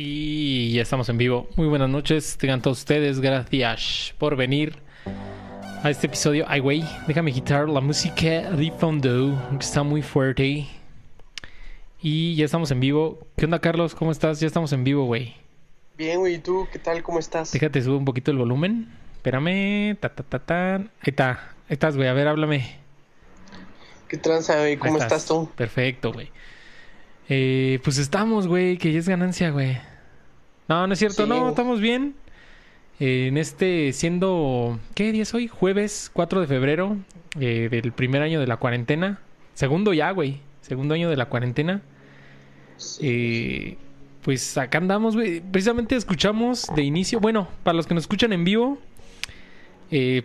Y ya estamos en vivo. Muy buenas noches. Tengan todos ustedes. Gracias por venir a este episodio. Ay, güey, déjame quitar la música de fondo, que está muy fuerte. Y ya estamos en vivo. ¿Qué onda, Carlos? ¿Cómo estás? Ya estamos en vivo, güey. Bien, güey, ¿y tú qué tal? ¿Cómo estás? Déjate subir un poquito el volumen. Espérame. Ta, ta, ta, ta. Ahí está. Ahí estás, güey. A ver, háblame. ¿Qué tranza, güey? ¿Cómo estás tú? Perfecto, güey. Eh, pues estamos, güey, que ya es ganancia, güey. No, no es cierto, Sí. no, estamos bien. Eh, en este, siendo, ¿qué día es hoy? Jueves 4 de febrero eh, del primer año de la cuarentena. Segundo ya, güey. Segundo año de la cuarentena. Eh, pues acá andamos, güey. Precisamente escuchamos de inicio, bueno, para los que nos escuchan en vivo,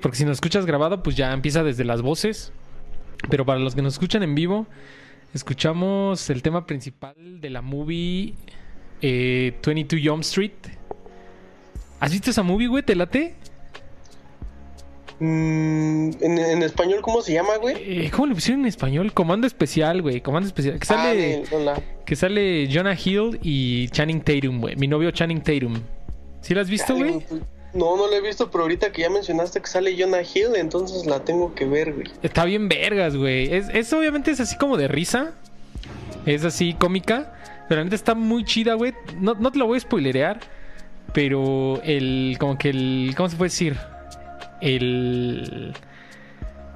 porque si nos escuchas grabado, pues ya empieza desde las voces. Pero para los que nos escuchan en vivo, escuchamos el tema principal de la movie eh, 22 Jump Street. ¿Has visto esa movie, güey? ¿Te late? Mm, ¿en, en español cómo se llama, güey? Eh, ¿Cómo le pusieron en español? Comando Especial, güey. Comando Especial. Que Ah, sale, hola. que sale Jonah Hill y Channing Tatum, güey. Mi novio Channing Tatum. ¿Sí la has visto, güey? pues, No, no la he visto, pero ahorita que ya mencionaste que sale Jonah Hill, entonces la tengo que ver, güey. Está bien vergas, güey. Es, es obviamente es así como de risa. Es así cómica. Pero está muy chida, güey. No, no te lo voy a spoilerear. Pero el. Como que el. ¿Cómo se puede decir? El.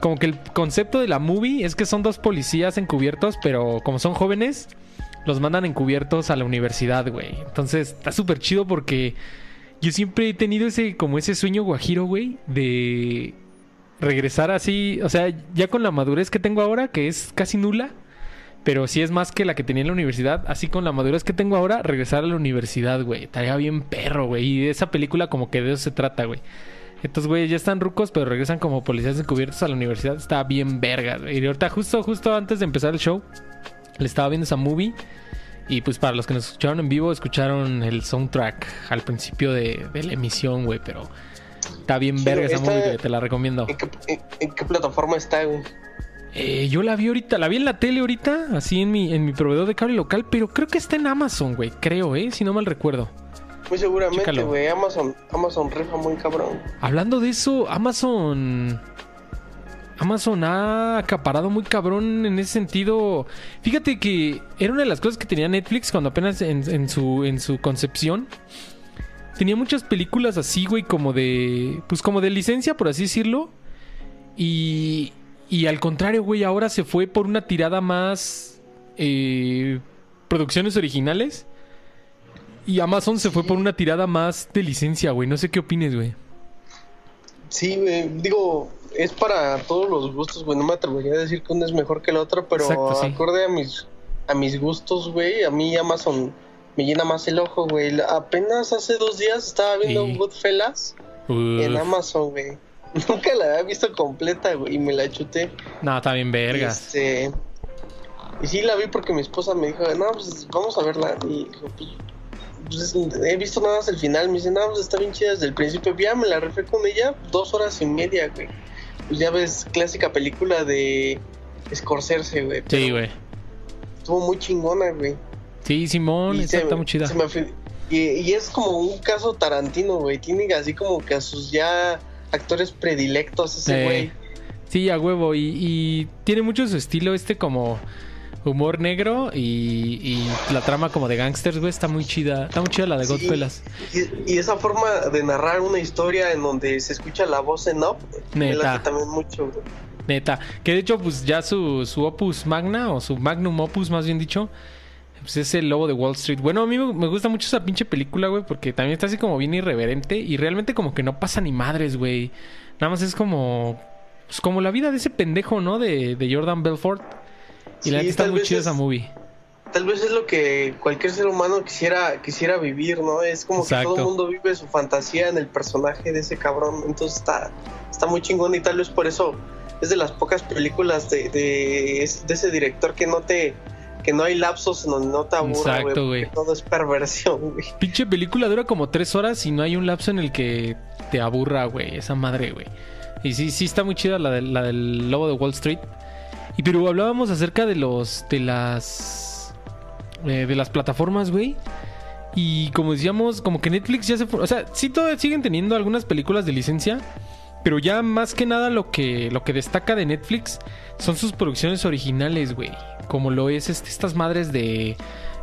Como que el concepto de la movie es que son dos policías encubiertos, pero como son jóvenes, los mandan encubiertos a la universidad, güey. Entonces está súper chido porque yo siempre he tenido ese, como ese sueño guajiro, güey, de regresar así, o sea, ya con la madurez que tengo ahora, que es casi nula, pero sí es más que la que tenía en la universidad, así con la madurez que tengo ahora, regresar a la universidad, güey. Estaría bien perro, güey. Y esa película como que de eso se trata, güey. Estos güeyes ya están rucos, pero regresan como policías encubiertos a la universidad. Está bien verga, güey. Y ahorita, justo, justo antes de empezar el show, le estaba viendo esa movie. Y pues para los que nos escucharon en vivo, escucharon el soundtrack al principio de, de la emisión, güey. Pero está bien Sí, verga esa movie, güey. Te la recomiendo. ¿En qué, en- en qué plataforma está, güey? Eh, yo la vi ahorita, la vi en la tele ahorita, así en mi, en mi proveedor de cable local, pero creo que está en Amazon, güey. Creo, ¿eh? Si no mal recuerdo. Muy seguramente, Chécalo. güey. Amazon, Amazon rifa muy cabrón. Hablando de eso, Amazon. Amazon ha acaparado muy cabrón en ese sentido. Fíjate que era una de las cosas que tenía Netflix cuando apenas en, en su, en su concepción. Tenía muchas películas así, güey, como de. Pues como de licencia, por así decirlo. Y. Y al contrario, güey, ahora se fue por una tirada más. eh, producciones originales. Y Amazon se fue por una tirada más de licencia, güey. No sé qué opines, güey. Sí, güey. Digo, es para todos los gustos, güey. No me atrevería a decir que uno es mejor que el otro, pero Exacto, sí. acorde a mis, a mis gustos, güey, a mí Amazon me llena más el ojo, güey. La- Apenas hace dos días estaba viendo Sí. Goodfellas en Uf. Amazon, güey. Nunca la había visto completa, güey, y me la chuté. No, está bien vergas. Este, y sí la vi porque mi esposa me dijo, no, pues vamos a verla. Y dijo, pues, pues, he visto nada más el final. Me dice, no, pues está bien chida desde el principio. Ya me la refé con ella dos horas y media, güey. Pues ya ves, clásica película de Scorsese, güey. Sí, güey. Estuvo muy chingona, güey. Sí, Simón, se- está muy chida. se me fue- y, y es como un caso Tarantino, güey. Tiene así como que a sus ya actores predilectos ese Eh, güey. Sí, a huevo. Y, y tiene mucho su estilo este como humor negro y, y la trama como de gangsters, güey. Está muy chida. Está muy chida la de Sí. Godfellas. Y, y esa forma de narrar una historia en donde se escucha la voz en off, me late también mucho, güey. Neta. Que de hecho, pues ya su, su opus magna, o su magnum opus, más bien dicho, pues es el lobo de Wall Street. Bueno, a mí me, gusta mucho esa pinche película, güey, porque también está así como bien irreverente y realmente como que no pasa ni madres, güey. Nada más es como. Pues como la vida de ese pendejo, ¿no? De, de Jordan Belfort. Y la Sí, neta está muy chida es- esa movie. Tal vez es lo que cualquier ser humano quisiera quisiera vivir, ¿no? Es como Exacto. que todo el mundo vive su fantasía en el personaje de ese cabrón. Entonces está, está muy chingón y tal vez por eso es de las pocas películas de, de ese director que no te que no hay lapsos en donde no te aburra, Exacto, güey. Todo es perversión, güey. Pinche película dura como tres horas y no hay un lapso en el que te aburra, güey. Esa madre, güey. Y sí, sí está muy chida la, del- la del lobo de Wall Street. Y pero hablábamos acerca de los. de las. eh, de las plataformas, güey. Y como decíamos, como que Netflix ya se... O sea, sí todavía siguen teniendo algunas películas de licencia. Pero ya más que nada lo que, lo que destaca de Netflix son sus producciones originales, güey. Como lo es este, estas madres de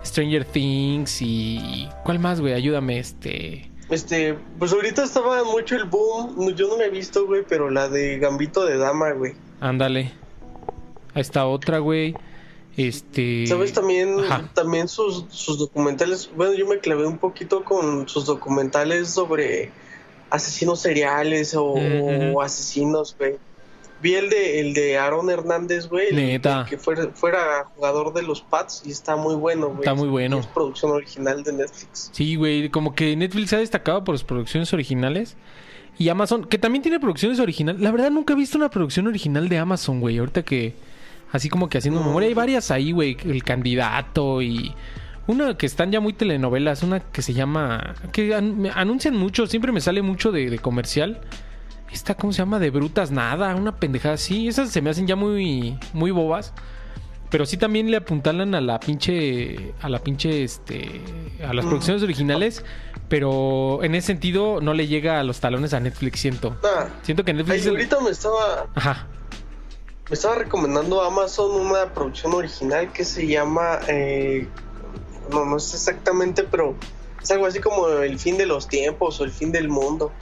Stranger Things y... ¿Cuál más, güey? Ayúdame, este... Este, pues ahorita estaba mucho el boom. Yo no la he visto, güey, pero la de Gambito de Dama, güey. Ándale. Ahí está otra, güey. Este. ¿Sabes también, también sus, sus documentales? Bueno, yo me clavé un poquito con sus documentales sobre asesinos seriales o, asesinos, güey. Vi el de, el de Aaron Hernández, güey. Neta. Que fuera, fuera, jugador de los Pats y está muy bueno, güey. Está muy bueno. Es producción original de Netflix. Sí, güey. Como que Netflix se ha destacado por sus producciones originales. Y Amazon, que también tiene producciones originales. La verdad, nunca he visto una producción original de Amazon, güey. Ahorita que. Así como que haciendo memoria. Hay varias ahí, güey. El candidato y. Una que están ya muy telenovelas. Una que se llama. Que anuncian mucho. Siempre me sale mucho de comercial. Esta, ¿cómo se llama? De brutas nada, una pendejada así. Esas se me hacen ya muy, muy bobas. Pero sí también le apuntalan a la pinche. A la pinche. Este. A las producciones originales. Pero en ese sentido no le llega a los talones a Netflix, siento. Ah, siento que Netflix. ahorita me estaba. Ajá. Me estaba recomendando a Amazon una producción original que se llama. Eh, no, no sé exactamente, pero es algo así como el fin de los tiempos o el fin del mundo.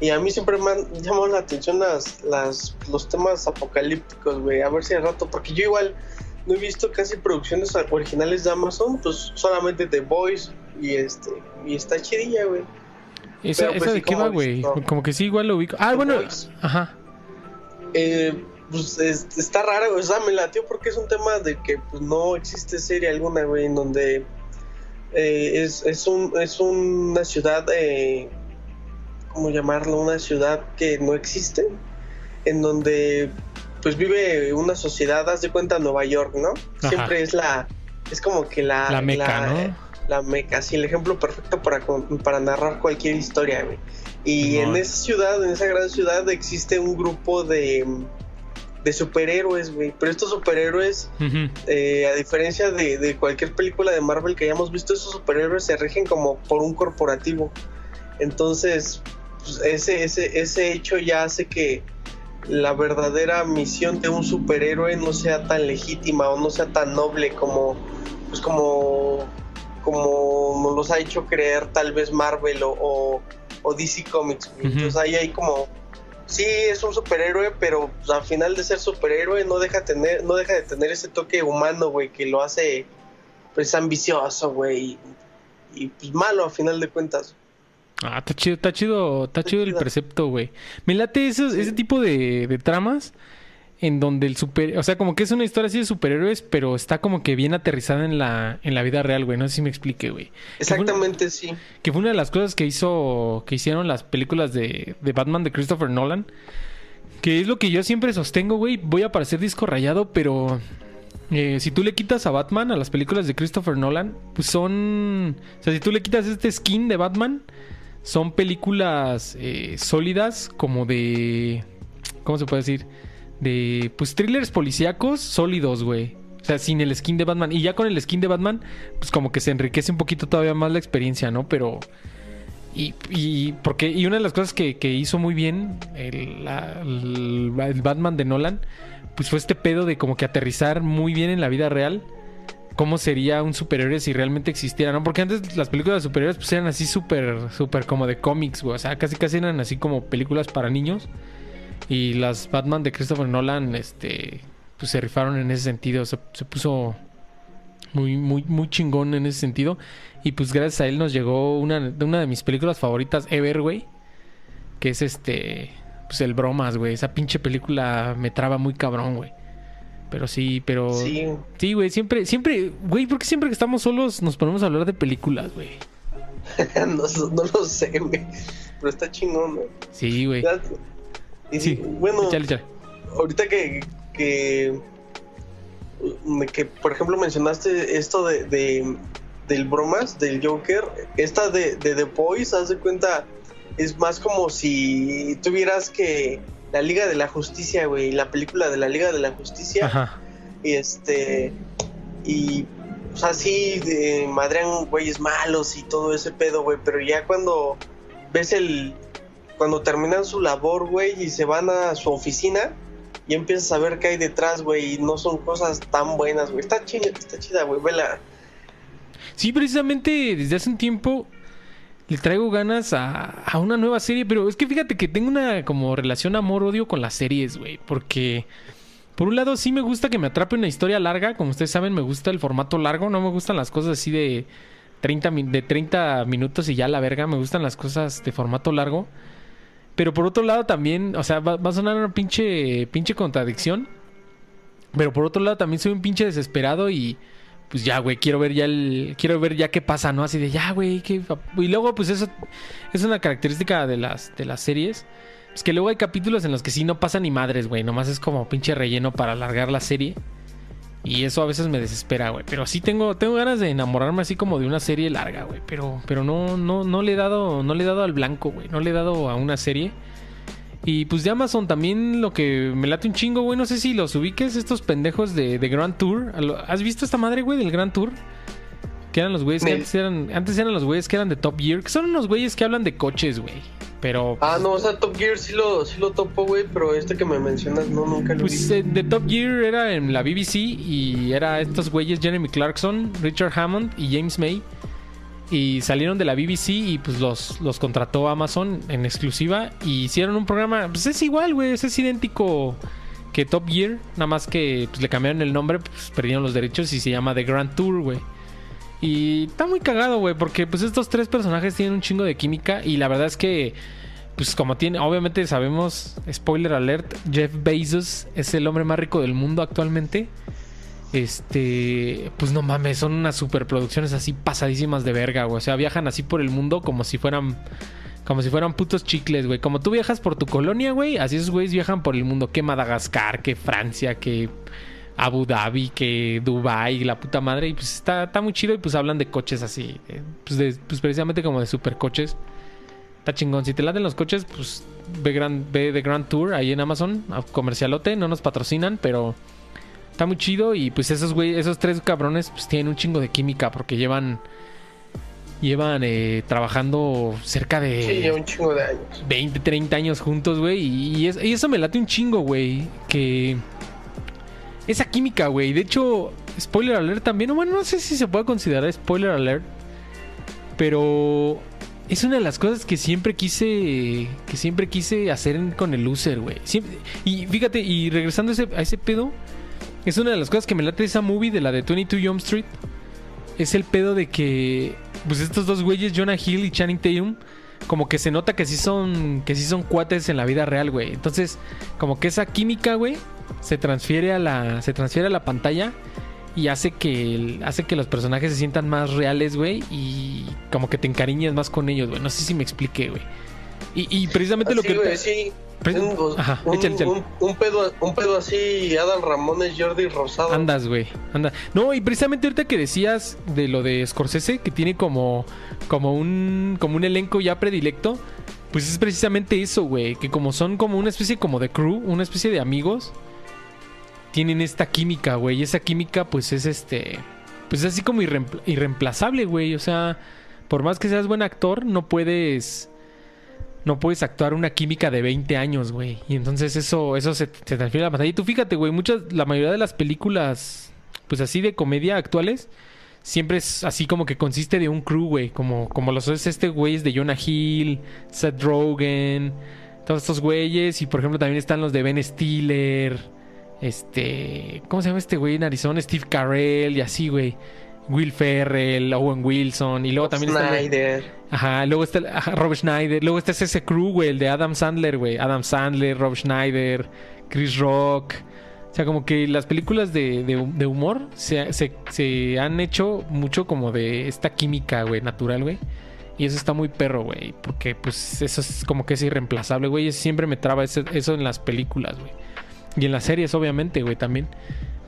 Y a mí siempre me han llamado la atención las, las, los temas apocalípticos, güey. A ver si al rato, porque yo igual no he visto casi producciones originales de Amazon, pues solamente The Voice y este y está chidilla, güey. ¿Esa, pues, de qué va, güey? Como que sí, igual lo ubico. Ah, bueno, ajá. Eh, pues está raro, o sea, me latió porque es un tema de que pues, no existe serie alguna, güey, en donde eh, es, es, un, es una ciudad eh, ¿cómo llamarlo? Una ciudad que no existe, en donde pues vive una sociedad, haz de cuenta Nueva York, ¿no? Siempre es la, es como que la... La meca, ¿no? La meca, sí, el ejemplo perfecto para, para narrar cualquier historia, güey. Y en esa ciudad, en esa gran ciudad, existe un grupo de, de superhéroes, güey. Pero estos superhéroes, eh, a diferencia de, de, cualquier película de Marvel que hayamos visto, esos superhéroes se rigen como por un corporativo. Entonces, pues, ese, ese, ese hecho ya hace que la verdadera misión de un superhéroe no sea tan legítima o no sea tan noble como pues como como nos los ha hecho creer tal vez Marvel o, o, DC Comics entonces ahí hay como sí es un superhéroe pero pues, al final de ser superhéroe no deja tener no deja de tener ese toque humano güey que lo hace pues ambicioso güey y, y pues malo a final de cuentas Ah, está chido, está chido, está chido el precepto, güey. Me late ese, tipo de, tramas en donde el super, o sea, como que es una historia así de superhéroes, pero está como que bien aterrizada en la, en la vida real, güey. No sé si me explique, güey. Exactamente, sí. Que fue una de las cosas que hizo, que hicieron las películas de, de Batman de Christopher Nolan. Que es lo que yo siempre sostengo, güey. Voy a parecer disco rayado, pero eh, si tú le quitas a Batman, a las películas de Christopher Nolan, pues son. O sea, si tú le quitas este skin de Batman, son películas eh, sólidas como de... ¿Cómo se puede decir? De... Pues thrillers policíacos sólidos, güey. O sea, sin el skin de Batman. Y ya con el skin de Batman, pues como que se enriquece un poquito todavía más la experiencia, ¿no? Pero... Y, y porque y una de las cosas que, hizo muy bien el, el Batman de Nolan, pues fue este pedo de como que aterrizar muy bien en la vida real cómo sería un superhéroe si realmente existiera, ¿no? Porque antes las películas de superhéroes pues eran así súper, súper como de cómics, güey. O sea, casi casi eran así como películas para niños. Y las Batman de Christopher Nolan, este, pues se rifaron en ese sentido. Se, puso muy, muy, muy chingón en ese sentido. Y pues gracias a él nos llegó una, una de mis películas favoritas ever, güey. Que es este, pues el Bromas, güey. Esa pinche película me traba muy cabrón, güey. Pero sí, pero. Sí. Sí, güey, siempre, siempre, güey, ¿por qué siempre que estamos solos nos ponemos a hablar de películas, güey? no, no, lo sé, güey. Pero está chingón, güey. Sí, güey. Y sí, bueno, ahorita que, que, que, por ejemplo, mencionaste esto de, de del bromas, del Joker, esta de, de The Boys, haz de cuenta, es más como si tuvieras que la Liga de la Justicia, güey, la película de la Liga de la Justicia. Ajá. Y este. Y o sea, sí, de, madrean güeyes malos y todo ese pedo, güey, pero ya cuando ves el, cuando terminan su labor, güey, y se van a su oficina, y empiezas a ver qué hay detrás, güey, y no son cosas tan buenas, güey. Está chida, está chida, güey, vela. Sí, precisamente desde hace un tiempo le traigo ganas a, a, una nueva serie, pero es que fíjate que tengo una como relación amor-odio con las series, güey, porque por un lado sí me gusta que me atrape una historia larga, como ustedes saben me gusta el formato largo, no me gustan las cosas así de 30, de 30 minutos y ya la verga, me gustan las cosas de formato largo. Pero por otro lado también, o sea, va, va, a sonar una pinche, pinche contradicción. Pero por otro lado también soy un pinche desesperado y pues ya, güey, quiero ver ya el, quiero ver ya qué pasa, ¿no? Así de ya, güey, y luego pues eso es una característica de las de las series, es que luego hay capítulos en los que sí no pasa ni madres, güey, nomás es como pinche relleno para alargar la serie. Y eso a veces me desespera, güey. Pero sí tengo, tengo ganas de enamorarme así como de una serie larga, güey. Pero, pero no, no, no le he dado, no le he dado al blanco, güey. No le he dado a una serie. Y pues de Amazon también lo que me late un chingo, güey. No sé si los ubiques, estos pendejos de, de Grand Tour. ¿Has visto esta madre, güey, del Grand Tour? Que eran los güeyes que antes eran, antes eran los güeyes que eran de Top Gear. Que son unos güeyes que hablan de coches, güey. Pero. Pues, ah, no, o sea, Top Gear sí lo, sí lo topo, güey, pero este que me mencionas, no, nunca lo Pues eh, de Top Gear era en la BBC y era estos güeyes, Jeremy Clarkson, Richard Hammond y James May. Y salieron de la BBC y pues los, los contrató Amazon en exclusiva y hicieron un programa. Pues es igual, güey, es idéntico que Top Gear, nada más que pues, le cambiaron el nombre, pues perdieron los derechos y se llama The Grand Tour, güey. Y está muy cagado, güey, porque pues estos tres personajes tienen un chingo de química y la verdad es que pues como tiene, obviamente sabemos, spoiler alert, Jeff Bezos es el hombre más rico del mundo actualmente. Este, pues no mames, son unas superproducciones así pasadísimas de verga, güey. O sea, viajan así por el mundo como si fueran como si fueran putos chicles, güey. Como tú viajas por tu colonia, güey, así esos güeyes viajan por el mundo, que Madagascar, que Francia, que Abu Dhabi, que Dubai, la puta madre. Y pues está, está muy chido y pues hablan de coches así. pues, de, pues precisamente como de supercoches. Está chingón. Si te laten los coches, pues ve, gran, Grand Tour ahí en Amazon. Comercialote, no nos patrocinan, pero está muy chido. Y pues esos güey, esos tres cabrones pues tienen un chingo de química porque llevan... Llevan eh, trabajando cerca de... Sí, un chingo de años. 20, 30 años juntos, güey. Y, y, y eso me late un chingo, güey. Que esa química, güey. De hecho, spoiler alert también. Bueno, no sé si se puede considerar spoiler alert. Pero es una de las cosas que siempre quise. Que siempre quise hacer con el loser, güey. Y fíjate, y regresando a ese, a ese pedo. Es una de las cosas que me late esa movie de la de 22 Jump Street. Es el pedo de que. Pues estos dos güeyes, Jonah Hill y Channing Tatum como que se nota que sí son que sí son cuates en la vida real, güey. Entonces, como que esa química, güey, se transfiere a la se transfiere a la pantalla y hace que hace que los personajes se sientan más reales, güey, y como que te encariñes más con ellos, güey. No sé si me expliqué, güey. Y, y, precisamente lo que sí. Un, Ajá, un, échale, échale. Un, pedo, un pedo así, Adam Ramones, Jordi Rosado. Andas, güey. Anda. No, y precisamente ahorita que decías de lo de Scorsese, que tiene como, como, un, como un elenco ya predilecto, pues es precisamente eso, güey. Que como son como una especie como de crew, una especie de amigos, tienen esta química, güey. Y esa química, pues es este. Pues es así como irreempl irreemplazable, güey. O sea, por más que seas buen actor, no puedes. No puedes actuar una química de 20 años, güey. Y entonces eso, eso se, se transfiere a la pantalla. Y tú fíjate, güey, muchas, la mayoría de las películas, pues así de comedia actuales, siempre es así como que consiste de un crew, güey. Como, como los es este güey es de Jonah Hill, Seth Rogen, todos estos güeyes. Y por ejemplo también están los de Ben Stiller. Este. ¿Cómo se llama este güey en Arizona? Steve Carell y así, güey. Will Ferrell, Owen Wilson. Y luego también Schneider. está. Ajá, luego está ajá, Rob Schneider. Luego está ese crew, güey, el de Adam Sandler, güey. Adam Sandler, Rob Schneider, Chris Rock. O sea, como que las películas de, de, de humor se, se, se, han hecho mucho como de esta química, güey, natural, güey. Y eso está muy perro, güey. Porque, pues, eso es como que es irreemplazable, güey. Siempre me traba ese, eso en las películas, güey. Y en las series, obviamente, güey, también.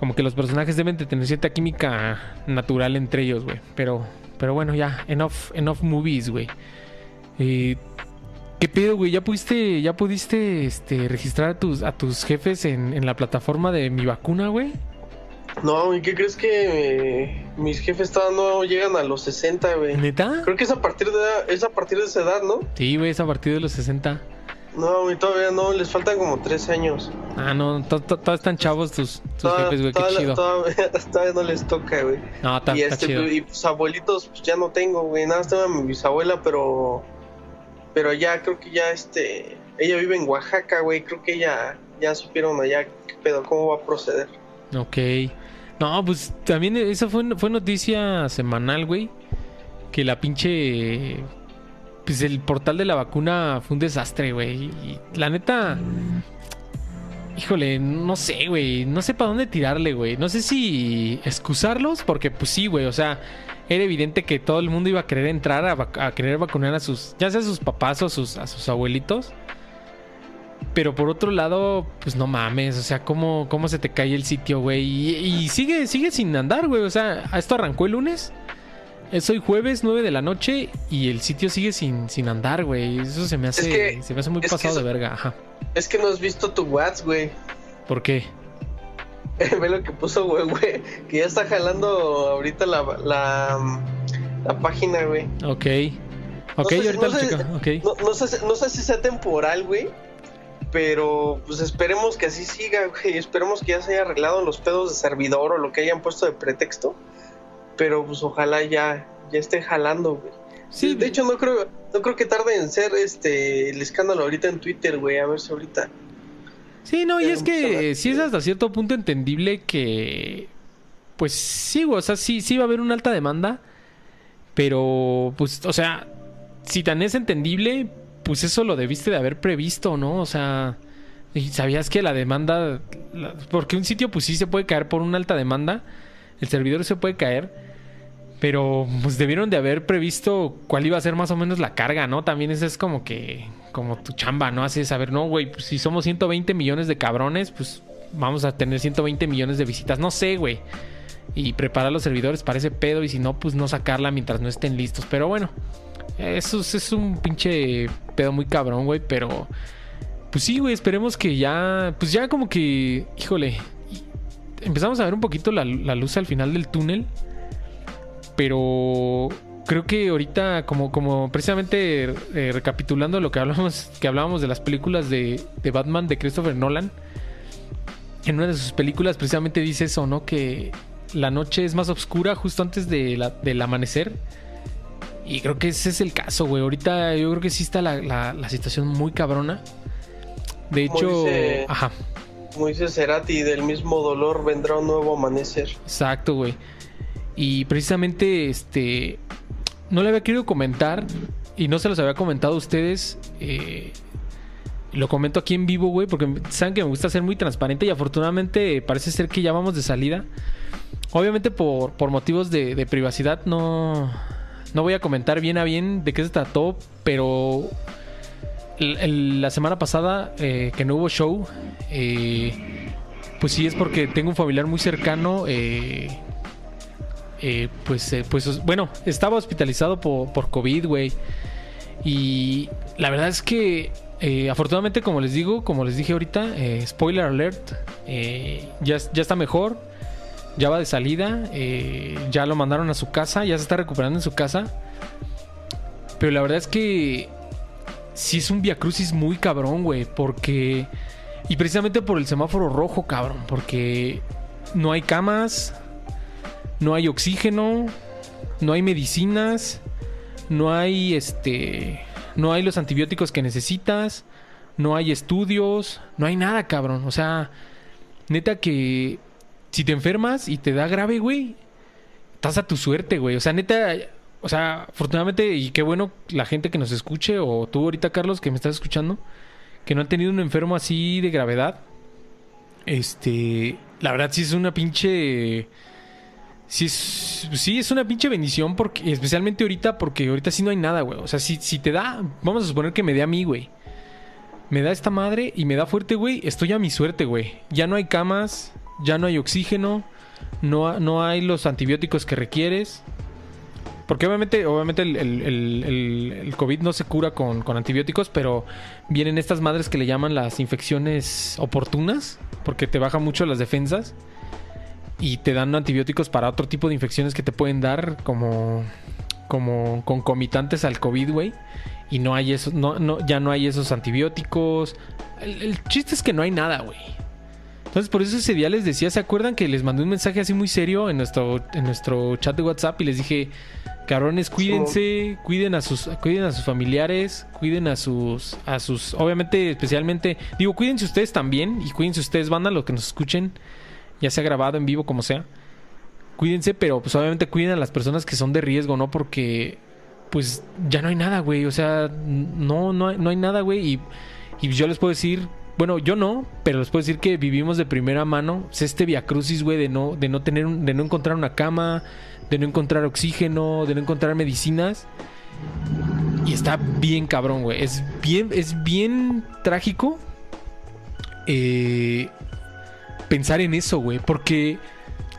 Como que los personajes deben de tener cierta química natural entre ellos, güey. Pero, pero bueno, ya, enough, enough movies, güey. Eh, ¿Qué pedo, güey? ¿Ya pudiste, ya pudiste este, registrar a tus, a tus jefes en, en la plataforma de mi vacuna, güey? No, ¿y qué crees que mis jefes todavía no llegan a los 60, güey. ¿Neta? Creo que es a partir de, es a partir de esa edad, ¿no? Sí, güey, es a partir de los 60. No, güey, todavía no, les faltan como 13 años. Ah, no, to- to- todavía están chavos tus, tus jefes, güey, qué chido. Todavía, todavía no les toca, güey. No, está, y este, chido. y pues abuelitos, pues ya no tengo, güey. Nada más tengo a mi bisabuela, pero. Pero ya creo que ya este. Ella vive en Oaxaca, güey. Creo que ya, ya supieron allá qué pedo, cómo va a proceder. Ok. No, pues también eso fue, fue noticia semanal, güey. Que la pinche. Pues el portal de la vacuna fue un desastre, güey. Y la neta. Híjole, no sé, güey. No sé para dónde tirarle, güey. No sé si excusarlos, porque pues sí, güey. O sea, era evidente que todo el mundo iba a querer entrar a, querer vacunar a sus. Ya sea a sus papás o a sus, a sus abuelitos. Pero por otro lado, pues no mames, o sea, ¿cómo, cómo se te cae el sitio, güey? Y, y sigue, sigue sin andar, güey. O sea, esto arrancó el lunes. Es hoy jueves, 9 de la noche, y el sitio sigue sin, sin andar, güey. Eso se me hace, que- se me hace muy pasado de verga. Ajá. Es que no has visto tu WhatsApp, güey. ¿Por qué? Ve lo que puso, güey, güey. Que ya está jalando ahorita la, la, la página, güey. Ok. Ok, sé- ahorita no lo sé- checo. Ok. No, no sé, no sé si sea temporal, güey. Pero pues esperemos que así siga, güey. Esperemos que ya se haya arreglado los pedos de servidor o lo que hayan puesto de pretexto. Pero pues ojalá ya, ya esté jalando, güey. Sí, de hecho no creo, no creo que tarde en ser este el escándalo ahorita en Twitter, güey. A ver si ahorita. Sí, no, y es que sí es hasta cierto punto entendible que. Pues sí, güey, o sea, sí, sí va a haber una alta demanda. Pero, pues, o sea, si tan es entendible, pues eso lo debiste de haber previsto, ¿no? O sea, y sabías que la demanda. la- porque un sitio, pues sí se puede caer por una alta demanda. El servidor se puede caer. Pero pues debieron de haber previsto cuál iba a ser más o menos la carga, ¿no? También esa es como que, como tu chamba, ¿no? Así saber, no, güey, pues si somos 120 millones de cabrones, pues vamos a tener 120 millones de visitas. No sé, güey. Y preparar los servidores para ese pedo y si no, pues no sacarla mientras no estén listos. Pero bueno, eso es, es un pinche pedo muy cabrón, güey, pero... Pues sí, güey, esperemos que ya, pues ya como que, híjole, empezamos a ver un poquito la, la luz al final del túnel. Pero creo que ahorita, como, como precisamente eh, recapitulando lo que hablamos, que hablábamos de las películas de, de Batman de Christopher Nolan, en una de sus películas precisamente dice eso, ¿no? Que la noche es más oscura justo antes de la- del amanecer. Y creo que ese es el caso, güey. Ahorita yo creo que sí está la, la- la situación muy cabrona. De hecho, dice- ajá. Como dice Cerati, del mismo dolor vendrá un nuevo amanecer. Exacto, güey. Y precisamente, este, no le había querido comentar y no se los había comentado a ustedes. eh, lo comento aquí en vivo, güey, porque saben que me gusta ser muy transparente y afortunadamente parece ser que ya vamos de salida. Obviamente por, por motivos de, privacidad no, no voy a comentar bien a bien de qué se trató, pero la semana pasada eh, que no hubo show, eh, pues sí es porque tengo un familiar muy cercano. eh, eh, pues, eh, pues, bueno, estaba hospitalizado por, por COVID, güey. Y la verdad es que, eh, afortunadamente, como les digo, como les dije ahorita, spoiler alert, ya, ya está mejor, ya va de salida, ya lo mandaron a su casa, ya se está recuperando en su casa. Pero la verdad es que sí es un viacrucis muy cabrón, güey, porque... Y precisamente por el semáforo rojo, cabrón, porque no hay camas, no hay oxígeno, no hay medicinas, no hay este, no hay los antibióticos que necesitas, no hay estudios, no hay nada, cabrón. O sea, neta que si te enfermas y te da grave, güey, estás a tu suerte, güey. O sea, neta, o sea, afortunadamente y qué bueno la gente que nos escuche o tú ahorita, Carlos, que me estás escuchando, que no han tenido un enfermo así de gravedad. Este, la verdad sí es una pinche sí es, sí es una pinche bendición porque especialmente ahorita porque ahorita sí no hay nada, güey. O sea, si, si te da, vamos a suponer que me dé a mí, güey. Me da esta madre y me da fuerte, güey. Estoy a mi suerte, güey. Ya no hay camas, ya no hay oxígeno, no, no hay los antibióticos que requieres. Porque obviamente, obviamente el- el- el COVID no se cura con, con antibióticos, pero vienen estas madres que le llaman las infecciones oportunas, porque te baja mucho las defensas. Y te dan antibióticos para otro tipo de infecciones que te pueden dar, como, como concomitantes al COVID, güey. Y no hay eso, no, no, ya no hay esos antibióticos. El, chiste es que no hay nada, güey. Entonces, por eso ese día les decía, ¿se acuerdan que les mandé un mensaje así muy serio en nuestro, en nuestro chat de WhatsApp y les dije, cabrones, cuídense, cuiden a sus, cuiden a sus familiares, cuiden a sus, a sus, obviamente, especialmente, digo, cuídense ustedes también y cuídense ustedes, banda, los que nos escuchen, ya sea grabado en vivo, como sea. Cuídense, pero pues obviamente cuiden a las personas que son de riesgo, ¿no? Porque pues ya no hay nada, güey. O sea, no, no hay, no hay nada, güey. Y, y yo les puedo decir, bueno, yo no, pero les puedo decir que vivimos de primera mano este viacrucis, güey, de no, de no tener, de no encontrar una cama, de no encontrar oxígeno, de no encontrar medicinas. Y está bien cabrón, güey. Es bien, es bien trágico eh, pensar en eso, güey. Porque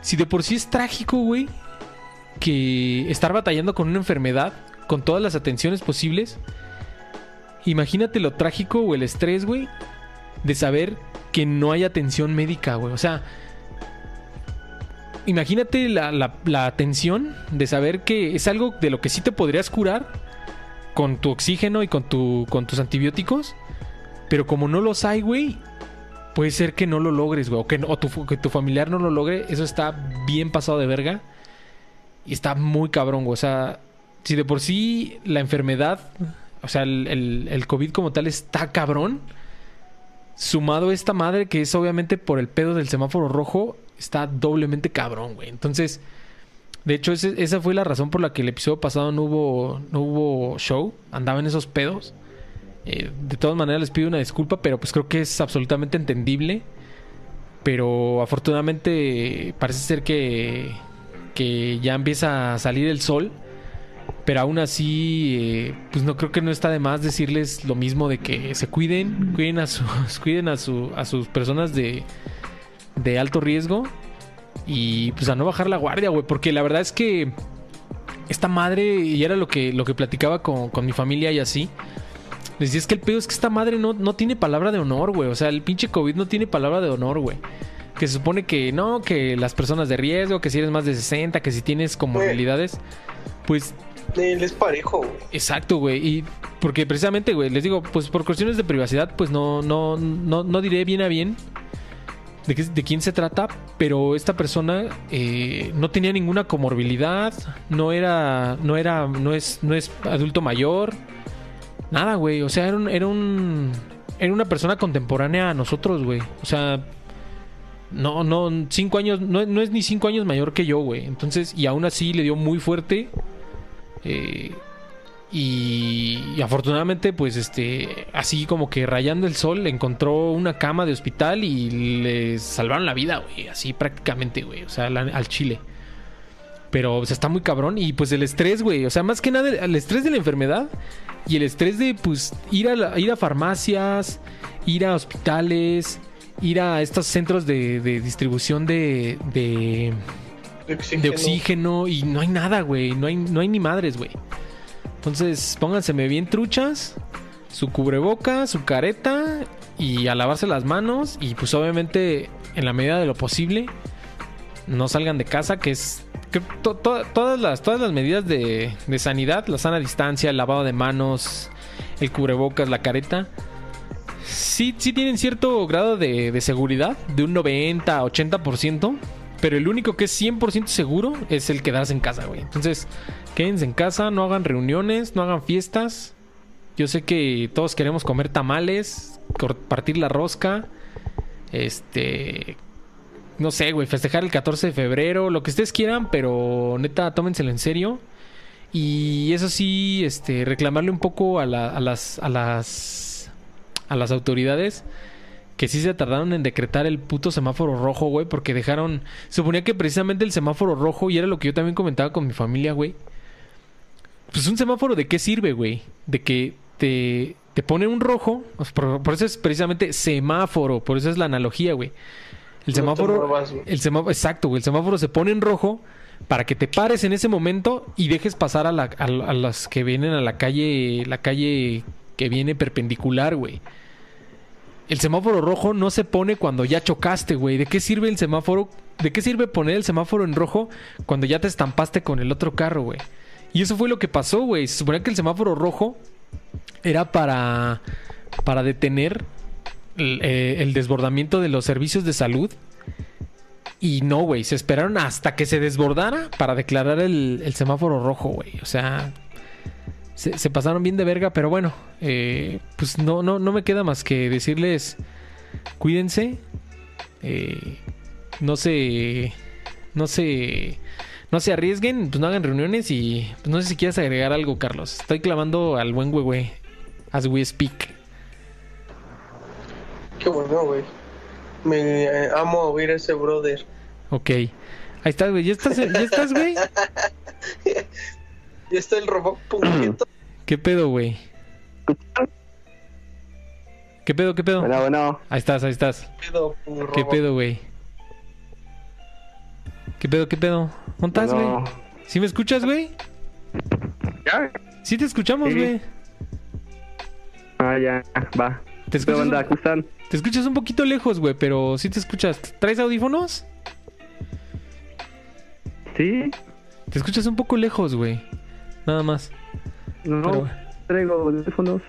si de por sí es trágico, güey, que estar batallando con una enfermedad, con todas las atenciones posibles, imagínate lo trágico o el estrés, güey, de saber que no hay atención médica, güey. O sea, imagínate la, la, atención de saber que es algo de lo que sí te podrías curar con tu oxígeno y con, tu, con tus antibióticos. Pero como no los hay, güey, puede ser que no lo logres, güey. O, que, o tu, que tu familiar no lo logre. Eso está bien pasado de verga. Y está muy cabrón, güey. O sea, si de por sí la enfermedad, o sea, el, el, COVID como tal está cabrón sumado a esta madre que es obviamente por el pedo del semáforo rojo, está doblemente cabrón, güey. Entonces, de hecho, esa fue la razón por la que el episodio pasado no hubo, no hubo show, andaba en esos pedos. Eh, de todas maneras les pido una disculpa, pero pues creo que es absolutamente entendible. Pero afortunadamente parece ser que, que ya empieza a salir el sol. Pero aún así, eh, pues no creo que no está de más decirles lo mismo de que se cuiden, cuiden a sus, cuiden a, su, a sus personas de, de alto riesgo y pues a no bajar la guardia, güey, porque la verdad es que esta madre, y era lo que, lo que platicaba con, con mi familia y así, decía es que el pedo es que esta madre no, no tiene palabra de honor, güey, o sea, el pinche COVID no tiene palabra de honor, güey. Que se supone que no, que las personas de riesgo, que si eres más de 60, que si tienes comorbilidades, pues él es parejo, güey. Exacto, güey. Y porque precisamente, güey, les digo, pues por cuestiones de privacidad, pues no, no, no, no diré bien a bien de, qué, de quién se trata, pero esta persona eh, no tenía ninguna comorbilidad, no era, no era, no es, no es adulto mayor, nada, güey. O sea, era un, era un, era una persona contemporánea a nosotros, güey. O sea, no, no, cinco años, no, no es ni cinco años mayor que yo, güey. Entonces, y aún así le dio muy fuerte. Eh, y, afortunadamente, pues, este, así como que rayando el sol, encontró una cama de hospital y le salvaron la vida, güey. Así prácticamente, güey. O sea, al chile. Pero, o sea, está muy cabrón. Y pues el estrés, güey. O sea, más que nada el estrés de la enfermedad y el estrés de, pues, ir a, la, ir a farmacias, ir a hospitales, ir a estos centros de, de distribución de, de, De oxígeno. de oxígeno. Y no hay nada, güey. No hay, no hay ni madres, güey. Entonces, pónganseme bien truchas, su cubreboca, su careta y a lavarse las manos y pues obviamente en la medida de lo posible no salgan de casa, que es to, to, todas las todas las medidas de, de, sanidad, la sana distancia, el lavado de manos, el cubrebocas, la careta, sí, sí tienen cierto grado de, de seguridad, de un 90, 80%. Pero el único que es 100% seguro es el quedarse en casa, güey. Entonces, quédense en casa, no hagan reuniones, no hagan fiestas. Yo sé que todos queremos comer tamales, partir la rosca, este, no sé, güey, festejar el 14 de febrero, lo que ustedes quieran, pero neta, tómenselo en serio. Y eso sí, este, reclamarle un poco a, a las, a las, a las autoridades que sí se tardaron en decretar el puto semáforo rojo, güey, porque dejaron, suponía que precisamente el semáforo rojo y era lo que yo también comentaba con mi familia, güey pues un semáforo de qué sirve, güey? De que te, te pone un rojo, por, por, eso es precisamente semáforo, por eso es la analogía, güey. El semáforo, el semáforo, exacto, güey, el semáforo se pone en rojo para que te pares en ese momento y dejes pasar a, la, a, a las que vienen a la calle, la calle que viene perpendicular, güey. el semáforo rojo no se pone cuando ya chocaste, güey. ¿De qué sirve el semáforo? ¿De qué sirve poner el semáforo en rojo cuando ya te estampaste con el otro carro, güey? Y eso fue lo que pasó, güey. Se suponía que el semáforo rojo era para, para detener eh, el desbordamiento de los servicios de salud. Y no, güey. Se esperaron hasta que se desbordara para declarar el, semáforo rojo, güey. O sea, se, pasaron bien de verga, pero bueno, eh, pues no, no, no me queda más que decirles, cuídense, eh, no se, no se, no se arriesguen, pues no hagan reuniones y pues no sé si quieres agregar algo, Carlos. Estoy clavando al buen güey, as we speak. Qué bueno, güey. Me eh, amo oír a ese brother. Ok, ahí estás, güey, ¿ya estás, ya estás, güey? Y está el robot. ¿Qué pedo, güey? ¿Qué pedo, qué pedo? Bueno, bueno. Ahí estás, ahí estás. pedo, ¿Qué pedo, güey? ¿Qué pedo, qué pedo? ¿Dónde estás, güey? No. ¿Sí me escuchas, güey? ¿Ya? Sí te escuchamos, Sí. güey. Ah, ya, va. Te ¿Qué escuchas, onda? un, ¿Cómo están? Te escuchas un poquito lejos, güey, pero sí te escuchas. ¿Traes audífonos? ¿Sí? Te escuchas un poco lejos, güey. Nada más. No, Pero, traigo audífonos.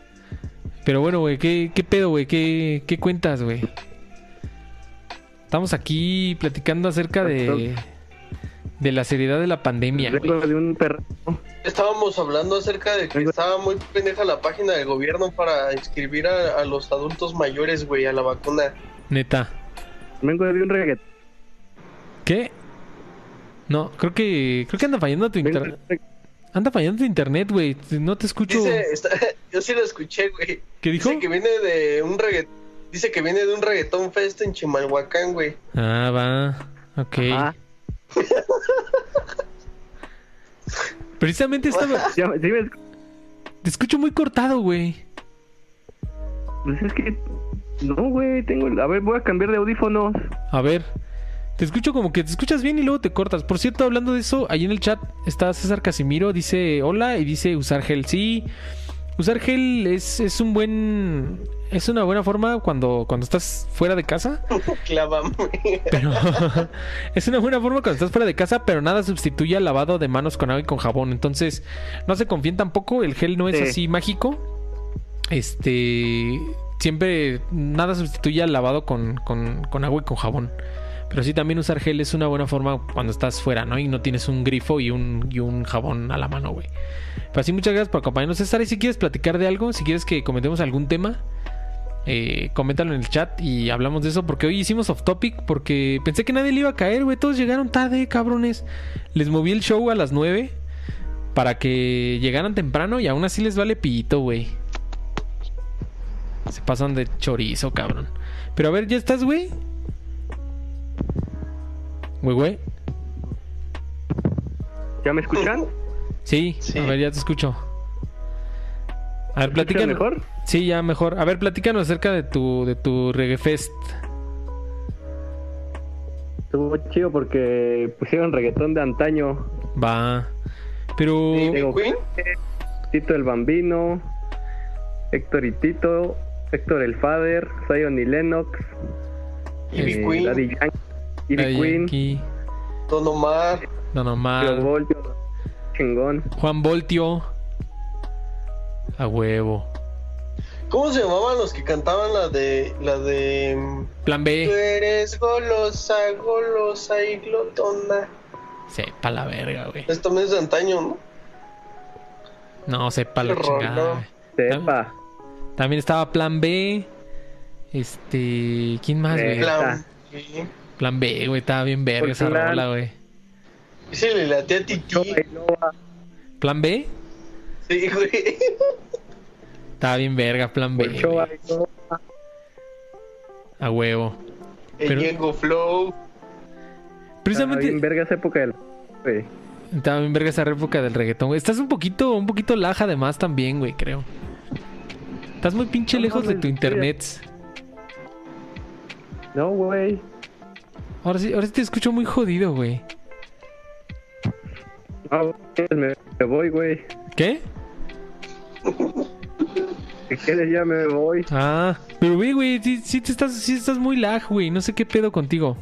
pero bueno, güey, ¿qué, qué pedo, güey? ¿Qué, ¿Qué cuentas, güey? Estamos aquí platicando acerca de... De la seriedad de la pandemia, de un perro. Estábamos hablando acerca de que estaba muy pendeja la página del gobierno para inscribir a, a los adultos mayores, güey, a la vacuna. Neta. Vengo de un reggaetón. ¿Qué? No, creo que... Creo que anda fallando tu internet. Anda fallando tu internet, güey. No te escucho. Dice, está- yo sí lo escuché, güey. ¿Qué dijo? Dice que viene de un reggaetón. Dice que viene de un reggaetón fest en Chimalhuacán, güey. Ah, va. Ok. Ah, Precisamente estaba. ya, me Te escucho muy cortado, güey. Pues es que. No, güey, tengo. A ver, voy a cambiar de audífonos. A ver. Te escucho como que te escuchas bien y luego te cortas. Por cierto, hablando de eso, ahí en el chat está César Casimiro, dice hola y dice usar gel. Sí, usar gel es, es un buen. Es una buena forma cuando, cuando estás fuera de casa. Clávame. Pero es una buena forma cuando estás fuera de casa, pero nada sustituye al lavado de manos con agua y con jabón. Entonces, no se confíen tampoco, el gel no es Sí. así mágico. Este, siempre nada sustituye al lavado con, con- con agua y con jabón. Pero sí, también usar gel es una buena forma cuando estás fuera, ¿no? Y no tienes un grifo y un, y un jabón a la mano, güey. Pero así, muchas gracias por acompañarnos. César, y si quieres platicar de algo, si quieres que comentemos algún tema, eh, coméntalo en el chat y hablamos de eso porque hoy hicimos off topic porque pensé que nadie le iba a caer, güey. Todos llegaron tarde, cabrones. Les moví el show a las 9 para que llegaran temprano y aún así les vale pito, güey. Se pasan de chorizo, cabrón. Pero a ver, ¿ya estás, güey? Güey, güey. ¿Ya me escuchan? Sí, Sí. a ver, ya te escucho. A ver, ¿Me escuchan platícanos. mejor? Sí, ya mejor. A ver, platícanos acerca de tu, de tu Reggae Fest. Estuvo chido porque pusieron reggaetón de antaño. Va. Pero. ¿Y Digo, Queen? Tito el Bambino, Héctor y Tito, Héctor el Father, Zion y Lennox, Ivy eh, Queen, Daddy Yankee, Ivy Daddy Queen, Yankee, Don Omar. Don Omar, Voltio, chingón. Juan Voltio. A huevo. ¿Cómo se llamaban los que cantaban la de. la de. Plan Tú B. eres golosa, golosa y glotona. Sepa la verga, güey. Esto también es de antaño, ¿no? No, sepa la chingada. Sepa. También estaba Plan B. Este. ¿Quién más, güey? Plan- Plan. Plan B, güey. Estaba bien verga esa Plan. rola, güey. Dice la tía Titi. Chova y Loba. Plan B. Sí, güey. Estaba bien verga, Plan B. Güey. y Loba. A huevo. El Flow. Estaba Precisamente. bien verga esa época del... güey. Estaba bien verga esa época del reggaetón, güey. Estás un poquito, un poquito laja además también, güey, creo. Estás muy pinche No lejos de tu internet. No, güey. Ahora sí, ahora sí te escucho muy jodido, güey. No, me, me voy, güey. ¿Qué? que quieres ya me voy. Ah, pero güey, güey, sí, sí te estás, sí estás muy lag, güey. No sé qué pedo contigo.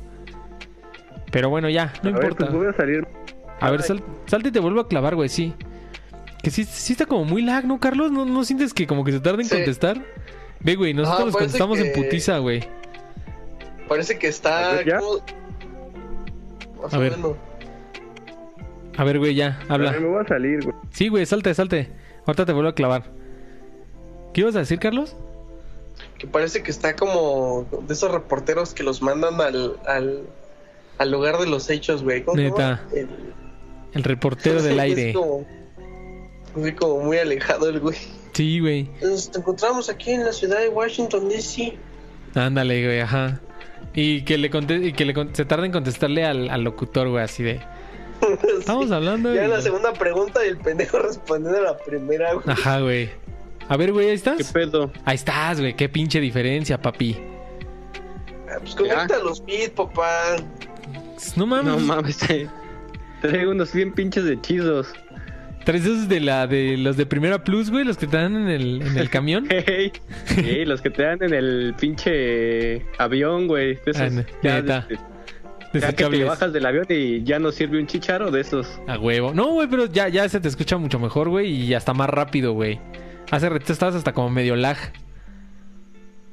Pero bueno, ya, no a ver, importa. pues voy a salir. A ver, sal- salte y te vuelvo a clavar, güey, sí. Que sí, sí está como muy lag, ¿no, Carlos? ¿No, no sientes que como que se tarda en Sí. contestar? Ve, güey, nosotros parece contestamos en putiza, güey. Parece que A está. como- A o ver. menos. A ver, güey, ya, A ver, habla. me voy a salir, güey. Sí, güey, salte, salte. Ahorita te vuelvo a clavar. ¿Qué ibas a decir, Carlos? Que parece que está como de esos reporteros que los mandan al, al, al lugar de los hechos, güey. ¿Cómo Neta. El- El reportero del Es aire. como, así como muy alejado el güey. Sí, güey. Nos encontramos aquí en la ciudad de Washington, D.C. Ándale, güey, ajá. Y que le conte y que le se tarda en contestarle al, al locutor, güey, así de. Estamos Sí. hablando Ya la segunda pregunta y el pendejo respondiendo a la primera, güey. Ajá, güey. A ver, güey, ¿ahí ¿Qué estás? pedo? Ahí estás, güey. Qué pinche diferencia, papi. Ah, Pues conecta los beats, papá. No mames. No mames, eh. traigo unos bien pinches hechizos. Tres esos de la de los de Primera Plus, güey, los que te dan en el, en el camión. Hey, hey, los que te dan en el pinche avión, güey. De esos, Ah, ya, de- ya que te bajas del avión y ya no sirve un chicharo de esos. A huevo. No, güey, pero ya, ya se te escucha mucho mejor, güey, y hasta más rápido, güey. Hace rato estabas hasta como medio lag.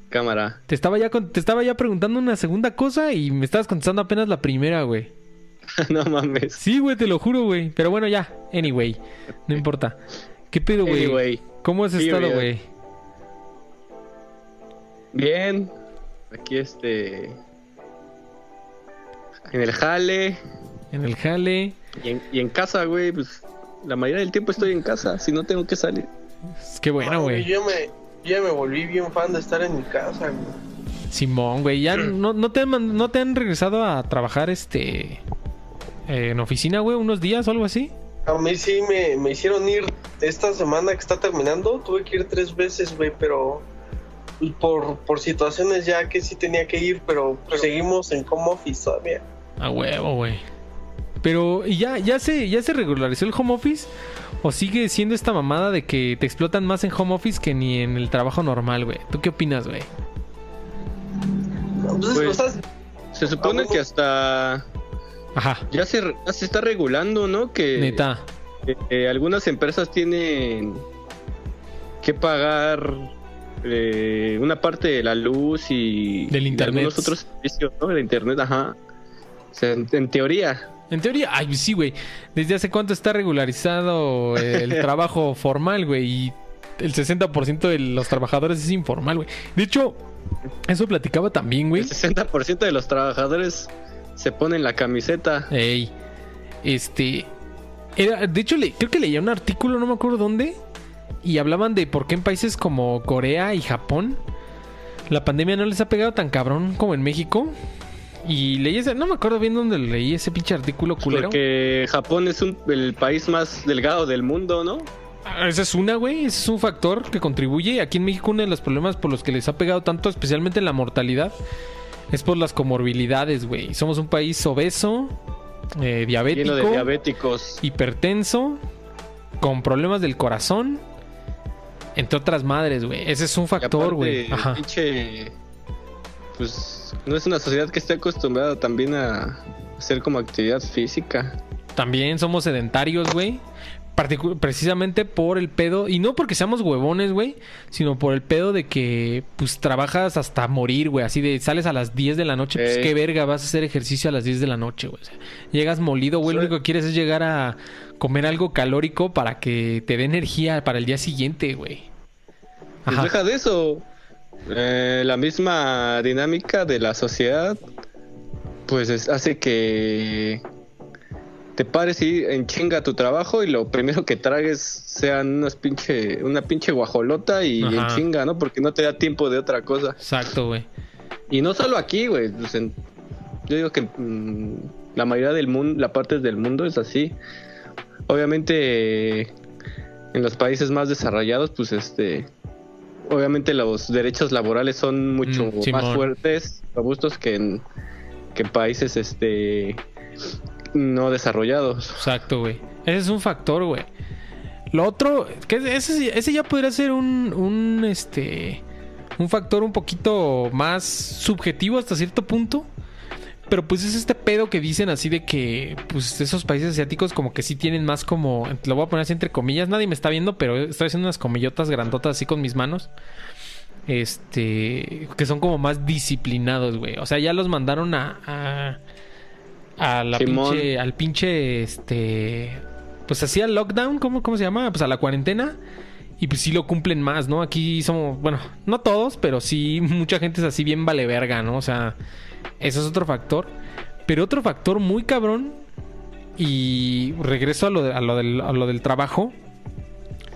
Cámara. Te estaba ya con- te estaba ya preguntando una segunda cosa y me estabas contestando apenas la primera, güey. no mames. Sí, güey, te lo juro, güey. Pero bueno, ya. Anyway, no importa. ¿Qué pedo, güey? Anyway, ¿Cómo has estado, güey? bien. Aquí este. En el jale. En el jale. Y en, y en casa, güey. Pues la mayoría del tiempo estoy en casa. Si no tengo que salir. Qué bueno, Ah, güey. Yo me, yo ya me volví bien fan de estar en mi casa, güey. Simón, güey. Ya no, no, te han, no te han regresado a trabajar este en oficina, güey, unos días o algo así. A mí sí me, me hicieron ir esta semana que está terminando. Tuve que ir tres veces, güey, pero por, por situaciones ya que sí tenía que ir, pero pues, seguimos en home office todavía. A huevo, güey. Pero, ¿y ya, ya se, ya se regularizó el home office? ¿O sigue siendo esta mamada de que te explotan más en home office que ni en el trabajo normal, güey? ¿Tú qué opinas, güey? Entonces, Pues- sea, Se supone que hasta. Ajá. Ya se, ya se está regulando, ¿no? Que. Neta. Eh, eh, algunas empresas tienen que pagar eh, una parte de la luz y Del internet. algunos otros servicios, ¿no? De internet, ajá. O sea, en, en teoría. En teoría, ay, sí, güey. ¿Desde hace cuánto está regularizado el trabajo formal, güey? Y el 60% de los trabajadores es informal, güey. De hecho, eso platicaba también, güey. El 60% de los trabajadores se ponen la camiseta. Ey, este. Era, de hecho, le, creo que leía un artículo, no me acuerdo dónde. Y hablaban de por qué en países como Corea y Japón la pandemia no les ha pegado tan cabrón como en México. Y leí ese, no me acuerdo bien dónde leí ese pinche artículo culero. Porque Japón es un- el país más delgado del mundo, ¿no? Ah, Esa es una, güey. Ese es un factor que contribuye. Aquí en México uno de los problemas por los que les ha pegado tanto, especialmente en la mortalidad, es por las comorbilidades, güey. Somos un país obeso, eh, diabético, Lleno de diabéticos. hipertenso, con problemas del corazón, entre otras madres, güey. Ese es un factor, güey. Pues no es una sociedad que esté acostumbrada también a hacer como actividad física. También somos sedentarios, güey. Precisamente por el pedo, y no porque seamos huevones, güey, sino por el pedo de que, pues, trabajas hasta morir, güey. Así de, sales a las 10 de la noche, pues, qué verga, vas a hacer ejercicio a las 10 de la noche, güey. O sea, llegas molido, güey, lo único que quieres es llegar a comer algo calórico para que te dé energía para el día siguiente, güey. Pues Ajá. deja de eso. Eh, la misma dinámica de la sociedad, pues es- hace que te pares y en chinga tu trabajo y lo primero que tragues sean unas pinche, una pinche guajolota y en Ajá. chinga, ¿no? Porque no te da tiempo de otra cosa. Exacto, güey. Y no solo aquí, güey. pues en- yo digo que mm, la mayoría del mundo, la parte del mundo es así. Obviamente, en los países más desarrollados, pues este, obviamente los derechos laborales son mucho Mm, más fuertes, robustos que en, que en países, este, no desarrollados. Exacto, güey. Ese es un factor, güey. Lo otro, que ese, ese ya podría ser un, un, este, un factor un poquito más subjetivo hasta cierto punto. Pero pues es este pedo que dicen así de que pues esos países asiáticos como que sí tienen más como, lo voy a poner así entre comillas, nadie me está viendo, pero estoy haciendo unas comillotas grandotas así con mis manos. Este, que son como más disciplinados, güey. O sea, ya los mandaron a, a, a la pinche, al pinche, este, pues así al lockdown, ¿cómo, ¿cómo se llama? Pues a la cuarentena. Y pues sí lo cumplen más, ¿no? Aquí somos, bueno, no todos, pero sí mucha gente es así bien vale verga, ¿no? O sea, eso es otro factor. Pero otro factor muy cabrón, y regreso a lo, de- a lo del, a lo del trabajo,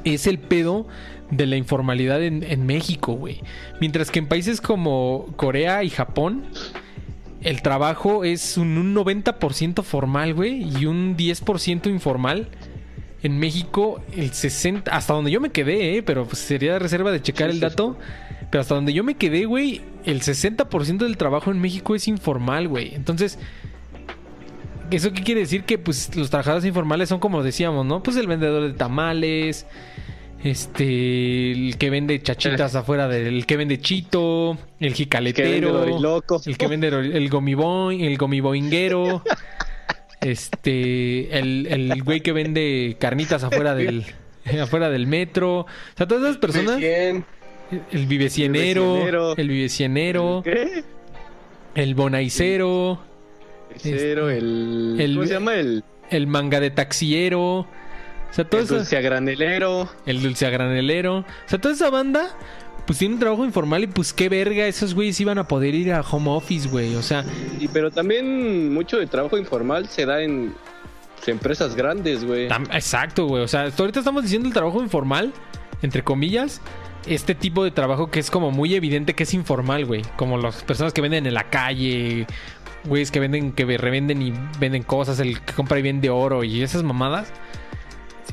es el pedo de la informalidad en, en México, güey. Mientras que en países como Corea y Japón, el trabajo es un, un 90% formal, güey, y un 10% informal. En México, el 60%, hasta donde yo me quedé, eh, pero pues sería reserva de checar Sí, el sí, dato. Pero hasta donde yo me quedé, güey, el 60% del trabajo en México es informal, güey. Entonces, ¿eso qué quiere decir? Que pues los trabajadores informales son como decíamos, ¿no? Pues el vendedor de tamales, este, el que vende chachitas afuera del, el que vende chito, el jicaletero, el que vende el, gomiboing, el gomiboinguero, este, el, el güey que vende carnitas afuera del, afuera del metro. O sea, todas esas personas, el vivecienero, el vivecienero, el bonaicero, El cero, el, el- ¿Cómo se llama? El, el manga de taxiero. O sea, todo el dulce granelero. el dulce granelero. O sea, toda esa banda, pues tiene un trabajo informal y pues qué verga, esos güeyes iban a poder ir a home office, güey. O sea, Y, pero también mucho de trabajo informal se da en pues, empresas grandes, güey. exacto, güey. O sea, ahorita estamos diciendo el trabajo informal, entre comillas. Este tipo de trabajo que es como muy evidente que es informal, güey. Como las personas que venden en la calle, güeyes que venden, que revenden y venden cosas, el que compra y vende oro y esas mamadas.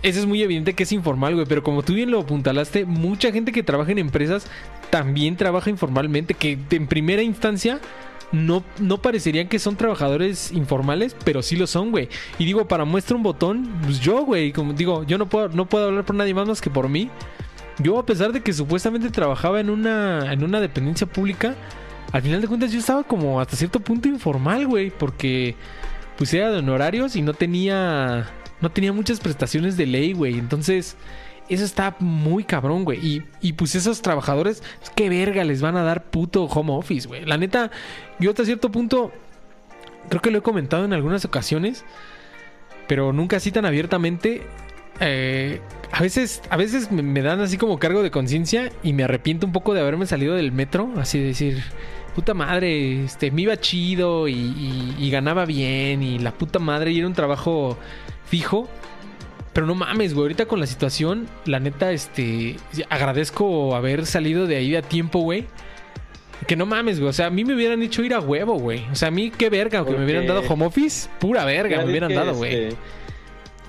Eso es muy evidente que es informal, güey. Pero como tú bien lo apuntalaste, mucha gente que trabaja en empresas también trabaja informalmente. Que en primera instancia no, no parecerían que son trabajadores informales, pero sí lo son, güey. Y digo, para muestra un botón, pues yo, güey, como digo, yo no puedo, no puedo hablar por nadie más más que por mí. Yo, a pesar de que supuestamente trabajaba en una, en una dependencia pública, al final de cuentas yo estaba como hasta cierto punto informal, güey, porque pues era de honorarios y no tenía, no tenía muchas prestaciones de ley, güey. Entonces, eso está muy cabrón, güey. Y, y pues esos trabajadores, qué verga les van a dar puto home office, güey. La neta, yo hasta cierto punto, creo que lo he comentado en algunas ocasiones, pero nunca así tan abiertamente. eh, a veces, a veces me, me dan así como cargo de conciencia y me arrepiento un poco de haberme salido del metro, así de decir, puta madre, este, me iba chido y, y- y ganaba bien y la puta madre y era un trabajo fijo. Pero no mames, güey, ahorita con la situación, la neta, este, agradezco haber salido de ahí a tiempo, güey. Que no mames, güey, o sea, a mí me hubieran hecho ir a huevo, güey. O sea, a mí qué verga, que me hubieran dado home office, pura verga, me hubieran dado, güey. este,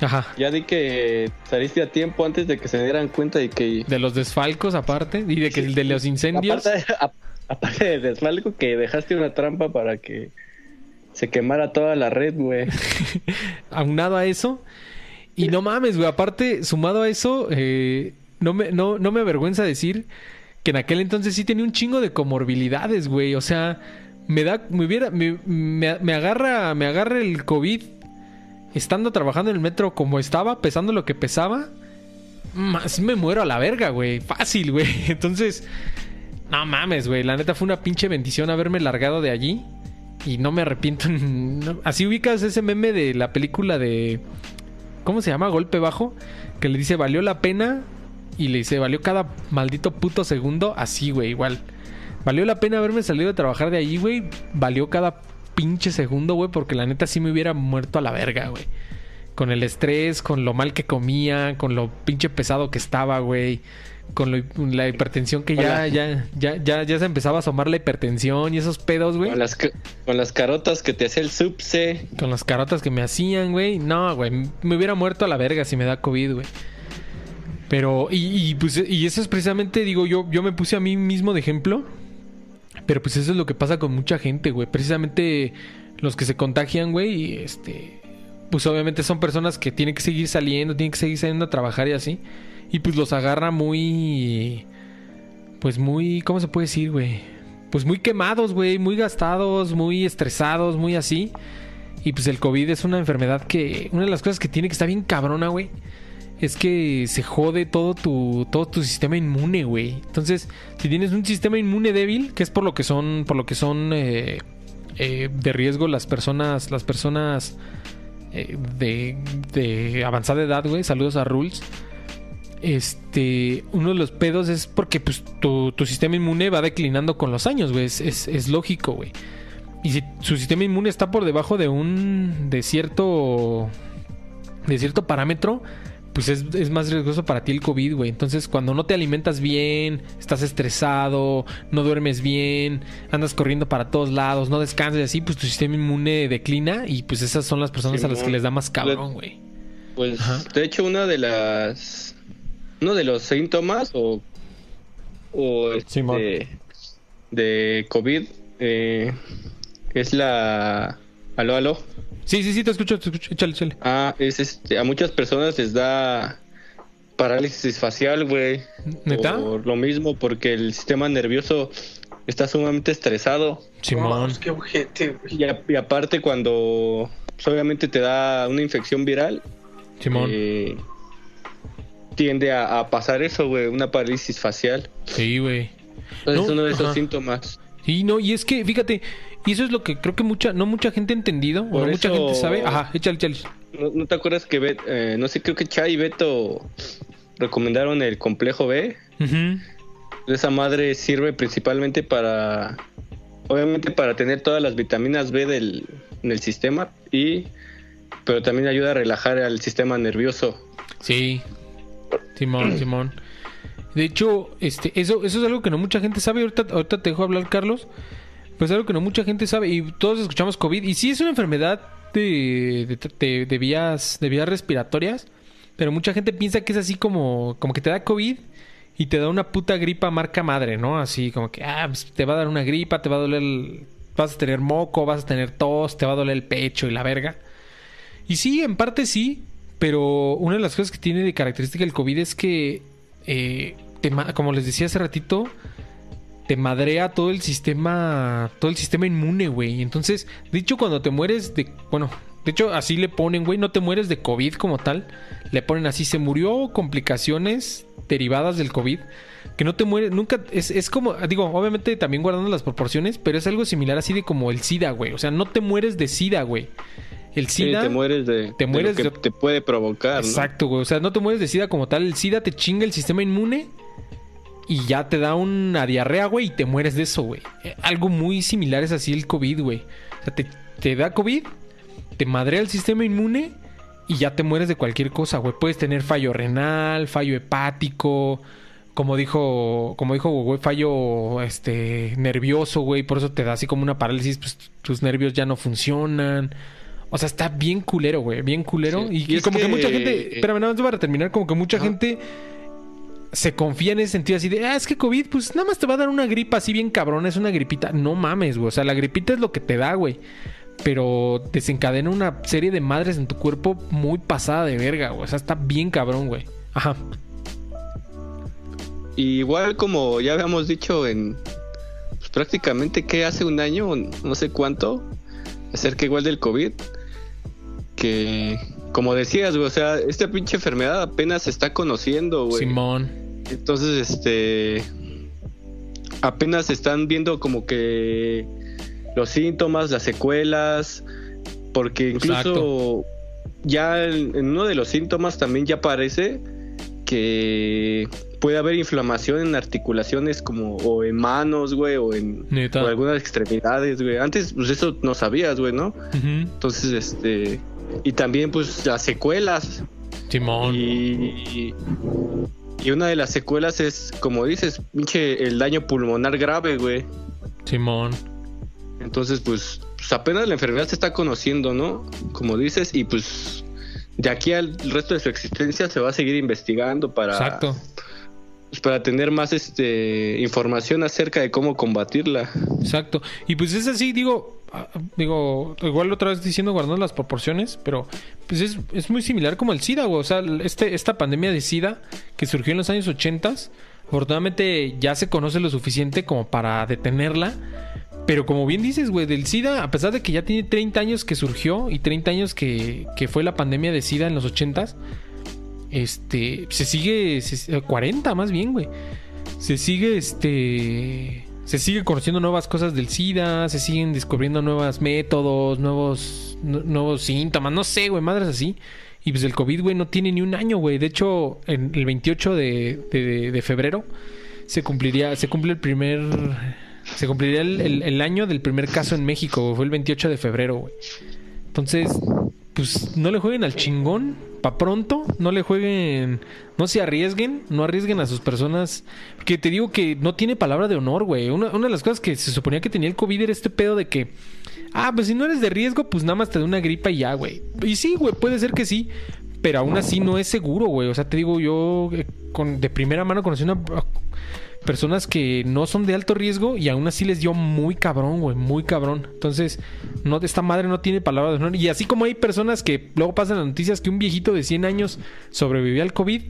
Ajá. Ya di que saliste a tiempo antes de que se dieran cuenta de que... De los desfalcos aparte y de que de los incendios. Aparte, a- aparte de desfalco, que dejaste una trampa para que se quemara toda la red, güey. aunado a eso. Y no mames, güey. Aparte, sumado a eso, eh, no, me, no, no me avergüenza decir que en aquel entonces sí tenía un chingo de comorbilidades, güey. O sea, me da, me hubiera, me, me- me agarra, me agarra el COVID estando trabajando en el metro como estaba, pesando lo que pesaba. Más me muero a la verga, güey. Fácil, güey. Entonces, no mames, güey. La neta fue una pinche bendición haberme largado de allí. Y no me arrepiento. Así ubicas ese meme de la película de. ¿Cómo se llama? Golpe bajo. Que le dice, valió la pena. Y le dice, valió cada maldito puto segundo. Así, güey, igual. Valió la pena haberme salido de trabajar de ahí, güey. Valió cada pinche segundo, güey. Porque la neta sí me hubiera muerto a la verga, güey. Con el estrés, con lo mal que comía, con lo pinche pesado que estaba, güey. Con lo- la hipertensión que ya, ya, ya, ya, ya se empezaba a asomar la hipertensión y esos pedos, güey. Con las, con las carotas que te hacía el subse. Con las carotas que me hacían, güey. No, güey. Me hubiera muerto a la verga si me da COVID, güey. Pero, y, y, pues, y eso es precisamente, digo, yo, yo me puse a mí mismo de ejemplo. Pero pues eso es lo que pasa con mucha gente, güey. Precisamente los que se contagian, güey, este. pues obviamente son personas que tienen que seguir saliendo, tienen que seguir saliendo a trabajar y así. Y pues los agarra muy... Pues muy... ¿Cómo se puede decir, güey? Pues muy quemados, güey, muy gastados, muy estresados, muy así. Y pues el COVID es una enfermedad que... Una de las cosas que tiene que estar bien cabrona, güey. Es que se jode todo tu, todo tu sistema inmune, güey. Entonces, si tienes un sistema inmune débil, que es por lo que son, por lo que son eh, eh, de riesgo las personas, las personas eh, de, de avanzada edad, güey. Saludos a Rules. Este, uno de los pedos es porque pues, tu, tu sistema inmune va declinando con los años, güey. Es, es- es lógico, güey. Y si su sistema inmune está por debajo de un. de cierto. de cierto parámetro. Pues es, es más riesgoso para ti el COVID, güey. Entonces, cuando no te alimentas bien, estás estresado, no duermes bien, andas corriendo para todos lados, no descansas y así, pues tu sistema inmune declina. Y pues esas son las personas a las que les da más cabrón, güey. Pues, Ajá. de hecho, una de las. Uno de los síntomas o. o este, de COVID eh, es la. Aló, aló. Sí, sí, sí, te escucho, te escucho. Échale, échale. Ah, es este. A muchas personas les da parálisis facial, güey. ¿Neta? Por lo mismo, porque el sistema nervioso está sumamente estresado. Simón. Que ojete, güey. Y, aparte, cuando pues, obviamente te da una infección viral, Simón. eh, tiende a, a pasar eso, güey, una parálisis facial. Sí, güey. No, uno de esos ajá. síntomas. Sí, no, y es que, fíjate, y eso es lo que creo que mucha, no mucha gente ha entendido, o no mucha gente sabe. Ajá, échale, échale. ¿No, no te acuerdas que, Bet- eh, no sé, creo que Chai y Beto recomendaron el complejo B? Ujú. Esa madre sirve principalmente para, obviamente para tener todas las vitaminas B del, en el sistema y, pero también ayuda a relajar al sistema nervioso. Sí. Simón, Simón. De hecho, este, eso, eso es algo que no mucha gente sabe. Ahorita, ahorita te dejo hablar, Carlos. Pues es algo que no mucha gente sabe. Y todos escuchamos COVID. Y sí es una enfermedad de, de, de- de vías, de vías respiratorias. Pero mucha gente piensa que es así como, como que te da COVID y te da una puta gripa marca madre, ¿no? Así como que, ah, pues, te va a dar una gripa, te va a doler, el- vas a tener moco, vas a tener tos, te va a doler el pecho y la verga. Y sí, en parte sí, pero una de las cosas que tiene de característica el COVID es que, eh, como les decía hace ratito, te madrea todo el sistema, todo el sistema inmune, güey. Entonces, de hecho, cuando te mueres de, bueno, de hecho, así le ponen, güey, no te mueres de COVID como tal, le ponen así, se murió complicaciones derivadas del COVID. Que no te mueres, nunca, es, es como, digo, obviamente también guardando las proporciones, pero es algo similar así de como el SIDA, güey. O sea, no te mueres de SIDA, güey. El Sí, SIDA... te mueres de, te de lo que de- te puede provocar, ¿no? Exacto, güey. O sea, no te mueres de SIDA como tal. El SIDA te chinga el sistema inmune y ya te da una diarrea, güey, y te mueres de eso, güey. Eh, Algo muy similar es así el COVID, güey. O sea, te, te da COVID, te madrea el sistema inmune y ya te mueres de cualquier cosa, güey. Puedes tener fallo renal, fallo hepático, como dijo, como dijo, güey, fallo este nervioso, güey, por eso te da así como una parálisis, pues tus nervios ya no funcionan. O sea, está bien culero, güey, bien culero. Sí. Y, Y y es como que, que- mucha gente, espérame, nada más para terminar, como que mucha Ajá. gente se confía en ese sentido así de, ah, es que COVID, pues nada más te va a dar una gripa así bien cabrón, es una gripita. No mames, güey. O sea, la gripita es lo que te da, güey. Pero desencadena una serie de madres en tu cuerpo muy pasada de verga, güey. O sea, está bien cabrón, güey. Ajá. Y igual como ya habíamos dicho en pues, prácticamente que hace un año, no sé cuánto, acerca igual del COVID, que como decías, güey, o sea, esta pinche enfermedad apenas se está conociendo, güey. Simón. Entonces, este, apenas están viendo como que los síntomas, las secuelas, porque incluso Exacto. ya en uno de los síntomas también ya parece que puede haber inflamación en articulaciones como o en manos, güey, o en o algunas extremidades, güey. Antes, pues eso no sabías, güey, ¿no? Entonces, este, y también pues las secuelas, Simón. y, y una de las secuelas es, como dices, pinche el daño pulmonar grave, güey. Simón. Entonces, pues, pues apenas la enfermedad se está conociendo, ¿no? Como dices, y pues de aquí al resto de su existencia se va a seguir investigando para, Exacto. Pues, para tener más este información acerca de cómo combatirla. Exacto. Y pues es así, digo, ah, digo, igual otra vez diciendo guardando las proporciones, pero pues es, es muy similar como el SIDA, güey. O sea, este, esta pandemia de SIDA que surgió en los años 80, afortunadamente ya se conoce lo suficiente como para detenerla. Pero como bien dices, güey, del SIDA, a pesar de que ya tiene 30 años que surgió y 30 años que, que fue la pandemia de SIDA en los 80s, este, se sigue, se- 40 más bien, güey. Se sigue, este, se sigue conociendo nuevas cosas del SIDA, se siguen descubriendo nuevos métodos, nuevos, nu- nuevos síntomas, no sé, güey, madres así. Y pues el COVID, güey, no tiene ni un año, güey. De hecho, el 28 de, de- de febrero se cumpliría, se cumple el primer, se cumpliría el, año del primer caso en México. Fue el 28 de febrero, güey. Entonces, pues no le jueguen al chingón pa' pronto, no le jueguen, no se arriesguen, no arriesguen a sus personas. Que te digo que no tiene palabra de honor, güey. Una, una de las cosas que se suponía que tenía el COVID era este pedo de que, ah, pues si no eres de riesgo, pues nada más te da una gripa y ya, güey. Y sí, güey, puede ser que sí, pero aún así no es seguro, güey. O sea, te digo, yo eh, con, de primera mano conocí una personas que no son de alto riesgo y aún así les dio muy cabrón, güey, muy cabrón. Entonces, no, esta madre no tiene palabra de honor. Y así como hay personas que luego pasan las noticias que un viejito de 100 años sobrevivió al COVID,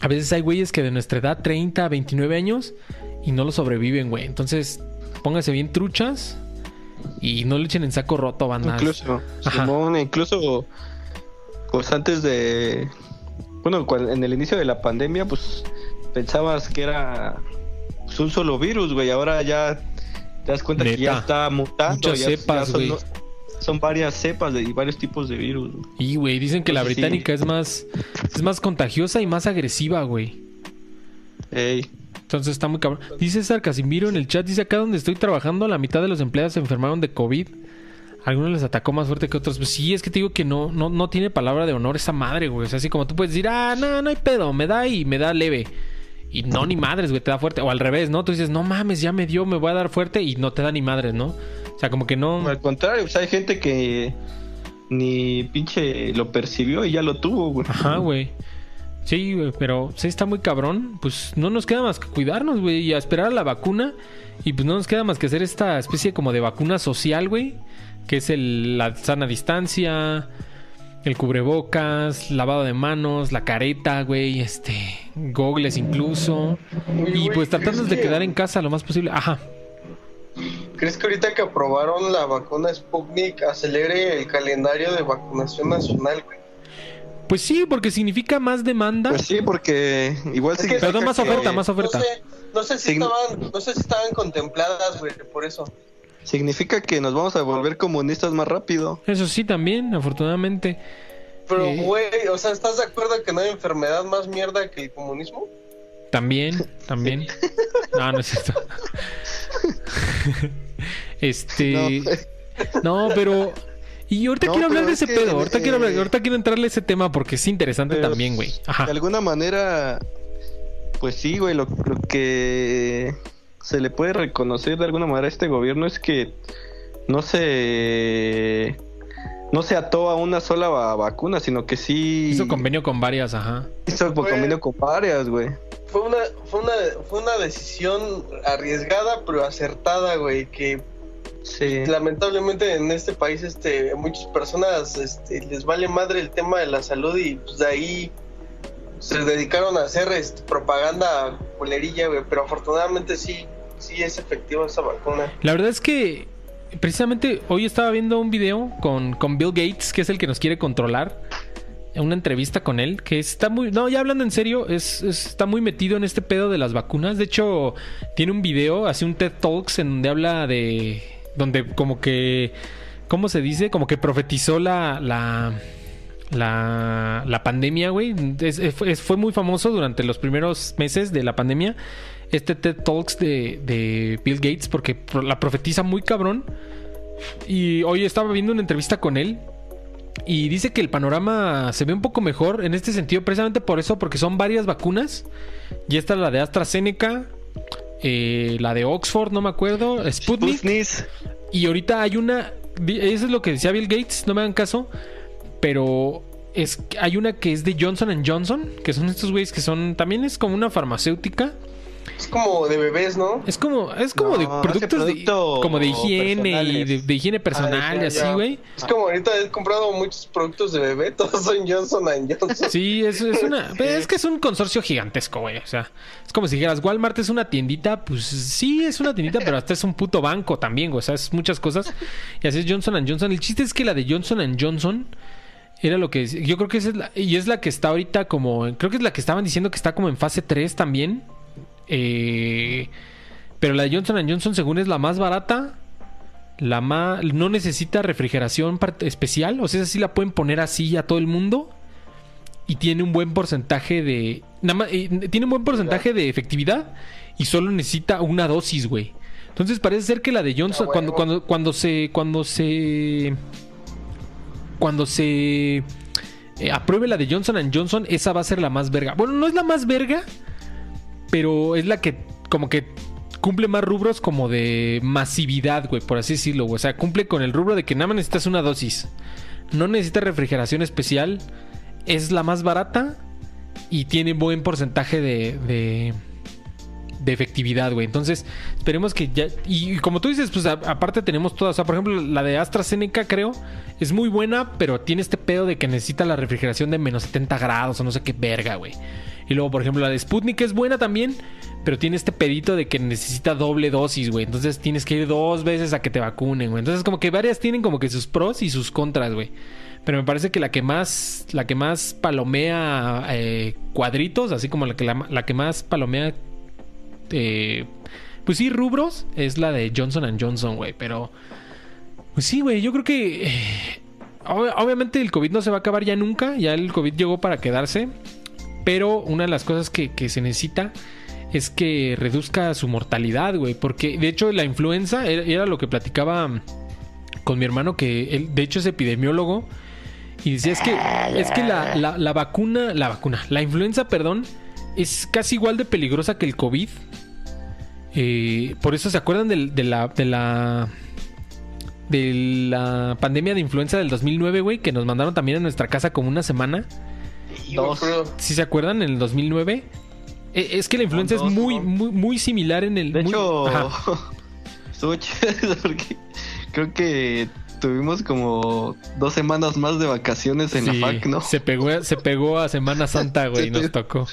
a veces hay güeyes que de nuestra edad, 30, 29 años, y no lo sobreviven, güey. Entonces, pónganse bien truchas y no le echen en saco roto, bandas. Incluso. Simón, incluso, pues antes de, bueno, en el inicio de la pandemia, pues pensabas que era pues, un solo virus, güey. Ahora ya te das cuenta que ya está mutando. Muchas ya- ya cepas, son, güey. son varias cepas de, y varios tipos de virus. güey. Y, güey, dicen que la sí. británica es más es más contagiosa y más agresiva, güey. Ey, Entonces está muy cabrón. Dice César Casimiro en el chat, dice acá donde estoy trabajando, la mitad de los empleados se enfermaron de COVID. Algunos les atacó más fuerte que otros. Pues sí, es que te digo que no, no, no tiene palabra de honor esa madre, güey. O sea, así como tú puedes decir, ah, no, no hay pedo, me da y me da leve. Y no, ni madres, güey, te da fuerte. O al revés, ¿no? Tú dices, no mames, ya me dio, me voy a dar fuerte y no te da ni madres, ¿no? O sea, como que no... al contrario, pues hay gente que ni pinche lo percibió y ya lo tuvo, güey. Ajá, güey. Sí, güey, pero sí está muy cabrón. Pues no nos queda más que cuidarnos, güey, y a esperar a la vacuna. Y pues no nos queda más que hacer esta especie como de vacuna social, güey. Que es el, la sana distancia, el cubrebocas, lavado de manos, la careta, güey, este, gogles incluso. Y pues tratando ¿crees de que- quedar en casa lo más posible. Ajá. ¿Crees que ahorita que aprobaron la vacuna Sputnik acelere el calendario de vacunación nacional, güey? Pues sí, porque significa más demanda. Pues sí, porque igual Pero da más oferta, que- más oferta. No sé, no sé si Sign- estaban, no sé si estaban contempladas, güey, por eso. Significa que nos vamos a volver comunistas más rápido. Eso sí, también, afortunadamente. Pero, Eh. güey, o sea, ¿estás de acuerdo que no hay enfermedad más mierda que el comunismo? También, también. No, no es cierto. este. No, pero. Y ahorita No, quiero hablar pero de es ese que, pedo. Ahorita, quiero hablar- eh, ahorita quiero entrarle a ese tema porque es interesante Pero, también, güey. Ajá. De alguna manera, pues sí, güey, lo, lo que se le puede reconocer de alguna manera a este gobierno es que no se no se ató a una sola va- vacuna, sino que sí Hizo convenio con varias, ajá. hizo Fue- convenio con varias, güey. Fue una, fue una, fue una decisión arriesgada pero acertada, güey, que Sí. lamentablemente en este país, este, muchas personas, este, les vale madre el tema de la salud y pues de ahí se dedicaron a hacer este, propaganda culerilla, güey, pero afortunadamente sí, sí es efectiva esa vacuna. La verdad es que precisamente hoy estaba viendo un video con, con Bill Gates, que es el que nos quiere controlar. Una entrevista con él, que está muy. No, ya hablando en serio, es, es- está muy metido en este pedo de las vacunas. De hecho, tiene un video, hace un TED Talks en donde habla de. Donde como que. ¿Cómo se dice? Como que profetizó la la, la pandemia, güey. Es- es- fue muy famoso durante los primeros meses de la pandemia. Este TED Talks de, de Bill Gates, porque la profetiza muy cabrón. Y hoy estaba viendo una entrevista con él. Y dice que el panorama se ve un poco mejor en este sentido, precisamente por eso, porque son varias vacunas. Y esta es la de AstraZeneca, eh, la de Oxford, no me acuerdo, Sputnik. Sputnik. Y ahorita hay una. Eso es lo que decía Bill Gates, no me hagan caso. Pero es hay una que es de Johnson Johnson, que son estos güeyes que son también es como una farmacéutica. Es como de bebés, ¿no? Es como es como No, de productos de, como de higiene y de, de higiene personal y Ah, así, ya. güey. Es como ahorita he comprado muchos productos de bebé, todos son Johnson Johnson. Sí, es, es una. Es que es un consorcio gigantesco, güey. O sea, es como si dijeras, Walmart es una tiendita. Pues sí, es una tiendita, pero hasta es un puto banco también, güey. O sea, es muchas cosas. Y así es Johnson Johnson. El chiste es que la de Johnson Johnson era lo que. Yo creo que esa es la. Y es la que está ahorita como. Creo que es la que estaban diciendo que está como en fase 3 también. Eh, pero la de Johnson Johnson, según es la más barata. La más. No necesita refrigeración especial. O sea, esa sí la pueden poner así a todo el mundo y tiene un buen porcentaje de. Nada más, eh, tiene un buen porcentaje de efectividad y solo necesita una dosis, güey. Entonces parece ser que la de Johnson, Ah, cuando, cuando, cuando se. Cuando se. Cuando se. eh, apruebe la de Johnson Johnson, esa va a ser la más verga. Bueno, no es la más verga, pero es la que como que cumple más rubros como de masividad, güey, por así decirlo. O sea, cumple con el rubro de que nada más necesitas una dosis. No necesitas refrigeración especial. Es la más barata y tiene buen porcentaje de, de efectividad, güey. Entonces, esperemos que ya... Y, como tú dices, pues aparte tenemos todas. O sea, por ejemplo, la de AstraZeneca, creo, es muy buena, pero tiene este pedo de que necesita la refrigeración de menos 70 grados o no sé qué verga, güey. Y luego, por ejemplo, la de Sputnik es buena también, pero tiene este pedito de que necesita doble dosis, güey. Entonces tienes que ir dos veces a que te vacunen, güey. Entonces, como que varias tienen como que sus pros y sus contras, güey. Pero me parece que la que más, la que más palomea eh, cuadritos, así como la que, la que más palomea, eh, pues sí, rubros, es la de Johnson Johnson, güey. Pero, pues sí, güey, yo creo que... eh, ob- obviamente el COVID no se va a acabar ya nunca, ya el COVID llegó para quedarse. Pero una de las cosas que, se necesita es que reduzca su mortalidad, güey. Porque de hecho la influenza era, era lo que platicaba con mi hermano, que él de hecho es epidemiólogo. Y decía, es que, es que la- la vacuna, la vacuna, la influenza, perdón, es casi igual de peligrosa que el COVID. Eh, por eso se acuerdan de, la, de la de la pandemia de influenza del 2009, güey, que nos mandaron también a nuestra casa como una semana. Dos. acuerdo. ¿Sí se acuerdan? En el 2009. Eh, Es que la influenza dos, es muy, ¿no? muy, muy similar en el. De muy- hecho, estuvo chido porque creo que tuvimos como dos semanas más de vacaciones en Sí, la FAC, ¿no? Se pegó, se pegó a Semana Santa, güey, Sí, nos sí. tocó.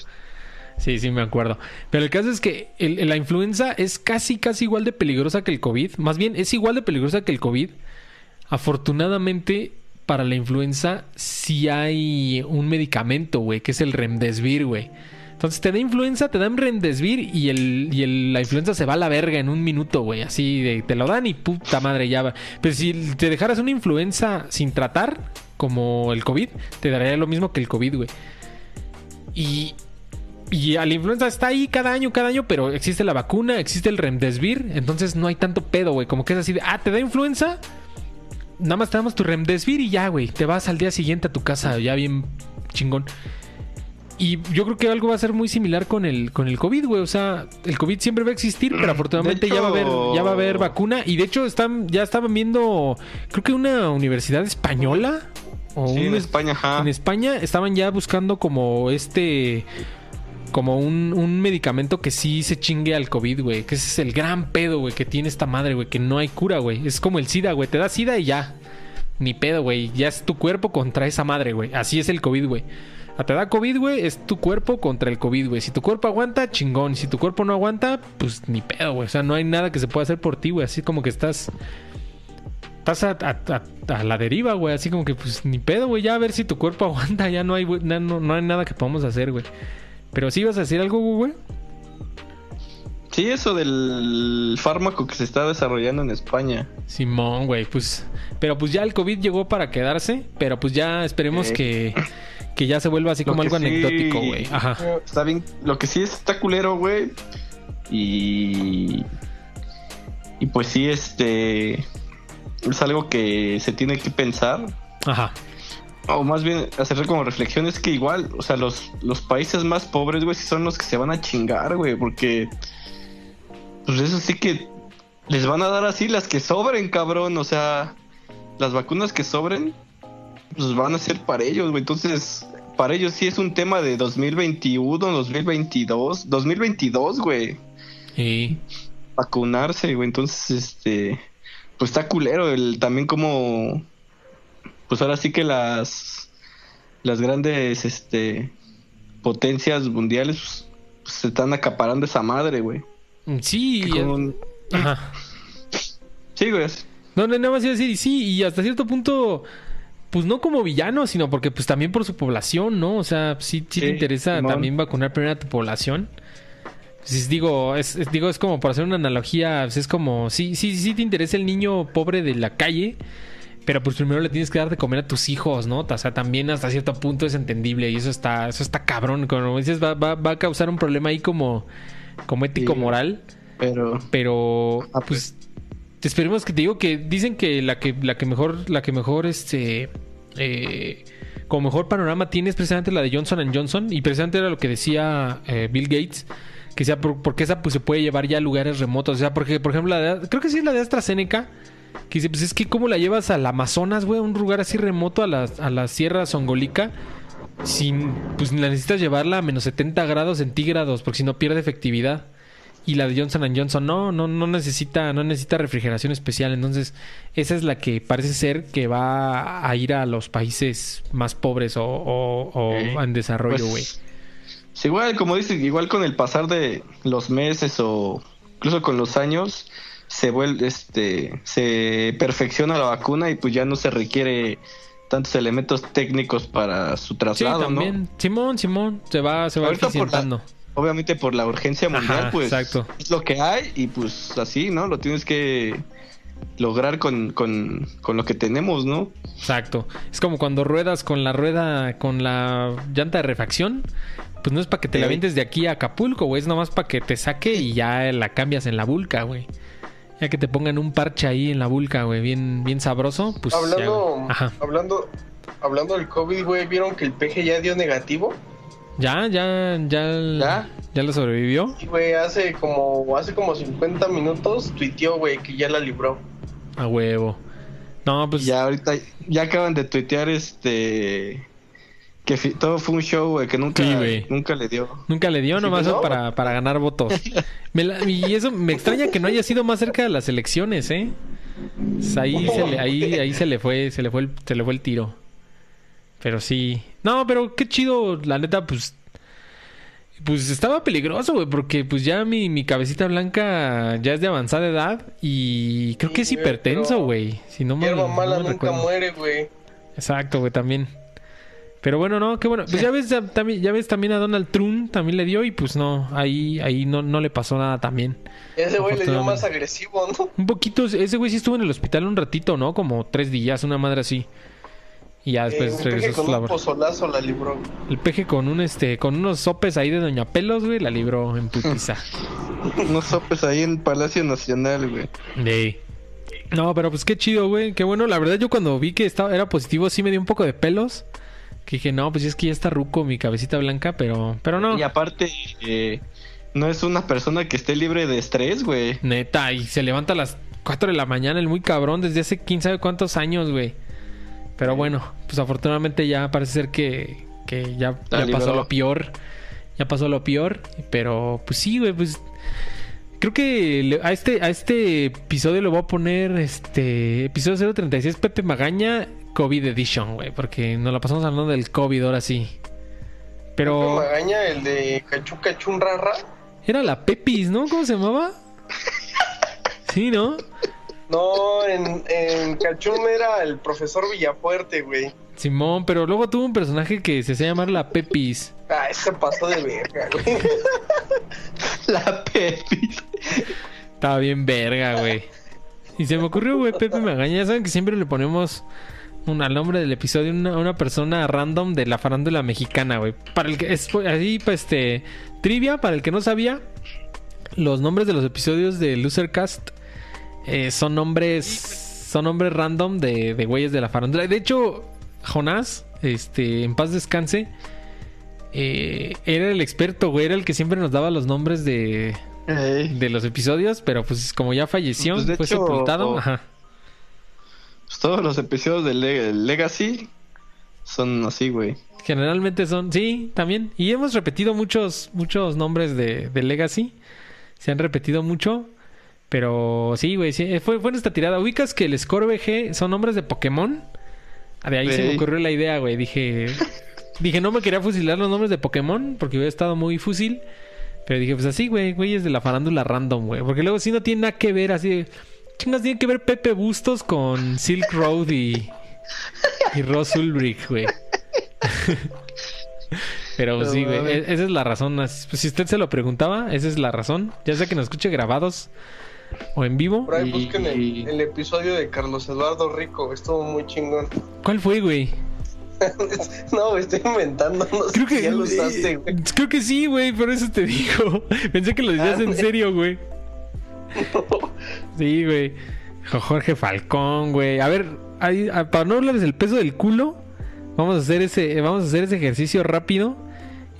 Sí, sí, me acuerdo. Pero el caso es que la influenza es casi, casi igual de peligrosa que el COVID. Más bien, es igual de peligrosa que el COVID. Afortunadamente, para la influenza sí hay un medicamento, güey, que es el Remdesivir, güey. Entonces te da influenza, te dan Remdesivir y, el, y el- la influenza se va a la verga en un minuto, güey. Así de, te lo dan y puta madre ya va. Pero si te dejaras una influenza sin tratar, como el COVID, te daría lo mismo que el COVID, güey. Y, y a la influenza está ahí cada año, cada año, pero existe la vacuna, existe el Remdesivir, entonces no hay tanto pedo, güey. Como que es así de, ah, te da influenza, nada más te damos tu Remdesivir y ya, güey. Te vas al día siguiente a tu casa, ya bien chingón. Y yo creo que algo va a ser muy similar con el, con el COVID, güey. O sea, el COVID siempre va a existir, pero afortunadamente ya va a haber, ya va a haber vacuna. Y de hecho están, ya estaban viendo, creo que una universidad española. O Sí, en España, ajá. en España estaban ya buscando como este. Como un, un medicamento que sí se chingue al COVID, güey. Que ese es el gran pedo, güey, que tiene esta madre, güey. Que no hay cura, güey. Es como el SIDA, güey. Te da SIDA y ya. Ni pedo, güey. Ya es tu cuerpo contra esa madre, güey. Así es el COVID, güey. Ah, Te da COVID, güey. Es tu cuerpo contra el COVID, güey. Si tu cuerpo aguanta, chingón. Si tu cuerpo no aguanta, pues ni pedo, güey. O sea, no hay nada que se pueda hacer por ti, güey. Así como que estás estás a, la deriva, güey. Así como que, pues, ni pedo, güey. Ya a ver si tu cuerpo aguanta. Ya no hay, no, no hay nada que podamos hacer, güey. Pero sí ibas a decir algo, güey. Sí, eso del fármaco que se está desarrollando en España. Simón, güey. Pues, pero pues ya el COVID llegó para quedarse. Pero pues ya esperemos que, que ya se vuelva así Lo como algo sí- anecdótico, güey. Ajá. Está bien, lo que sí está culero, güey. Y. Y pues sí, este. Es algo que se tiene que pensar. Ajá. O más bien hacer como reflexión es que igual, o sea, los, los países más pobres, güey, sí son los que se van a chingar, güey, porque pues eso sí que les van a dar así las que sobren, cabrón, o sea, las vacunas que sobren, pues van a ser para ellos, güey. Entonces, para ellos sí es un tema de 2021, 2022, 2022, güey. Y Vacunarse, güey. Entonces, este, pues está culero el también como, pues ahora sí que las, las grandes, este, potencias mundiales pues, pues, se están acaparando esa madre, güey. sí, y- ajá. Sí, güey. No, no, nada más iba a decir, sí, y hasta cierto punto, pues no como villano, sino porque pues también por su población, ¿no? O sea, sí, sí, te interesa Simón. también vacunar primero a tu población. Pues, digo, es, es- digo, es como para hacer una analogía, pues, es como, sí, sí, sí te interesa el niño pobre de la calle, pero pues primero le tienes que dar de comer a tus hijos, ¿no? O sea, también hasta cierto punto es entendible y eso está, eso está cabrón. Como dices, va, va, va a causar un problema ahí como, como ético-moral. Pero, Pero Ah, pues esperemos que te digo que dicen que la que la que mejor la que mejor este eh, como mejor panorama tiene es precisamente la de Johnson Johnson y precisamente era lo que decía eh, Bill Gates que sea por- porque esa pues se puede llevar ya a lugares remotos, o sea, porque por ejemplo la de- creo que sí es la de AstraZeneca que dice, pues es que cómo la llevas al Amazonas, güey, a un lugar así remoto a la, a la Sierra Songolica sin pues la necesitas llevarla a menos 70 grados centígrados porque si no pierde efectividad. Y la de Johnson Johnson no, no, no necesita, no necesita refrigeración especial. Entonces, esa es la que parece ser que va a ir a los países más pobres o, o- en desarrollo, pues, güey. igual, como dices, igual con el pasar de los meses o incluso con los años, se vuelve, este, se perfecciona la vacuna y pues ya no se requiere tantos elementos técnicos para su sí, traslado, también. ¿no? Simón, Simón, se va, se va eficientando. Obviamente por la urgencia mundial, Ajá, pues exacto. es lo que hay y pues así, ¿no? Lo tienes que lograr con, con, con lo que tenemos, ¿no? Exacto. Es como cuando ruedas con la rueda, con la llanta de refacción. Pues no es para que te la Ey. vientes de aquí a Acapulco, güey. Es nomás para que te saque y ya la cambias en la vulca, güey. Ya que te pongan un parche ahí en la vulca, güey, bien, bien sabroso, pues hablando. Ajá. hablando, hablando del COVID, güey, ¿vieron que el peje ya dio negativo? Ya, ya, ya, ¿Ya? ya lo sobrevivió. Y, güey, hace como, hace como 50 minutos tuiteó, güey, que ya la libró. A huevo. No, pues Ya ahorita, ya acaban de tuitear este que todo fue un show, güey, que nunca, Sí, güey. nunca le dio. Nunca le dio, Sí, nomás no. para, para ganar votos. Me la- y eso me extraña que no haya sido más cerca de las elecciones, ¿eh? Pues ahí se le, ahí, ahí se le fue, se le fue el, se le fue el tiro. Pero sí. No, pero qué chido, la neta, pues. Pues estaba peligroso, güey, porque pues ya mi, mi cabecita blanca ya es de avanzada edad y creo que es hipertenso, güey. Si no me nunca recuerdo. muere, güey. Exacto, güey, también. Pero bueno, no, qué bueno. Pues ya ves, ya, también, ya ves también a Donald Trump, también le dio y pues no, ahí, ahí no, no le pasó nada también. Ese güey le dio más agresivo, ¿no? Un poquito, ese güey sí estuvo en el hospital un ratito, ¿no? Como tres días, una madre así. Y ya Eh, después un peje regresó a con su un labor. pozolazo la libró. El peje con un este, con unos sopes ahí de Doña Pelos, güey, la libró en putiza. Unos sopes ahí en Palacio Nacional, güey. No, pero pues qué chido, güey. Qué bueno. La verdad, yo cuando vi que estaba, era positivo, sí me dio un poco de pelos. Que dije, no, pues es que ya está ruco mi cabecita blanca, pero, pero no. Y aparte, eh, no es una persona que esté libre de estrés, güey. Neta, y se levanta a las 4 de la mañana, el muy cabrón, desde hace quién sabe cuántos años, güey. Pero bueno, pues afortunadamente ya parece ser que, que ya, ya pasó lo peor. Ya pasó lo peor. Pero pues sí, güey, pues. Creo que a este, a este episodio le voy a poner este episodio 036 Pepe Magaña COVID Edition, güey. Porque nos la pasamos hablando del COVID ahora sí. Pepe Pero Magaña, el de Cachú Cachún Rara. era la Pepis, ¿no? ¿Cómo se llamaba? Sí, ¿no? No, en, en Cachún era el profesor Villafuerte, güey. Simón, pero luego tuvo un personaje que se hacía llamar la Pepis. Ah, ese pasó de verga, güey. La Pepis. Estaba bien verga, güey. Y se me ocurrió, güey, Pepe Magaña. Ya saben que siempre le ponemos un, al nombre del episodio una, una persona random de la farándula mexicana, güey. Para el que es así, pues, este. Trivia, para el que no sabía, los nombres de los episodios de Losercast eh, son nombres. Son nombres random de, de güeyes de la farándula. De hecho, Jonás, este, en paz descanse. eh, era el experto, güey. Era el que siempre nos daba los nombres de, de los episodios, pero pues como ya falleció, Pues, fue hecho, sepultado. Ajá. Todos los episodios de Le- Legacy son así, güey. Generalmente son, sí, también. Y hemos repetido muchos, muchos nombres de, de Legacy. Se han repetido mucho. Pero sí, güey, sí, fue, fue nuestra tirada. ¿Ubicas que el Score VG son nombres de Pokémon? Ah, De ahí se me ocurrió la idea, güey. Dije, dije, no me quería fusilar los nombres de Pokémon porque hubiera estado muy fusil. Pero dije, pues así, güey, güey, es de la farándula random, güey. Porque luego sí no tiene nada que ver, así de... Chingas, tiene que ver Pepe Bustos con Silk Road y... Y Ross Ulbricht, güey. Pero No sí, güey, e- esa es la razón. Pues, si usted se lo preguntaba, esa es la razón. Ya sea que nos escuche grabados o en vivo. Por ahí Y- busquen el, el episodio de Carlos Eduardo Rico, estuvo muy chingón. ¿Cuál fue, güey? no, me estoy inventando, no sé Creo que, si ya lo usaste, güey. creo que sí, güey, por eso te digo. Pensé que lo decías Ah, en güey. serio, güey. Sí, güey. Jo- Jorge Falcón, güey. A ver, para no hablarles del peso del culo, vamos a hacer ese, vamos a hacer ese ejercicio rápido.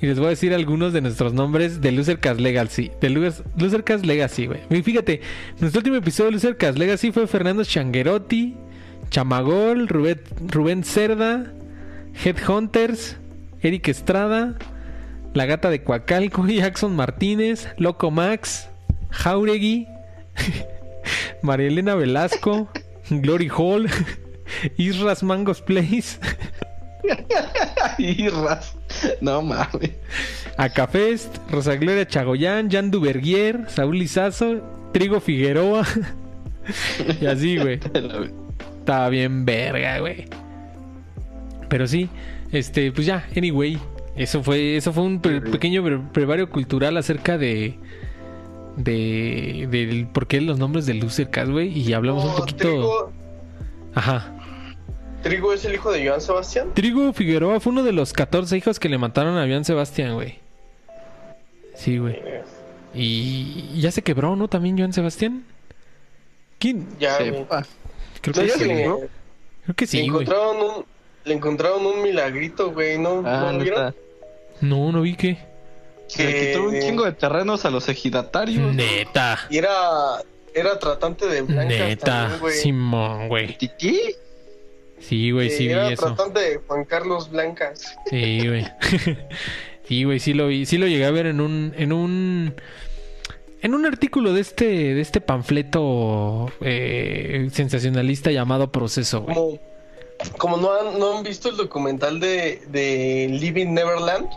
Y les voy a decir algunos de nuestros nombres de Losercast Legacy. De Losercast Legacy, güey. Fíjate, nuestro último episodio de Losercast Legacy fue Fernando Changuerotti, Chamagol, Rubén, Rubén Cerda, Headhunters, Eric Estrada, La Gata de Coacalco, Jackson Martínez, Loco Max, Jauregui, María Elena Velasco, Glory Hall, Isras Mangos Place, Irras. No mames. Acafest, Rosa Gloria Chagoyán, Jan Duvergier, Saúl Lizazo, Trigo Figueroa. y así, güey. Estaba bien verga, güey. Pero sí, este, pues ya, anyway. Eso fue, eso fue un pe- pequeño bre- brevario cultural acerca de. De. del por qué los nombres de Lucercas, güey. Y hablamos un poquito. Trigo, Ajá. Trigo es el hijo de Joan Sebastián. Trigo Figueroa fue uno de los 14 hijos que le mataron a Joan Sebastián, güey. Sí, güey. Y ya se quebró, ¿no? También Joan Sebastián. ¿Quién? Ya, güey. Sepa. Creo No, que ya sí. le- güey. Creo que le sí, güey. encontraron un le encontraron un milagrito, güey, ¿no? Ah, ¿No. No, no vi que. Se le quitó un Que- chingo de terrenos a los ejidatarios. Neta. Y era era tratante de blancas Neta. güey. Simón, güey. ¿Titi? Sí, güey, sí vi era eso. tratante de Juan Carlos Blancas. Sí, güey. sí, güey, sí lo vi. Sí lo llegué a ver en un. En un. En un artículo de este, de este panfleto eh, sensacionalista llamado Proceso, güey. Como, como no han, no han visto el documental de, de Living Neverland.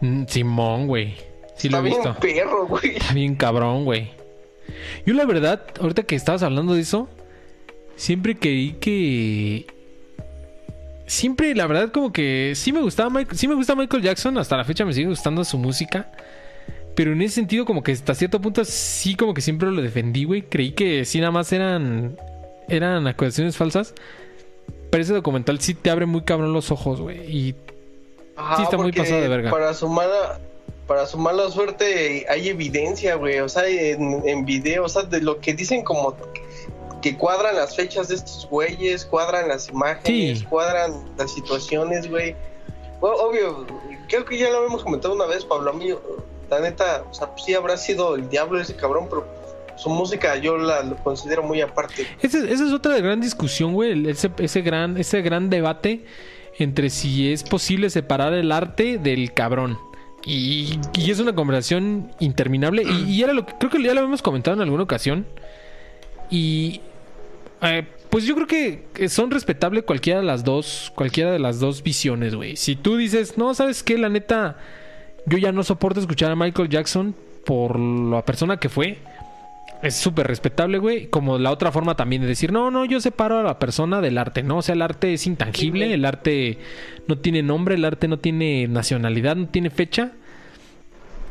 Mm, Simón, güey. Sí lo Está he bien visto. perro, güey. Está bien cabrón, güey. Yo la verdad, ahorita que estabas hablando de eso, siempre creí que... Siempre, la verdad, como que sí me gustaba Michael, sí me gusta Michael Jackson, hasta la fecha me sigue gustando su música. Pero en ese sentido, como que hasta cierto punto sí como que siempre lo defendí, güey. Creí que sí nada más eran eran acusaciones falsas. Pero ese documental sí te abre muy cabrón los ojos, güey. Y Ajá, Sí, está muy pasado de verga. Para su mala, para su mala suerte hay evidencia, güey. O sea, en, en video, o sea, de lo que dicen como que cuadran las fechas de estos güeyes, cuadran las imágenes, Sí. cuadran las situaciones, güey. Bueno, obvio, creo que ya lo habíamos comentado una vez, Pablo. A mí, la neta, o sea, pues sí habrá sido el diablo ese cabrón, pero su música yo la lo considero muy aparte. Ese- esa es otra gran discusión, güey. Ese, ese gran, ese gran debate entre si es posible separar el arte del cabrón. Y, y es una conversación interminable. Y, era lo que creo que ya lo habíamos comentado en alguna ocasión. Y eh, pues yo creo que que son respetables cualquiera de las dos, cualquiera de las dos visiones, güey. Si tú dices, no, sabes qué, la neta, yo ya no soporto escuchar a Michael Jackson por la persona que fue. Es súper respetable, güey. Como la otra forma también de decir, no, no, yo separo a la persona del arte, ¿no? O sea, el arte es intangible, el arte no tiene nombre, el arte no tiene nacionalidad, no tiene fecha.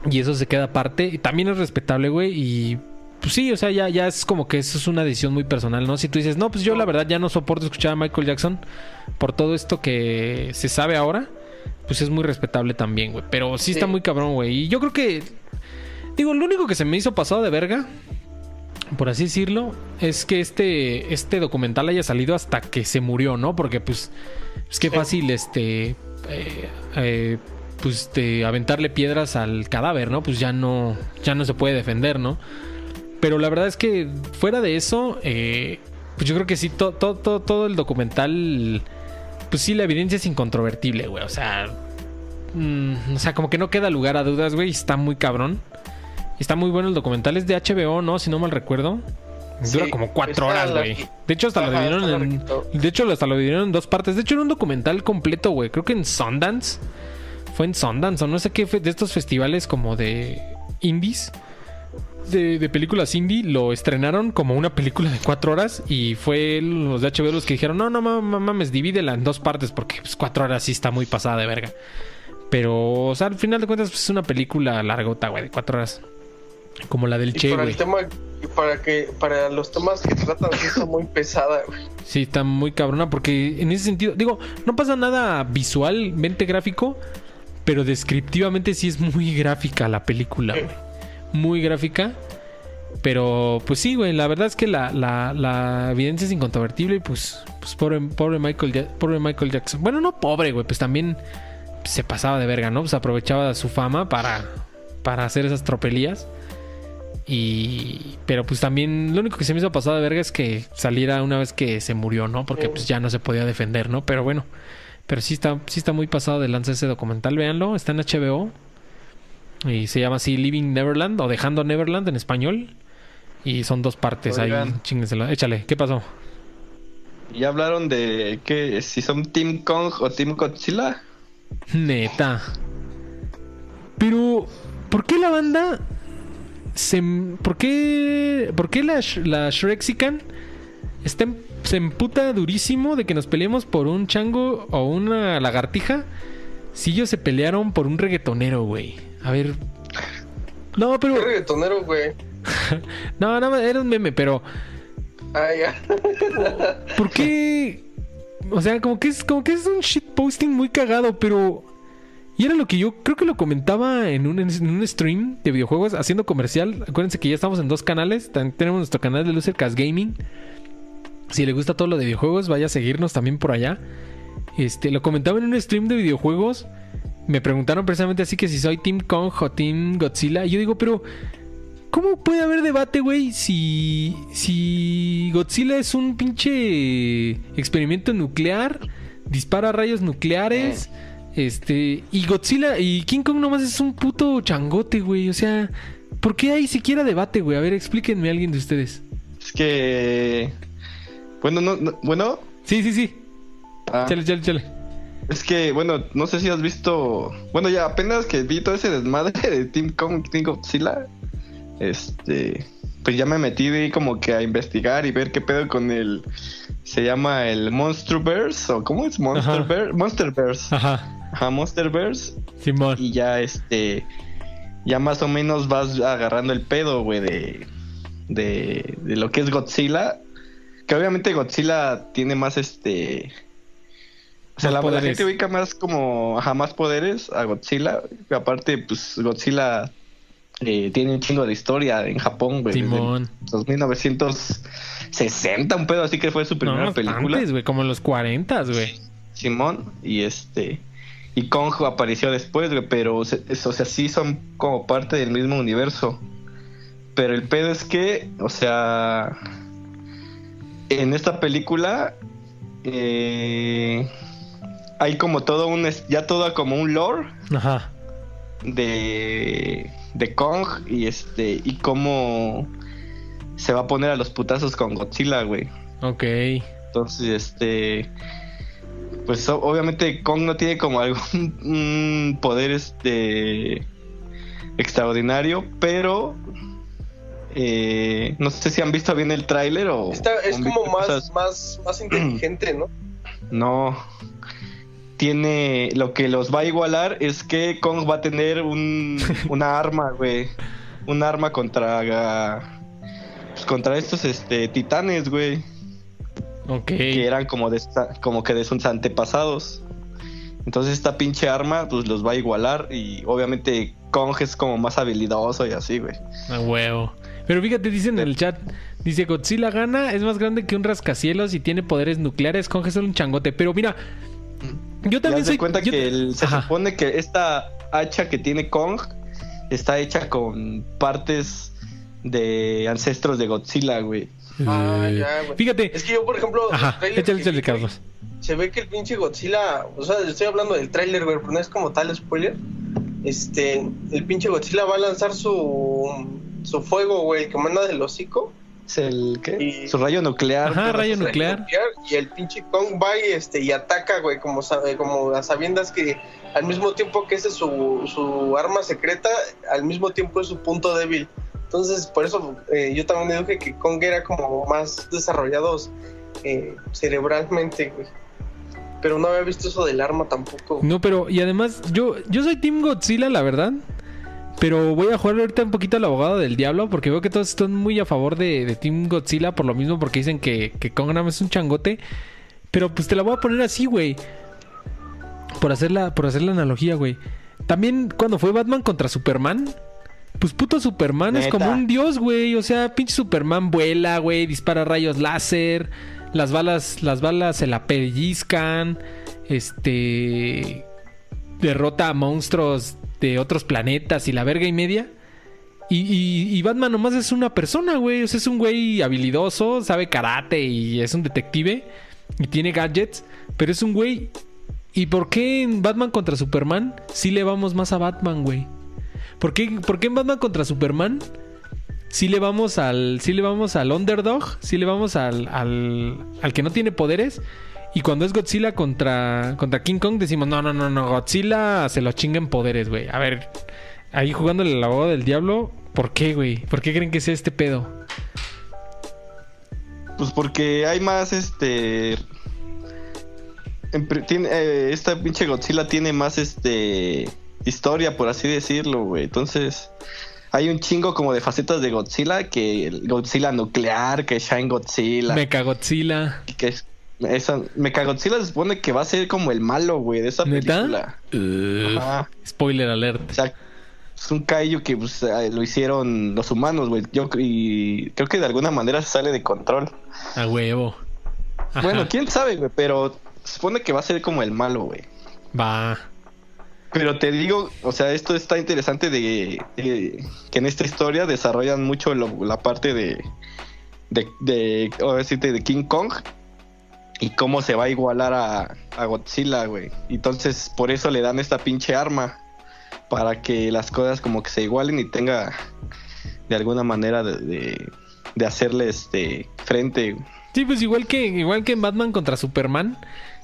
Y eso se queda aparte. Y también es respetable, güey. Y pues sí, o sea, ya, ya es como que eso es una decisión muy personal, ¿no? Si tú dices, no, pues yo la verdad ya no soporto escuchar a Michael Jackson por todo esto que se sabe ahora, pues es muy respetable también, güey. Pero sí, está muy cabrón, güey. Y yo creo que, digo, lo único que se me hizo pasado de verga, por así decirlo, es que este, este documental haya salido hasta que se murió, ¿no? Porque pues, es que fácil, este, eh, eh, pues, de aventarle piedras al cadáver, ¿no? Pues ya no, ya no se puede defender, ¿no? Pero la verdad es que fuera de eso, eh, pues yo creo que sí, to- to- to- todo el documental pues sí, la evidencia es incontrovertible, güey. O sea, mm, o sea, como que no queda lugar a dudas, güey. Está muy cabrón. Está muy bueno el documental. Es de HBO, ¿no? Si no mal recuerdo. Dura Sí, como cuatro horas, güey. De hecho, hasta lo dividieron en. De hecho, hasta lo dividieron en dos partes. De hecho, era un documental completo, güey. Creo que en Sundance. Fue en Sundance o no sé qué. De estos festivales como de indies. De, de películas indie. Lo estrenaron como una película de cuatro horas. Y fue los de HBO los que dijeron: No, no ma- ma- mames, divídela en dos partes. Porque pues, cuatro horas sí está muy pasada de verga. Pero, o sea, al final de cuentas, pues, es una película largota, güey, de cuatro horas. Como la del Y Che, para güey. el tema, y para que, para los temas que tratan, sí está muy pesada, güey. Sí, está muy cabrona porque en ese sentido, digo, no pasa nada visualmente gráfico, pero descriptivamente sí es muy gráfica la película, güey. Muy gráfica. Pero, pues sí, güey, la verdad es que la, la, la evidencia es incontrovertible y pues, pues pobre, pobre, Michael, Ja- pobre Michael Jackson. Bueno, no pobre, güey, pues también se pasaba de verga, ¿no? Pues aprovechaba su fama para, para hacer esas tropelías. Y. Pero pues también lo único que se me hizo pasado de verga es que saliera una vez que se murió, ¿no? Porque pues ya no se podía defender, ¿no? Pero bueno. Pero sí está, sí está muy pasado de lanza ese documental, véanlo, está en HBO. Y se llama así Living Neverland o Dejando Neverland en español. Y son dos partes ahí, Oigan. chíngenselo. Échale, ¿qué pasó? Ya hablaron de que si son Team Kong o Team Godzilla. Neta. Pero, ¿por qué la banda se... ¿Por qué, por qué la, la Shrexican está se emputa durísimo de que nos peleemos por un chango o una lagartija? Si ellos se pelearon por un reggaetonero, güey. A ver... No, pero... Qué reggaetonero, güey. No, nada más era un meme, pero... Ah, ya. ¿Por qué? O sea, como que es como que es un shitposting muy cagado, pero y era lo que yo creo que lo comentaba en un, en un stream de videojuegos haciendo comercial. Acuérdense que ya estamos en dos canales. Tenemos nuestro canal de Lucercast Gaming. Si le gusta todo lo de videojuegos, vaya a seguirnos también por allá. Este, lo comentaba en un stream de videojuegos. Me preguntaron precisamente así que si soy Team Kong o Team Godzilla. Y yo digo, pero ¿Cómo puede haber debate, güey, si, si Godzilla es un pinche experimento nuclear, dispara rayos nucleares, este, y Godzilla y King Kong nomás es un puto changote, güey, o sea, ¿por qué hay siquiera debate, güey? A ver, explíquenme a alguien de ustedes. Es que. Bueno, no, no- bueno. Sí, sí, sí, ah, chale, chale, chale. es que, bueno, no sé si has visto. Bueno, ya apenas que vi todo ese desmadre de Team Kong, Team Godzilla. Este. Pues ya me metí ahí como que a investigar y ver qué pedo con el. Se llama el Monsterverse, o ¿cómo es? Monsterverse. Monsterverse. Ajá, Ajá, Monsterverse. Simón. Y ya este. Ya más o menos vas agarrando el pedo, güey, de, de. de lo que es Godzilla. Que obviamente Godzilla tiene más este. O sea, la, la gente ubica más como. Ajá, más poderes a Godzilla. Y aparte, pues Godzilla eh, tiene un chingo de historia en Japón, güey. Simón. los 1960, un pedo así que fue su primera No, película. antes, güey, como en los 40, güey. Simón y este y Kong apareció después, güey, pero o sea, sí son como parte del mismo universo. Pero el pedo es que, o sea, en esta película eh, hay como todo un ya todo como un lore Ajá. de de Kong y este y cómo se va a poner a los putazos con Godzilla, güey. Ok. Entonces, este. Pues obviamente Kong no tiene como algún poder este extraordinario, pero eh, no sé si han visto bien el tráiler o Está, es como más, cosas- más, más inteligente, ¿no? No. Tiene lo que los va a igualar es que Kong va a tener un una arma, güey. Un arma contra pues, contra estos este titanes, güey. Que eran como de como que de sus antepasados. Entonces esta pinche arma pues los va a igualar y obviamente Kong es como más habilidoso y así, güey. A huevo. Pero fíjate, dicen en el chat, dice Godzilla gana, es más grande que un rascacielos y tiene poderes nucleares, Kong es solo un changote. Pero mira, yo también soy... cuenta yo- que el- se Ajá. supone que esta hacha que tiene Kong está hecha con partes de ancestros de Godzilla, güey. Ah, Eh, ya, güey. Fíjate. Es que yo, por ejemplo, Ajá, échale, échale, Carlos. Se ve que el pinche Godzilla, o sea, estoy hablando del tráiler, güey, pero no es como tal spoiler. Este, el pinche Godzilla va a lanzar su su fuego, güey, que manda del hocico. Es el ¿qué? Y- Su rayo nuclear. Ajá, rayo nuclear. Y el pinche Kong va y, este, y ataca, güey, como, sabe, como a sabiendas que al mismo tiempo que ese es su, su arma secreta, al mismo tiempo es su punto débil. Entonces, por eso eh, yo también deduje que Kong era como más desarrollados eh, cerebralmente, güey. Pero no había visto eso del arma tampoco. No, pero, y además, yo, yo soy Team Godzilla, la verdad. Pero voy a jugar ahorita un poquito al abogado del diablo. Porque veo que todos están muy a favor de, de Team Godzilla. Por lo mismo, porque dicen que, que Kong nada más es un changote. Pero pues te la voy a poner así, güey. Por hacer la, por hacer la analogía, güey. También cuando fue Batman contra Superman. Pues puto Superman es como un dios, güey. O sea, pinche Superman vuela, güey. Dispara rayos láser. Las balas, las balas se la pellizcan. Este. Derrota a monstruos de otros planetas y la verga y media. Y, y- y Batman nomás es una persona, güey. O sea, es un güey habilidoso, sabe karate y es un detective. Y tiene gadgets. Pero es un güey. ¿Y por qué en Batman contra Superman sí le vamos más a Batman, güey? ¿Por qué, por qué en Batman contra Superman sí le vamos al. sí le vamos al underdog? Sí le vamos al. al, al que no tiene poderes. Y cuando es Godzilla contra, contra King Kong, decimos, no, no, no, no, Godzilla se lo chinga en poderes, güey. A ver, ahí jugándole el abogado del diablo, ¿por qué, güey? ¿Por qué creen que sea este pedo? Pues porque hay más, este... eh, esta pinche Godzilla tiene más, este... Historia, por así decirlo, güey. Entonces... Hay un chingo como de facetas de Godzilla, que el Godzilla nuclear, que Shine Godzilla, Mecha Godzilla. que es- esa, Mechagodzilla se supone que va a ser como el malo, güey, de esa ¿Neta? película. Spoiler alert. O sea, es un kaiju que pues, eh, lo hicieron los humanos, güey. Yo y creo que de alguna manera se sale de control. A huevo. Ajá. Bueno, quién sabe, güey, pero se supone que va a ser como el malo, güey. Va. Pero te digo, o sea, esto está interesante de, que en esta historia desarrollan mucho lo- la parte de de, de, decirte, de King Kong y cómo se va a igualar a, a Godzilla, güey. Entonces, por eso le dan esta pinche arma para que las cosas como que se igualen y tenga de alguna manera de, de, de hacerle este frente. Sí, pues igual que, igual que en Batman contra Superman,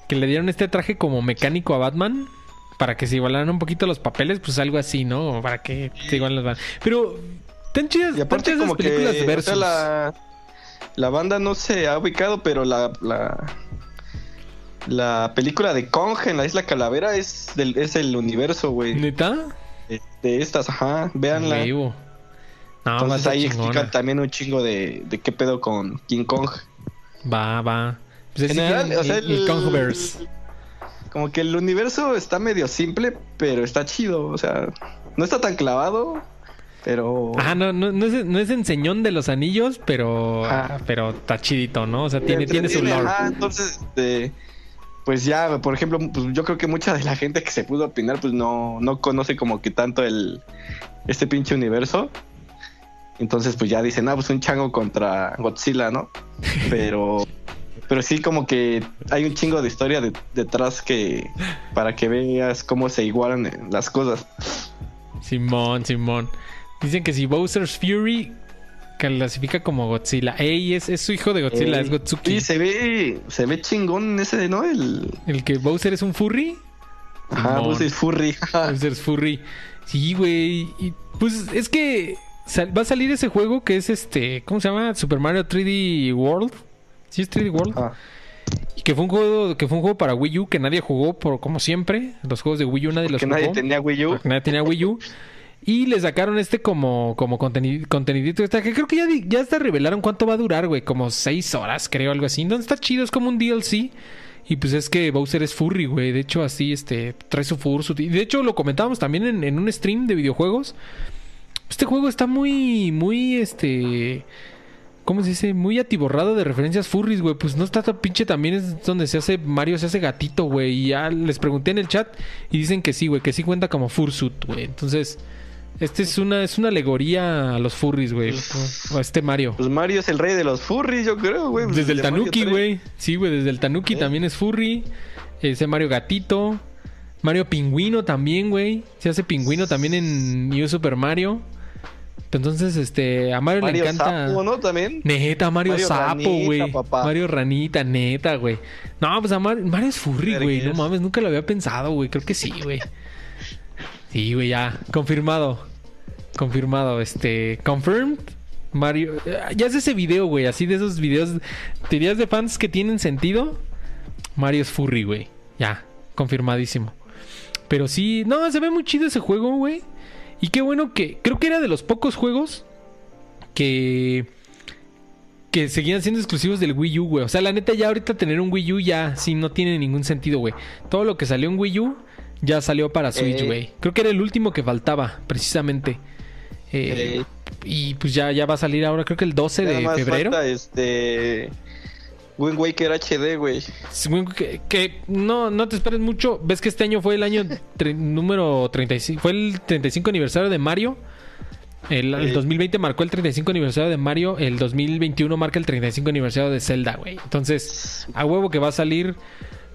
que le dieron este traje como mecánico a Batman para que se igualaran un poquito los papeles, pues algo así, ¿no? Para que se igualen los Pero tan chidas, Y aparte tan chidas como las películas que o versus. sea, la, la banda no se ha ubicado, pero la, la la película de Kong en la isla Calavera es del es el universo, güey. ¿Neta? De, de estas, ajá, véanla. Huevo. No, a Entonces ahí chingona. explican también un chingo de, de qué pedo con King Kong. Va, va. Pues En general, que o sea, el, el Kongverse. Como que el universo está medio simple, pero está chido. O sea, no está tan clavado, pero. Ajá, no, no, no, es, no es enseñón de los anillos, pero, Ajá. pero está chidito, ¿no? O sea, tiene, tiene su lore. ajá, entonces, este, pues ya, por ejemplo, pues yo creo que mucha de la gente que se pudo opinar, pues no, no conoce como que tanto el este pinche universo. Entonces, pues ya dicen, ah, pues un chango contra Godzilla, ¿no? Pero, pero sí como que hay un chingo de historia de- detrás que para que veas cómo se igualan eh, las cosas. Simón, Simón. Dicen que si Bowser's Fury clasifica como Godzilla. Ey, es, es su hijo de Godzilla, es Gotsuki. Sí, se ve, se ve chingón ese, ¿no? El, El que Bowser es un furry. ajá, Simón. pues es furry. Bowser es furry. Sí, güey. Pues es que va a salir ese juego que es este. ¿Cómo se llama? Super Mario 3D World. Sí, es 3D World. Y que fue un juego, que fue un juego para Wii U que nadie jugó por como siempre. Los juegos de Wii U nadie los que jugó. nadie tenía Wii U. Porque nadie tenía Wii U. Y le sacaron este como, como contenidito extra, que creo que ya, ya hasta revelaron cuánto va a durar, güey. Como seis horas, creo, algo así. Entonces está chido, es como un DLC. Y pues es que Bowser es furry, güey. De hecho, así, este, trae su fursuit. Y de hecho, lo comentábamos también en, en un stream de videojuegos. Este juego está muy, muy, este... ¿Cómo se dice? Muy atiborrado de referencias furries, güey. Pues no está tan pinche también es donde se hace Mario, se hace gatito, güey. Y ya les pregunté en el chat y dicen que sí, güey, que sí cuenta como fursuit, güey. Entonces, Este es una, es una alegoría a los furries, güey. O a este Mario. Pues Mario es el rey de los furries, yo creo, güey. Pues Desde el Tanuki, 3. güey. Sí, güey, desde el Tanuki ¿Eh? también es furry. Ese Mario Gatito. Mario Pingüino también, güey. Se hace pingüino también en New Super Mario. Entonces, este, a Mario, Mario le encanta. Sapo, ¿no? También. Neta, Mario, Mario Sapo, güey. Mario Ranita, neta, güey. No, pues a Mar- Mario es furry, güey. No mames, nunca lo había pensado, güey. Creo que sí, güey. Sí, güey, ya. Confirmado. Confirmado. Este. Confirmed. Mario. eh, Ya es ese video, güey. Así de esos videos. Teorías de fans que tienen sentido. Mario es furry, güey. Ya. Confirmadísimo. Pero sí. No, se ve muy chido ese juego, güey. Y qué bueno que. Creo que era de los pocos juegos. Que que seguían siendo exclusivos del Wii U, güey. O sea, la neta, ya ahorita tener un Wii U ya sí no tiene ningún sentido, güey. Todo lo que salió en Wii U ya salió para Switch, Eh. güey. Creo que era el último que faltaba, precisamente. Eh, Eh. Y pues ya, ya va a salir ahora, creo que el 12 Nada de más febrero. falta este. Wind Waker HD, güey. Que, que no, no te esperes mucho. Ves que este año fue el año número 35. Fue el 35 aniversario de Mario. El, el Sí. 2020 marcó el 35 aniversario de Mario. El 2021 marca el 35 aniversario de Zelda, güey. Entonces, a huevo que va a salir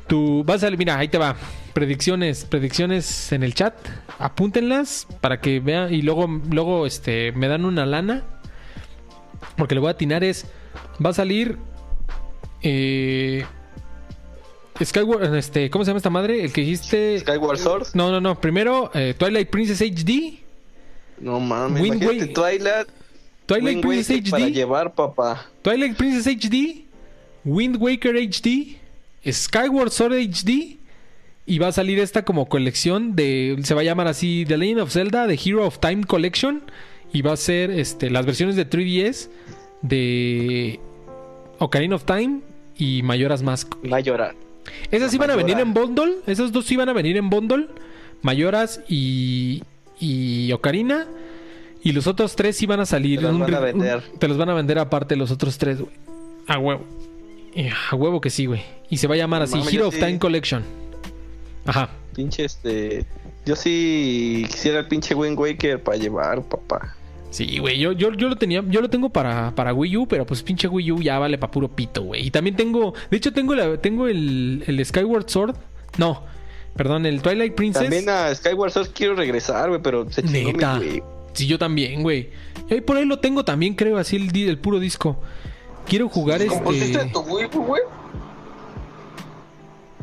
tu. Va a salir, mira, ahí te va. Predicciones, predicciones en el chat. Apúntenlas para que vean. Y luego, luego este, me dan una lana. Porque le voy a atinar es. Va a salir. Eh, Skyward, este, ¿cómo se llama esta madre? El que dijiste. Skyward Sword. No, no, no. Primero, eh, Twilight Princess HD. No mames, Wind imagínate Twilight. Twilight Wind Princess Waker para HD. llevar, papá. Twilight Princess HD. Wind Waker HD. Skyward Sword HD. Y va a salir esta como colección de. Se va a llamar así The Legend of Zelda, The Hero of Time Collection. Y va a ser este, las versiones de 3DS de Ocarina of Time y Mayoras Mask. Va a llorar. Esas iban a venir Mayora. en bundle. Esas dos iban a venir en bundle. Mayoras y, y Ocarina. Y los otros tres iban a salir. Te los van a vender. te los van a vender aparte los otros tres, güey. A huevo. Eh, A huevo que sí, güey. Y se va a llamar así: Hero of sí. Time Collection. Ajá. Pinche este. Yo sí quisiera el pinche Wind Waker para llevar, papá. Sí, güey, yo, yo, yo lo tenía, yo lo tengo para, para Wii U, pero pues pinche Wii U ya vale para puro pito, güey. Y también tengo, de hecho tengo la, tengo el, el Skyward Sword. No, perdón, el Twilight Princess. También a Skyward Sword quiero regresar, güey, pero se chingó mi Neta. Wii. Sí, yo también, güey. Y ahí por ahí lo tengo también, creo, así el, el puro disco. Quiero jugar ¿Compusiste este. tu Wii, güey?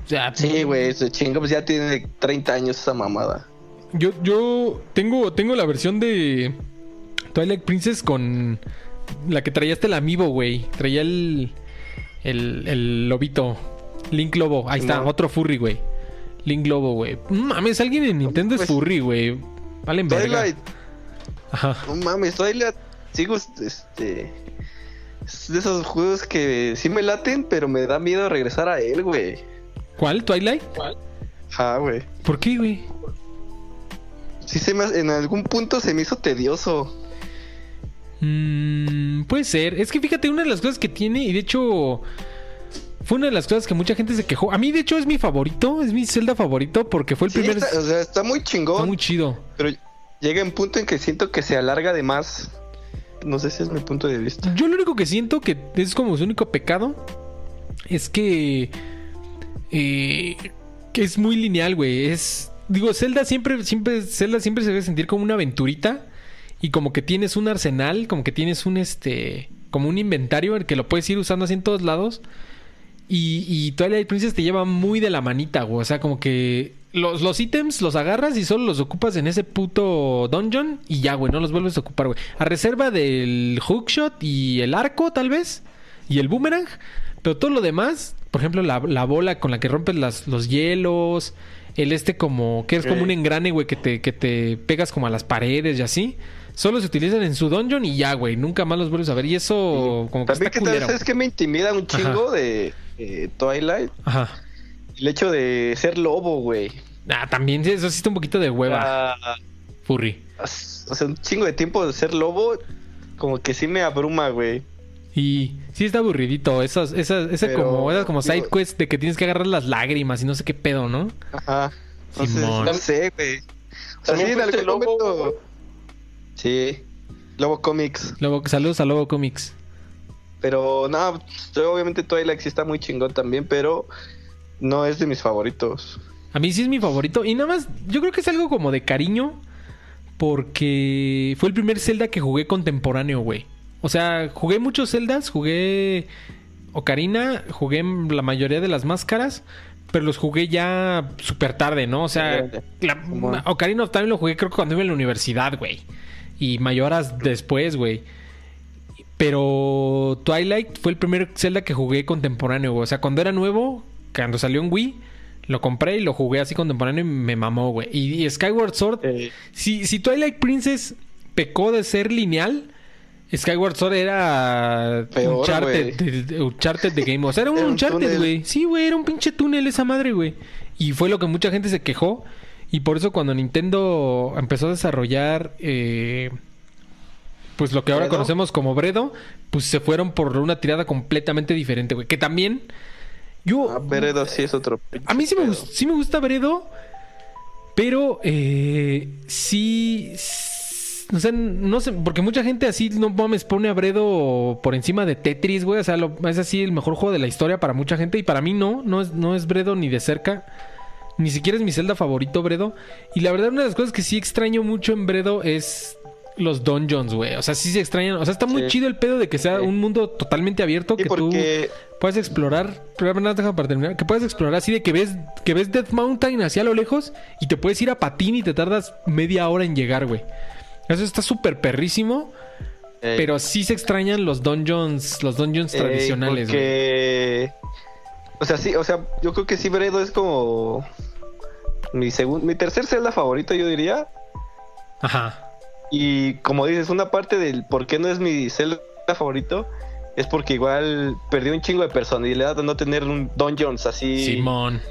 o sea, Sí, güey, se chingó, pues ya tiene 30 años esa mamada. Yo, yo tengo, tengo la versión de Twilight Princess con la que traía este el amiibo, güey. Traía el, el, el lobito. Link Lobo. Ahí está, No. otro furry, güey. Link Lobo, güey. Mames, alguien en Nintendo es Pues- furry, güey. Valen verga. Twilight, Ajá. no mames, Twilight, sigo, este... Es de esos juegos que sí me laten, pero me da miedo regresar a él, güey. ¿Cuál? ¿Twilight? Ah, güey. ¿Por qué, güey? Sí se me, hace- en algún punto se me hizo tedioso. Mm, puede ser. Es que fíjate, una de las cosas que tiene, y de hecho, fue una de las cosas que mucha gente se quejó. A mí, de hecho, es mi favorito, es mi Zelda favorito, porque fue el Sí, primer. está, o sea, está muy chingón, Está muy chido. pero llega un punto en que siento que se alarga de más. No sé si es mi punto de vista. Yo lo único que siento que es como su único pecado es que. eh, que es muy lineal, güey. Es. Digo, Zelda siempre, siempre. Zelda siempre se debe sentir como una aventurita. Y como que tienes un arsenal, como que tienes un este. como un inventario en el que lo puedes ir usando así en todos lados. Y, y Twilight Princess te lleva muy de la manita, güey. O sea, como que los, los ítems los agarras y solo los ocupas en ese puto dungeon y ya, güey, no los vuelves a ocupar, güey. A reserva del hookshot y el arco, tal vez, y el boomerang. Pero todo lo demás, por ejemplo, la, la bola con la que rompes las, los hielos, el este como, que es como un engrane, güey, que te, que te pegas como a las paredes y así. Solo se utilizan en su dungeon y ya, güey. Nunca más los vuelves a ver. Y eso, como que También está que culero. es que me intimida un chingo de eh, Twilight. Ajá. El hecho de ser lobo, güey. Ah, también sí, eso sí está un poquito de hueva, Ah, furry. o sea, un chingo de tiempo de ser lobo, como que sí me abruma, güey. Y sí está aburridito. Esas, esas, ese Pero, como, esas como digo- side quest de que tienes que agarrar las lágrimas y no sé qué pedo, ¿no? Ajá. Entonces, Simón. no sé, güey. O sea, sí, También en algún lobo, momento... Sí. Lobo Comics. Lobo, saludos a Lobo Comics. Pero no, obviamente Twilight sí está muy chingón también, pero no es de mis favoritos. A mí sí es mi favorito. Y nada más, yo creo que es algo como de cariño. Porque fue el primer Zelda que jugué contemporáneo, güey. O sea, jugué muchos Zeldas, jugué Ocarina, jugué la mayoría de las máscaras, pero los jugué ya súper tarde, ¿no? O sea, la, Ocarina of Time lo jugué creo que cuando iba en la universidad, güey. Y Mayoras después, güey. Pero Twilight fue el primer Zelda que jugué contemporáneo, güey. O sea, cuando era nuevo, cuando salió en Wii, lo compré y lo jugué así contemporáneo y me mamó, güey. Y, Skyward Sword, si, si Twilight Princess pecó de ser lineal, Skyward Sword era un Uncharted, de Game. O sea, era un Uncharted, güey. Sí, güey, era un pinche túnel esa madre, güey. Y fue lo que mucha gente se quejó. Y por eso cuando Nintendo empezó a desarrollar... Eh, pues lo que ahora conocemos como Bredo, pues se fueron por una tirada completamente diferente, güey. Que también yo, ah, Bredo sí es otro. A mí sí me, gusta, sí me gusta Bredo, pero eh, sí, o sea, no sé, porque mucha gente así, no mames, pone a Bredo por encima de Tetris, güey. O sea, es así el mejor juego de la historia para mucha gente. Y para mí no, no es, no es Bredo ni de cerca. Ni siquiera es mi celda favorito, Bredo. Y la verdad, una de las cosas que sí extraño mucho en Bredo es los dungeons, güey. O sea, sí se extrañan. O sea, está muy chido el pedo de que sea un mundo totalmente abierto que tú puedes explorar. para terminar. Que puedes explorar así de que ves, que ves Death Mountain hacia lo lejos y te puedes ir a patín y te tardas media hora en llegar, güey. Eso está súper perrísimo. Pero sí se extrañan los dungeons, los dungeons tradicionales, porque... O sea, sí, o sea, yo creo que sí, Bredo es como mi segundo, mi tercer celda favorito, yo diría. Ajá. Y como dices, una parte del por qué no es mi Zelda favorito es porque igual perdí un chingo de personalidad de no tener un dungeons así Simón.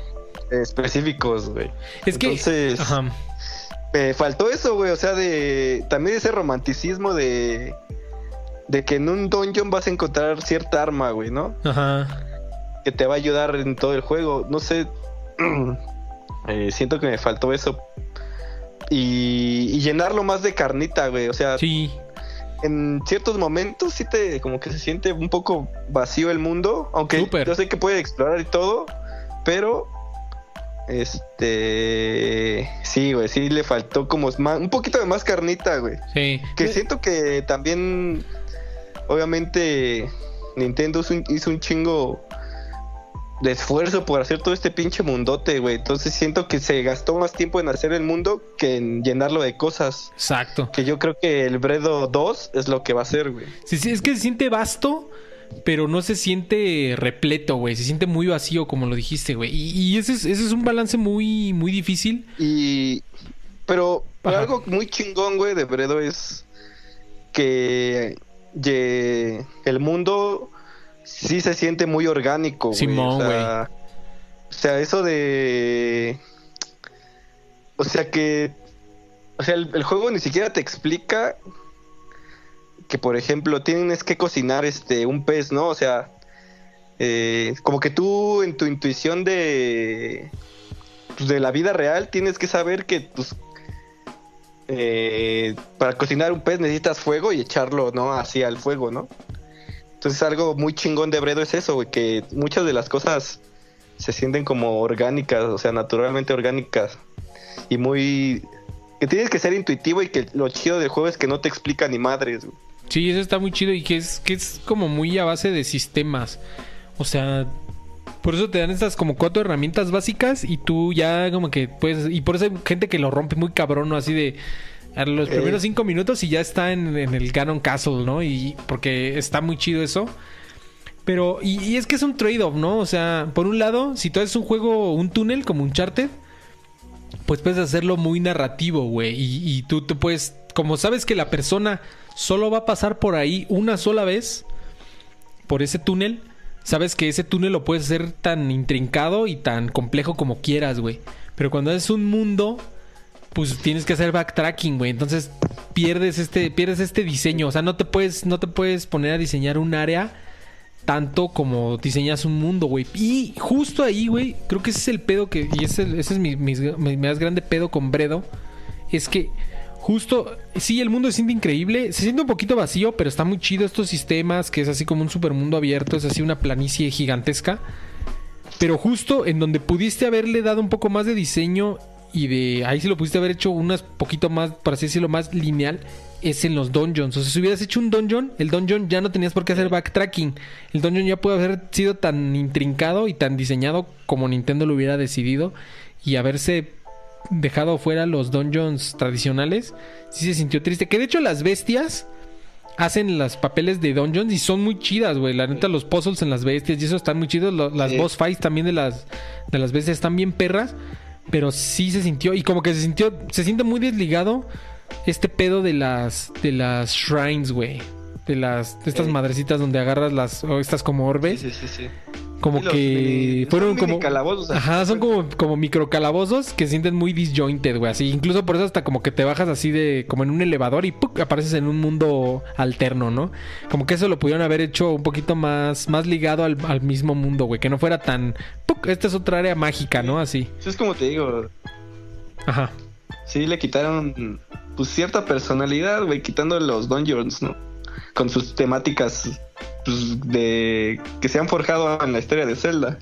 específicos, güey. Es que Entonces, faltó eso, güey, o sea, de también ese romanticismo de de que en un dungeon vas a encontrar cierta arma, güey, ¿no? Ajá. Que te va a ayudar en todo el juego. No sé, eh, siento que me faltó eso y, llenarlo más de carnita, güey. O sea, sí. en ciertos momentos sí te como que se siente un poco vacío el mundo, aunque yo sé que puede explorar y todo, pero este sí, güey, sí le faltó como un poquito de más carnita, güey. Sí. Que siento que también obviamente Nintendo hizo un chingo de esfuerzo por hacer todo este pinche mundote, güey. Entonces siento que se gastó más tiempo en hacer el mundo que en llenarlo de cosas. Exacto. Que yo creo que el Bredo 2 es lo que va a ser, güey. Sí, sí, es que se siente vasto, pero no se siente repleto, güey. Se siente muy vacío, como lo dijiste, güey. Y, ese, es, ese, es, un balance muy, muy difícil. Y. Pero, algo muy chingón, güey, de Bredo es que el mundo sí se siente muy orgánico, güey. Simón, güey. O, sea, eso de. O sea que. O sea, el, juego ni siquiera te explica que, por ejemplo, tienes que cocinar este un pez, ¿no? O sea, eh, como que tú en tu intuición de. Pues, de la vida real tienes que saber que pues, eh, para cocinar un pez necesitas fuego y echarlo, ¿no? Así al fuego, ¿no? Entonces algo muy chingón de Bredo es eso, güey, que muchas de las cosas se sienten como orgánicas, o sea, naturalmente orgánicas. Y muy... Que tienes que ser intuitivo y que lo chido del juego es que no te explica ni madres, güey. Sí, eso está muy chido y que es, que es como muy a base de sistemas. O sea, por eso te dan estas como cuatro herramientas básicas y tú ya como que puedes... Y por eso hay gente que lo rompe muy cabrón, ¿no? Así de a los primeros cinco minutos y ya está en, el Ganon Castle, ¿no? Y porque está muy chido eso. Pero, y, es que es un trade-off, ¿no? O sea, por un lado, si tú haces un juego, un túnel como un charter, pues puedes hacerlo muy narrativo, güey. Y, y, tú te puedes, como sabes que la persona solo va a pasar por ahí una sola vez, por ese túnel, sabes que ese túnel lo puedes hacer tan intrincado y tan complejo como quieras, güey. Pero cuando haces un mundo pues tienes que hacer backtracking, güey. Entonces pierdes este, pierdes este diseño. O sea, no te puedes, no te puedes poner a diseñar un área tanto como diseñas un mundo, güey. Y justo ahí, güey, creo que ese es el pedo que. Y ese, es mi, mi, más grande pedo con Bredo. Es que justo, sí, el mundo se siente increíble. Se siente un poquito vacío, pero está muy chido estos sistemas, que es así como un supermundo abierto, es así una planicie gigantesca. Pero justo en donde pudiste haberle dado un poco más de diseño y de ahí sí lo pudiste haber hecho unas poquito más, por así decirlo, más lineal, es en los dungeons. O sea, si hubieras hecho un dungeon, el dungeon ya no tenías por qué hacer backtracking. El dungeon ya puede haber sido tan intrincado y tan diseñado como Nintendo lo hubiera decidido y haberse dejado fuera los dungeons tradicionales. Sí se sintió triste. Que de hecho las bestias hacen los papeles de dungeons y son muy chidas, güey. La neta, los puzzles en las bestias y eso están muy chidos. Las Sí. boss fights también de las, de las bestias están bien perras. Pero sí se sintió, y como que se sintió, se siente muy desligado este pedo de las, de las shrines, güey. De las, de estas Sí. madrecitas donde agarras las, o estas como orbes. Sí, sí, sí, sí. Como los que fueron son como. calabozos. Ajá, son como, como micro calabozos que se sienten muy disjointed, güey. Así, incluso por eso hasta como que te bajas así de. como en un elevador y ¡puc! apareces en un mundo alterno, ¿no? Como que eso lo pudieron haber hecho un poquito más, más ligado al, al mismo mundo, güey. Que no fuera tan. ¡puc! Esta es otra área mágica, ¿no? Así. Sí, es como te digo, Ajá. sí le quitaron pues cierta personalidad, güey, quitando los dungeons, ¿no? Con sus temáticas pues, de que se han forjado en la historia de Zelda.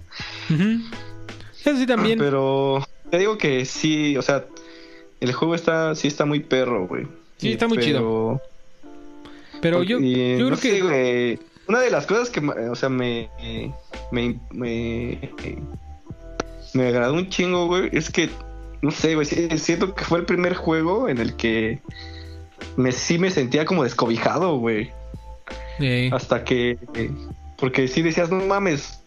Eso sí también. Pero te digo que sí, o sea, el juego está sí está muy perro, güey. Sí, está muy chido. Pero yo, y, yo no creo que. güey, una de las cosas que, me- o sea, me, me, me, me agradó un chingo, güey, es que, no sé, güey, siento que fue el primer juego en el que me, sí me sentía como descobijado, güey. Hasta que, porque sí decías, no mames,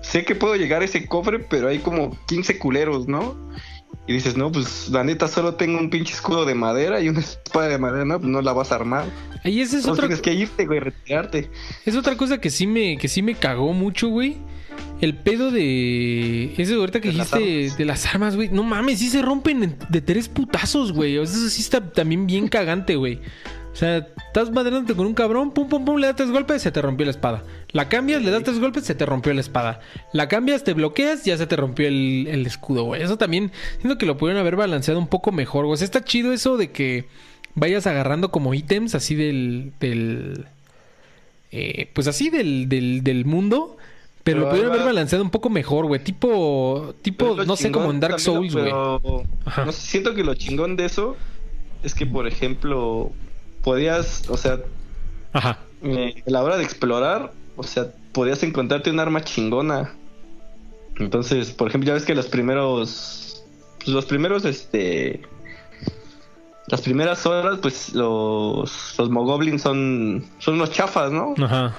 sé que puedo llegar a ese cofre, pero hay como 15 culeros, ¿no? Y dices, no, pues la neta solo tengo un pinche escudo de madera y una espada de madera, no, pues no la vas a armar. y ese es No otro. tienes que irte, güey, retirarte. Es otra cosa que sí me, que sí me cagó mucho, güey. El pedo de. Ese ahorita que De dijiste de las armas, güey. No mames, sí se rompen en- de tres putazos, güey. O sea, eso sí está también bien cagante, güey. O sea, estás madreándote con un cabrón, pum, pum, pum, le das tres golpes, se te rompió la espada. La cambias, le das tres golpes, se te rompió la espada. La cambias, te bloqueas, ya se te rompió el, el escudo, güey. Eso también, siento que lo pudieron haber balanceado un poco mejor, güey. O sea, está chido eso de que vayas agarrando como ítems así del. del eh, pues así del, del, del mundo. Pero, Pero lo pudieron haber balanceado un poco mejor, güey. Tipo, tipo, no sé, como en Dark también, Souls, güey. No sé, siento que lo chingón de eso es que, por ejemplo, podías, o sea, Ajá. eh, a la hora de explorar, o sea, podías encontrarte un arma chingona. Entonces, por ejemplo, ya ves que los primeros, pues, los primeros, este, las primeras horas, pues los, los mogoblins son, son unos chafas, ¿no? Ajá.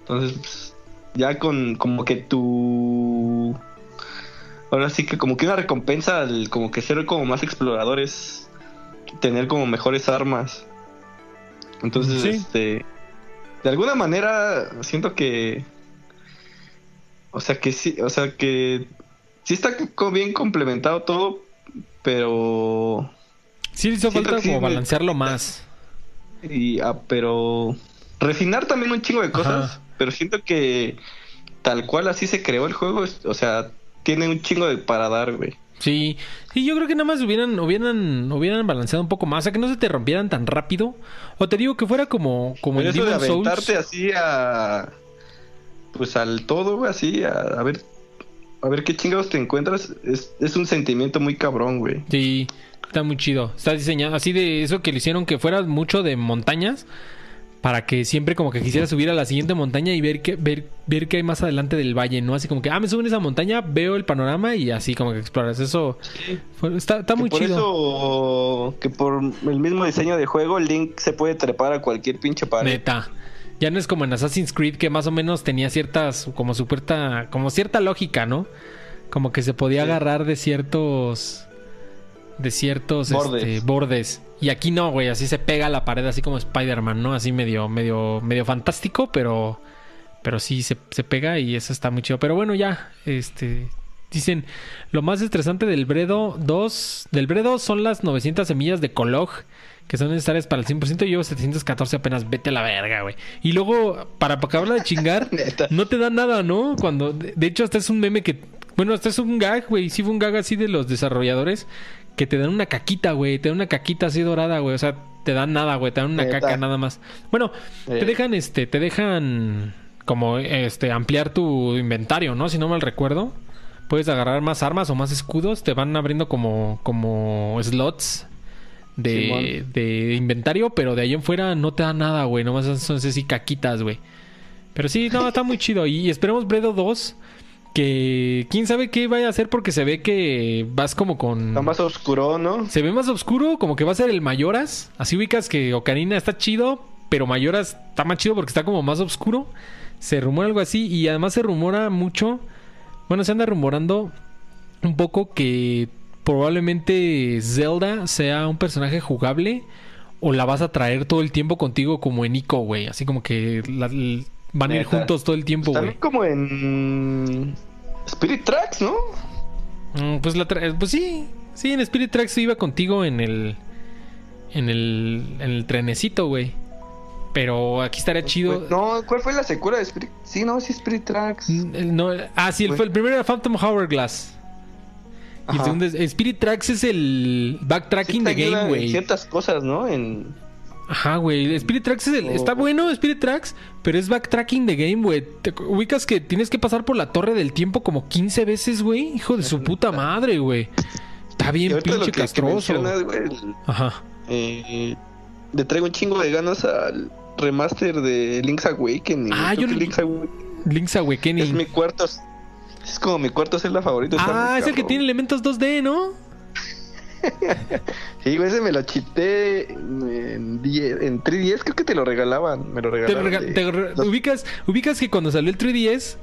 Entonces, pues, ya con como que tu... Ahora sí que como que una recompensa al como que ser como más exploradores, tener como mejores armas. Entonces, Sí. este... De alguna manera siento que... O sea que sí, o sea que... Sí está como bien complementado todo, pero... Sí hizo falta sí, como balancearlo más. Y, ah, pero refinar también un chingo de cosas, Ajá. Pero siento que tal cual así se creó el juego, o sea, tiene un chingo de para dar, güey. Sí, sí, yo creo que nada más hubieran, hubieran, hubieran balanceado un poco más, o sea, que no se te rompieran tan rápido. O te digo que fuera como, como Pero en eso de Demon Souls. aventarte así a pues al todo, güey, así a, a ver a ver qué chingados te encuentras, es, es un sentimiento muy cabrón, güey. Sí, está muy chido. Está diseñado así de eso que le hicieron que fuera mucho de montañas. Para que siempre como que quisiera subir a la siguiente montaña y ver qué, ver, ver qué hay más adelante del valle, ¿no? Así como que, ah, me subo en esa montaña, veo el panorama y así como que exploras. Eso fue- está, está Que muy por chido. eso que por el mismo diseño de juego, Link se puede trepar a cualquier pinche pared. Neta. Ya no es como en Assassin's Creed que más o menos tenía ciertas, como su puerta, como cierta lógica, ¿no? Como que se podía Sí. agarrar de ciertos, de ciertos Bordes. este, bordes. Y aquí no, güey, así se pega a la pared, así como Spider-Man, ¿no? Así medio, medio, medio fantástico, pero, pero sí se, se pega y eso está muy chido. Pero bueno, ya, este, dicen, lo más estresante del Bredo 2, del Bredo son las 900 semillas de Colog que son necesarias para el 100%. Yo llevo 714 apenas, vete a la verga, güey. Y luego, para acabarla de chingar, no te da nada, ¿no? Cuando, de, de hecho, hasta es un meme que, bueno, hasta es un gag, güey. Sí fue un gag así de los desarrolladores que te dan una caquita, güey. Te dan una caquita así dorada, güey. O sea, te dan nada, güey. Te dan una Neta. caca nada más. Bueno, te dejan, este, te dejan como, este, ampliar tu inventario, ¿no? Si no mal recuerdo. Puedes agarrar más armas o más escudos. Te van abriendo como, como slots de, de inventario. Pero de ahí en fuera no te da nada, güey. Nomás son así caquitas, güey. Pero sí, no, está muy chido. Y esperemos Bredo 2. Que quién sabe qué vaya a hacer porque se ve que vas como con... Está más oscuro, ¿no? Se ve más oscuro, como que va a ser el Mayoras. Así ubicas que Ocarina está chido, pero Mayoras está más chido porque está como más oscuro. Se rumora algo así y además se rumora mucho. Bueno, se anda rumorando un poco que probablemente Zelda sea un personaje jugable o la vas a traer todo el tiempo contigo como en Ico, güey. Así como que la- van a ir juntos todo el tiempo, güey. También como en Spirit Tracks, ¿no? Mm, Pues, la tra- pues sí, sí, en Spirit Tracks iba contigo en el, en el, en el trenecito, güey. Pero aquí estaría chido. No, ¿cuál fue la secuela de Spirit? Sí, no, sí, Spirit Tracks. Mm, no, ah, sí, el, fue el primero era Phantom Hourglass. Y el Ajá. segundo es Spirit Tracks es el backtracking Sí de game, güey. Ciertas cosas, ¿no? En... Ajá, güey. Spirit Tracks es el- Oh. está bueno, Spirit Tracks, pero es backtracking de game, güey. Te ubicas que tienes que pasar por la torre del tiempo como 15 veces, güey. Hijo de su puta madre, güey. Está bien pinche que- castroso. Ajá. eh, le traigo un chingo de ganas al remaster de Link's Awakening. Ah, yo Link's Awakening Link's Awakening. es mi cuarto. Es como mi cuarto Zelda favorito. Ah, es el que tiene elementos 2D, ¿no? Sí, güey, ese me lo chité en, 10, en 3DS, creo que te lo regalaban. Me lo Te regalaron. rega- de- te re- los- ubicas, ubicas que cuando salió el 3DS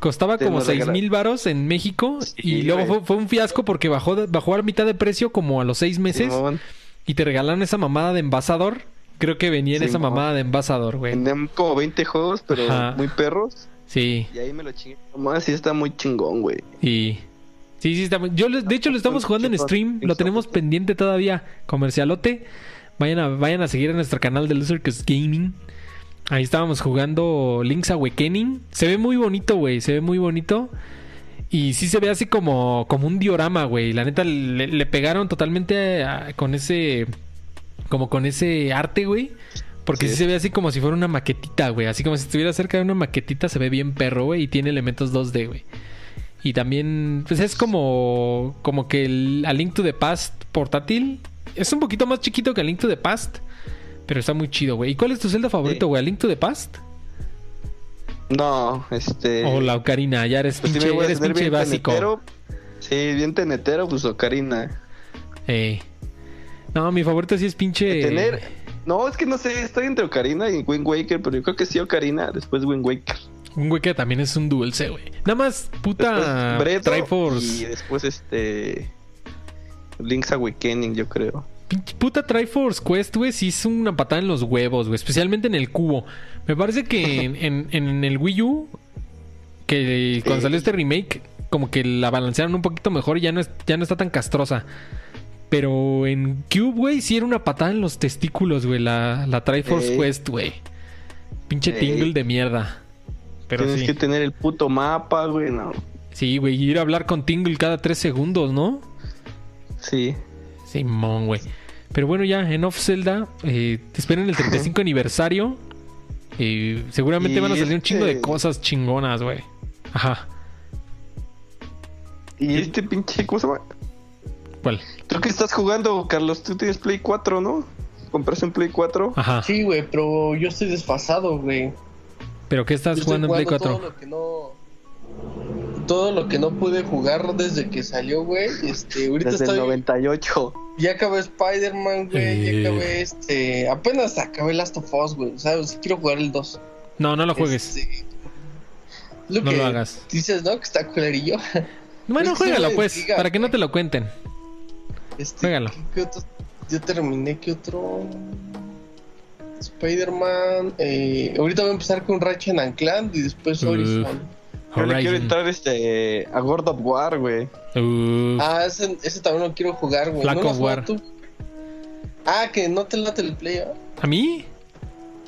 costaba Te como lo 6 regalaron. mil varos en México Sí, y luego fue, fue un fiasco porque bajó, bajó a mitad de precio como a los 6 meses Simón. y te regalaron esa mamada de envasador. Creo que venía en esa mamada de envasador, güey. Tenían como 20 juegos, pero Ajá. muy perros. Sí, Y ahí me lo chingué. Nomás sí está muy chingón, güey. y... Sí, sí, está muy- Yo, de hecho, lo estamos jugando en stream. Lo tenemos pendiente todavía. Comercialote. Vayan a, vayan a seguir a nuestro canal de Losercus Gaming. Ahí estábamos jugando Link's Awakening. Se ve muy bonito, güey. Se ve muy bonito. Y sí se ve así como, como un diorama, güey. La neta le, le pegaron totalmente a- con ese. Como con ese arte, güey. Porque sí. Sí. se ve así como si fuera una maquetita, güey. Así como si estuviera cerca de una maquetita, se ve bien perro, güey. Y tiene elementos 2D, güey. Y también, pues es como, como que el A Link to the Past portátil. Es un poquito más chiquito que A Link to the Past. Pero está muy chido, güey. ¿Y cuál es tu celda favorito, Sí. güey? ¿A Link to the Past? No, este. O la Ocarina, ya eres pues sí pinche, a eres pinche bien básico. tenetero. Sí, bien tenetero, pues Ocarina. Eh. No, mi favorito sí es pinche. De tener. No, es que no sé, estoy entre Ocarina y Wind Waker, pero yo creo que sí Ocarina, después Wind Waker. Un güey que también es un dulce, güey. Nada más, puta. Triforce. y después este. Link's Awakening, yo creo. Pinche puta Triforce Quest, güey, sí es una patada en los huevos, güey. Especialmente en el cubo. Me parece que en, en- en el Wii U, que cuando salió este remake, como que la balancearon un poquito mejor y ya no, es- ya no está tan castrosa. Pero en Cube, güey, sí era una patada en los testículos, güey, la, la Triforce. Quest, güey. Pinche Ey. tingle de mierda. Pero Tienes sí. que tener el puto mapa, güey, no. Sí, güey, y ir a hablar con Tingle cada tres segundos, ¿no? Sí. Simón, güey. Pero bueno, ya en Off Zelda, eh, te esperan el 35 aniversario. Y seguramente Y van a salir un chingo de este- cosas chingonas, güey. Ajá. Y este pinche, ¿cómo se llama? ¿Cuál? Creo que estás jugando, Carlos. Tú tienes Play 4, ¿no? ¿Compraste un Play 4? Ajá. Sí, güey, pero yo estoy desfasado, güey. ¿Pero qué estás estoy jugando en Play jugando 4? Todo lo que no. Todo lo que no pude jugar desde que salió, güey. Este, ahorita Desde el estoy. 98. Ya acabé Spider-Man, güey. Eh. Ya acabé este. Apenas acabé Last of Us, güey. ¿Sabes? Quiero jugar el 2. No, no lo juegues. Este, lo No que lo hagas. Dices, ¿no? Que está culerillo. Bueno, sí juégalo pues, para que no te lo cuenten. Este, Juégalo. ¿qué- qué otro? Yo terminé, ¿qué otro? Spider-Man. Eh, ahorita voy a empezar con Ratchet and Clank y después. Horizon. Yo le quiero entrar este, a God of War, güey. Ah, ese, ese también lo quiero jugar, güey. Flaco ¿No jugado War. tú? Ah, que no te late el play, ¿ah? ¿A mí?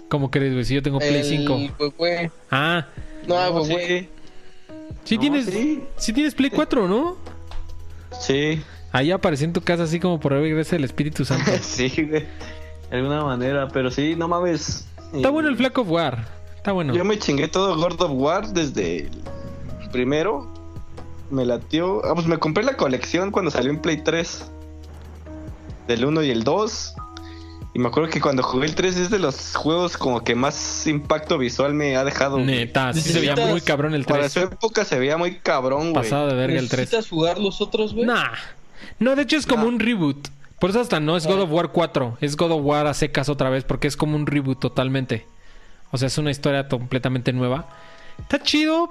¿Cómo crees, güey? Si yo tengo Play el, 5. pues, güey. Ah, No, No, güey, güey. sí. sí No, tienes. sí. Sí tienes Play 4, ¿no? Sí. Ahí apareció en tu casa así como por regreso el Espíritu Santo. sí, güey. De alguna manera, pero sí, no mames. Está Eh, bueno el Flack of War. Está bueno. Yo me chingué todo God of War desde el primero. Me latió. Ah, pues me compré la colección cuando salió en Play 3. Del 1 y el 2. Y me acuerdo que cuando jugué el 3 es de los juegos como que más impacto visual me ha dejado. Neta, sí se veía muy cabrón el Para 3. su época se veía muy cabrón, güey. Pasado de verga el 3. ¿Necesitas jugar los otros, güey? Nah. No, de hecho es como un reboot. Por eso hasta no es God of War 4. Es God of War a secas otra vez porque es como un reboot totalmente. O sea, es una historia completamente nueva. Está chido,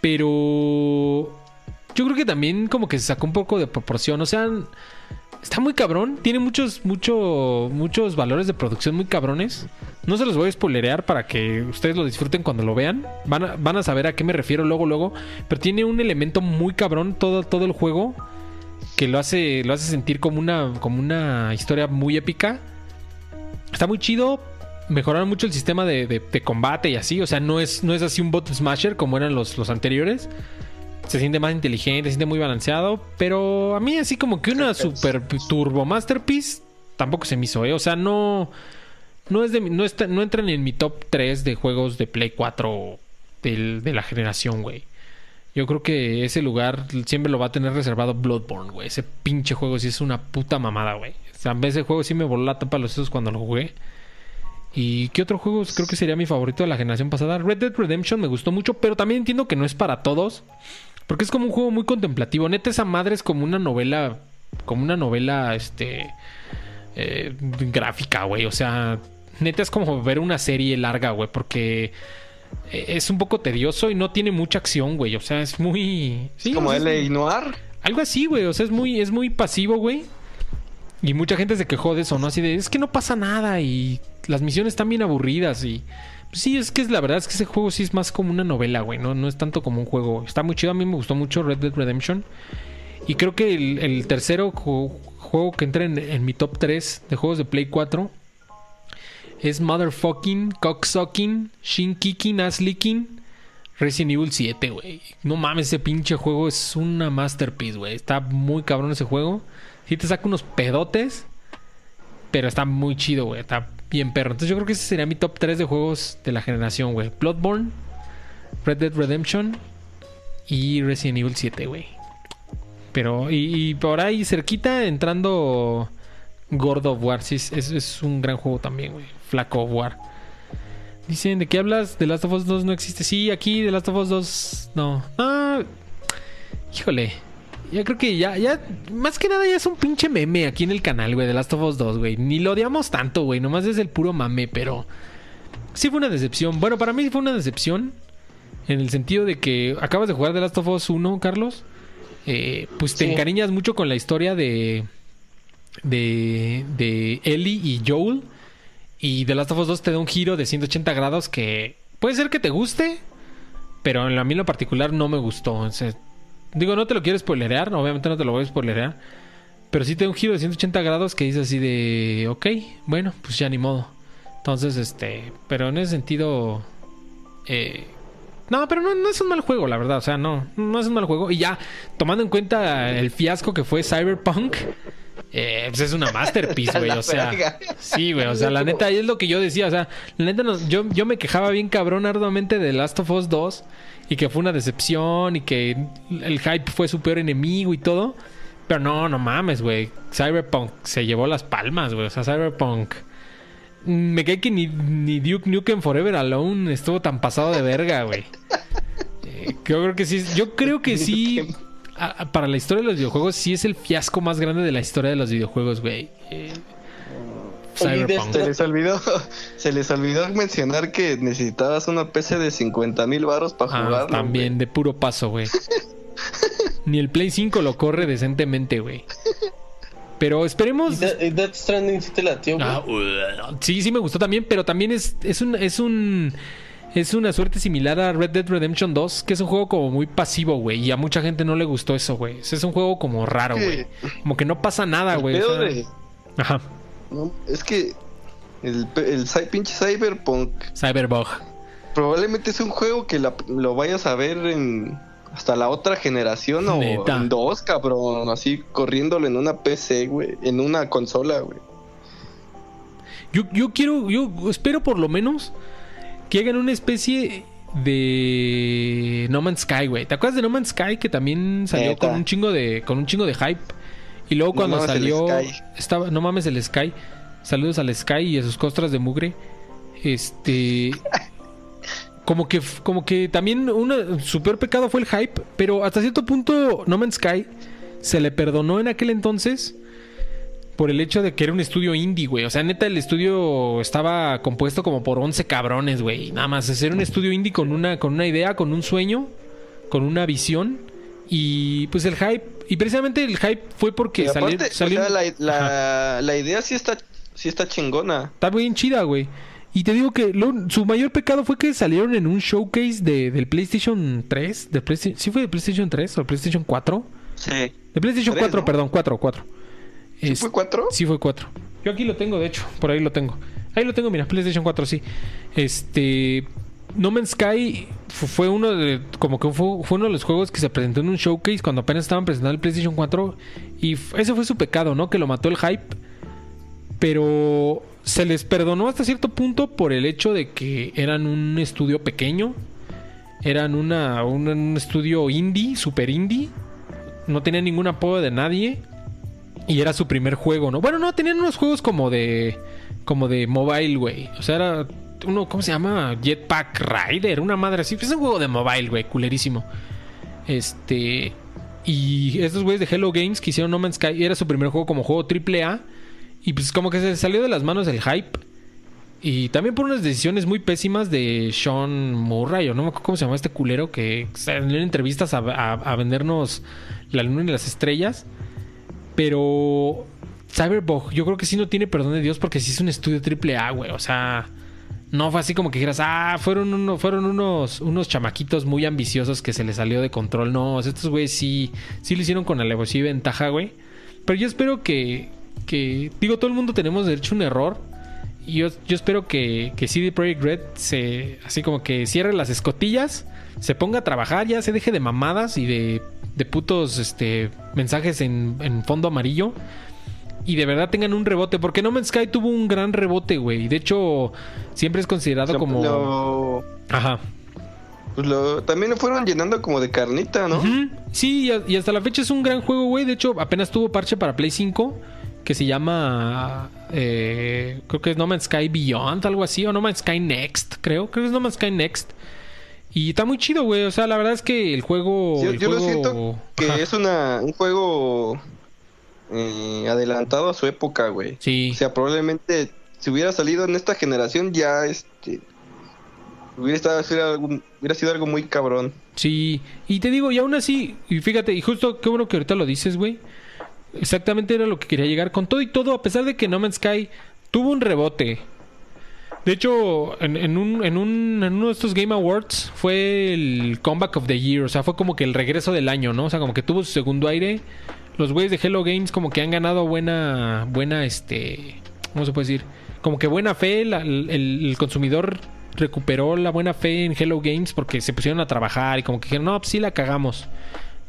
pero yo creo que también como que se sacó un poco de proporción. O sea, está muy cabrón. Tiene muchos, mucho, muchos valores de producción muy cabrones. No se los voy a spoilerear para que ustedes lo disfruten cuando lo vean. Van a, van a saber a qué me refiero luego, luego. Pero tiene un elemento muy cabrón todo, todo el juego que lo hace, lo hace sentir como una, como una historia muy épica. Está muy chido. Mejoraron mucho el sistema de, de- de combate y así. O sea, no es, no es así un bot smasher como eran los, los anteriores. Se siente más inteligente, se siente muy balanceado. Pero a mí así como que una super turbo masterpiece tampoco se me hizo, ¿eh? O sea, no... No, es de, no, está, no entran en mi top 3 de juegos de Play 4 del- de la generación, güey. Yo creo que ese lugar siempre lo va a tener reservado Bloodborne, güey. Ese pinche juego sí es una puta mamada, güey. O sea, ese juego sí me voló la tapa los sesos cuando lo jugué. ¿Y qué otro juego creo que sería mi favorito de la generación pasada? Red Dead Redemption me gustó mucho, pero también entiendo que no es para todos. Porque es como un juego muy contemplativo. Neta, esa madre es como una novela. Como una novela, este. eh, gráfica, güey. O sea, neta es como ver una serie larga, güey. Porque es un poco tedioso y no tiene mucha acción, güey. O sea, es muy. Sí, Como es- L.A. Noir. algo así, güey. O sea, es muy, es muy pasivo, güey. Y mucha gente se quejó de eso, ¿no? Así de, es que no pasa nada y las misiones están bien aburridas y... pues sí, es que es la verdad es que ese juego sí es más como una novela, güey. No, no es tanto como un juego. Está muy chido. A mí me gustó mucho Red Dead Redemption. Y creo que el, el tercero ju- juego que entra en, en mi top 3 de juegos de Play 4 es Motherfucking, Cocksucking, Shin Kicking, Ass Licking, Resident Evil 7, güey. No mames, ese pinche juego es una masterpiece, güey. Está muy cabrón ese juego. Sí te saca unos pedotes, pero está muy chido, güey. Está bien perro. Entonces yo creo que ese sería mi top 3 de juegos de la generación, güey. Bloodborne, Red Dead Redemption y Resident Evil 7, güey. Pero, y, por ahí cerquita entrando God of War. Es- es un gran juego también, güey. Flaco of War. Dicen, ¿de qué hablas? ¿The Last of Us 2 no existe? Sí, aquí The Last of Us 2 no. No. Híjole. Ya creo que ya, ya, más que nada ya es un pinche meme aquí en el canal, güey, de Last of Us 2, güey. Ni lo odiamos tanto, güey. Nomás es el puro mame, pero... Sí fue una decepción. Bueno, para mí fue una decepción. En el sentido de que acabas de jugar The Last of Us 1, Carlos. Eh, pues te Sí. encariñas mucho con la historia de... De... De Ellie y Joel. Y The Last of Us 2 te da un giro de 180 grados que... Puede ser que te guste. Pero a mí en lo particular no me gustó. O digo, no te lo quiero spoilerear. Obviamente no te lo voy a spoilerear. Pero sí te da un giro de 180 grados que dice así de... Ok, bueno, pues ya ni modo. Entonces, este... Pero en ese sentido... eh, no, pero no, no es un mal juego, la verdad. O sea, no, no es un mal juego. Y ya, tomando en cuenta el fiasco que fue Cyberpunk, eh, pues es una masterpiece, güey. O sea, verga. sí, güey. O sea, la neta, es lo que yo decía. O sea, la neta, yo, yo me quejaba bien cabrón arduamente de Last of Us 2 y que fue una decepción y que el hype fue su peor enemigo y todo. Pero no, no mames, güey. Cyberpunk se llevó las palmas, güey. O sea, Cyberpunk. Me cae que ni, ni Duke Nukem Forever Alone estuvo tan pasado de verga, güey. Eh, yo creo que sí. Yo creo que sí. A- a- para la historia de los videojuegos, sí es el fiasco más grande de la historia de los videojuegos, güey. Eh, Cyberpunk. Se les olvidó, se les olvidó mencionar que necesitabas una PC de 50 mil baros para Ah, jugarlo. también, de puro paso, güey. Ni el Play 5 lo corre decentemente, güey. Pero ¿Y esperemos. Death- y Stranding sí te latió, güey? Ah, uh, sí, sí me gustó también, pero también es, es un, es un es una suerte similar a Red Dead Redemption 2, que es un juego como muy pasivo, güey, y a mucha gente no le gustó eso, güey. Es un juego como raro, güey. Como que no pasa nada, güey. o sea, de- Ajá. no, es que el, el pinche Cyberpunk Cyberbug. probablemente es un juego que la- lo vayas a ver en hasta la otra generación o Neta. en dos, cabrón. Así corriéndolo en una PC, güey. En una consola, güey. Yo, yo quiero, yo espero por lo menos que hagan una especie de No Man's Sky, güey. ¿Te acuerdas de No Man's Sky que también salió con un chingo de con un chingo de hype? Y luego cuando salió estaba no mames el Sky. Saludos al Sky y a sus costras de mugre. Este como que como que también una su peor pecado fue el hype, pero hasta cierto punto No Man's Sky se le perdonó en aquel entonces por el hecho de que era un estudio indie, güey. O sea, neta, el estudio estaba compuesto como por 11 cabrones, güey. Nada más, era un estudio indie con una, con una idea, con un sueño, con una visión. Y pues el hype, y precisamente el hype fue porque salió, aparte, o salió- sea, la, la, la idea sí está, sí está chingona. Está bien chida, güey. Y te digo que lo- su mayor pecado fue que salieron en un showcase de, del PlayStation 3. De Playsta- ¿Sí fue de PlayStation 3 o PlayStation 4? Sí. De PlayStation Tres, 4, ¿no? perdón, 4, 4. ¿Sí Es- fue cuatro? Sí fue 4. Yo aquí lo tengo, de hecho. Por ahí lo tengo. Ahí lo tengo, mira, PlayStation 4, sí. Este... No Man's Sky fu- fue uno de... Como que fue, fue uno de los juegos que se presentó en un showcase cuando apenas estaban presentando el PlayStation 4. Y ese fue su pecado, ¿no? Que lo mató el hype. Pero se les perdonó hasta cierto punto por el hecho de que eran un estudio pequeño. Eran una, un, un estudio indie, super indie. No tenían ningún apoyo de nadie. Y era su primer juego, ¿no? Bueno, no, tenían unos juegos como de. como de mobile, güey. O sea, era uno, ¿cómo se llama? Jetpack Rider, una madre así. Es un juego de mobile, güey, culerísimo. Este. Y estos güeyes de Hello Games que hicieron No Man's Sky era su primer juego como juego AAA. Y pues como que se salió de las manos el hype. Y también por unas decisiones muy pésimas de Sean Murray, o no me acuerdo cómo se llama este culero, que salió en entrevistas a, a- a vendernos la luna y las estrellas. Pero Cyberbug, yo creo que sí no tiene perdón de Dios porque sí es un estudio triple A, güey. O sea, no fue así como que dijeras, ah, fueron, uno, fueron unos, unos chamaquitos muy ambiciosos que se les salió de control. No, estos güeyes sí, sí lo hicieron con alevosía y ventaja, güey. Pero yo espero que, que, digo, todo el mundo tenemos derecho a un error. Y yo, yo espero que, que CD Projekt Red se, así como que cierre las escotillas, se ponga a trabajar, ya se deje de mamadas y de, de putos este, mensajes en, en fondo amarillo. Y de verdad tengan un rebote, porque No Man's Sky tuvo un gran rebote, güey. De hecho, siempre es considerado como... lo- Ajá. pues lo- también lo fueron llenando como de carnita, ¿no? Sí, y hasta la fecha es un gran juego, güey. De hecho, apenas tuvo parche para Play 5 que se llama. eh, creo que es No Man's Sky Beyond, algo así. O No Man's Sky Next, creo. Creo que es No Man's Sky Next. Y está muy chido, güey. O sea, la verdad es que el juego. Yo, el yo lo siento que Ajá. es una, un juego eh, adelantado a su época, güey. Sí. O sea, probablemente si hubiera salido en esta generación ya este hubiera estado hubiera sido algo muy cabrón. Sí, y te digo, y aún así, y fíjate, y justo qué bueno que ahorita lo dices, güey. Exactamente era lo que quería llegar. Con todo y todo, a pesar de que No Man's Sky tuvo un rebote. De hecho, en, un, en, un, en uno de estos Game Awards fue el Comeback of the Year. O sea, fue como que el regreso del año, ¿no? O sea, como que tuvo su segundo aire. Los güeyes de Hello Games como que han ganado buena, buena, este... ¿Cómo se puede decir? Como que buena fe. el consumidor recuperó la buena fe en Hello Games porque se pusieron a trabajar y como que dijeron, no, pues sí la cagamos.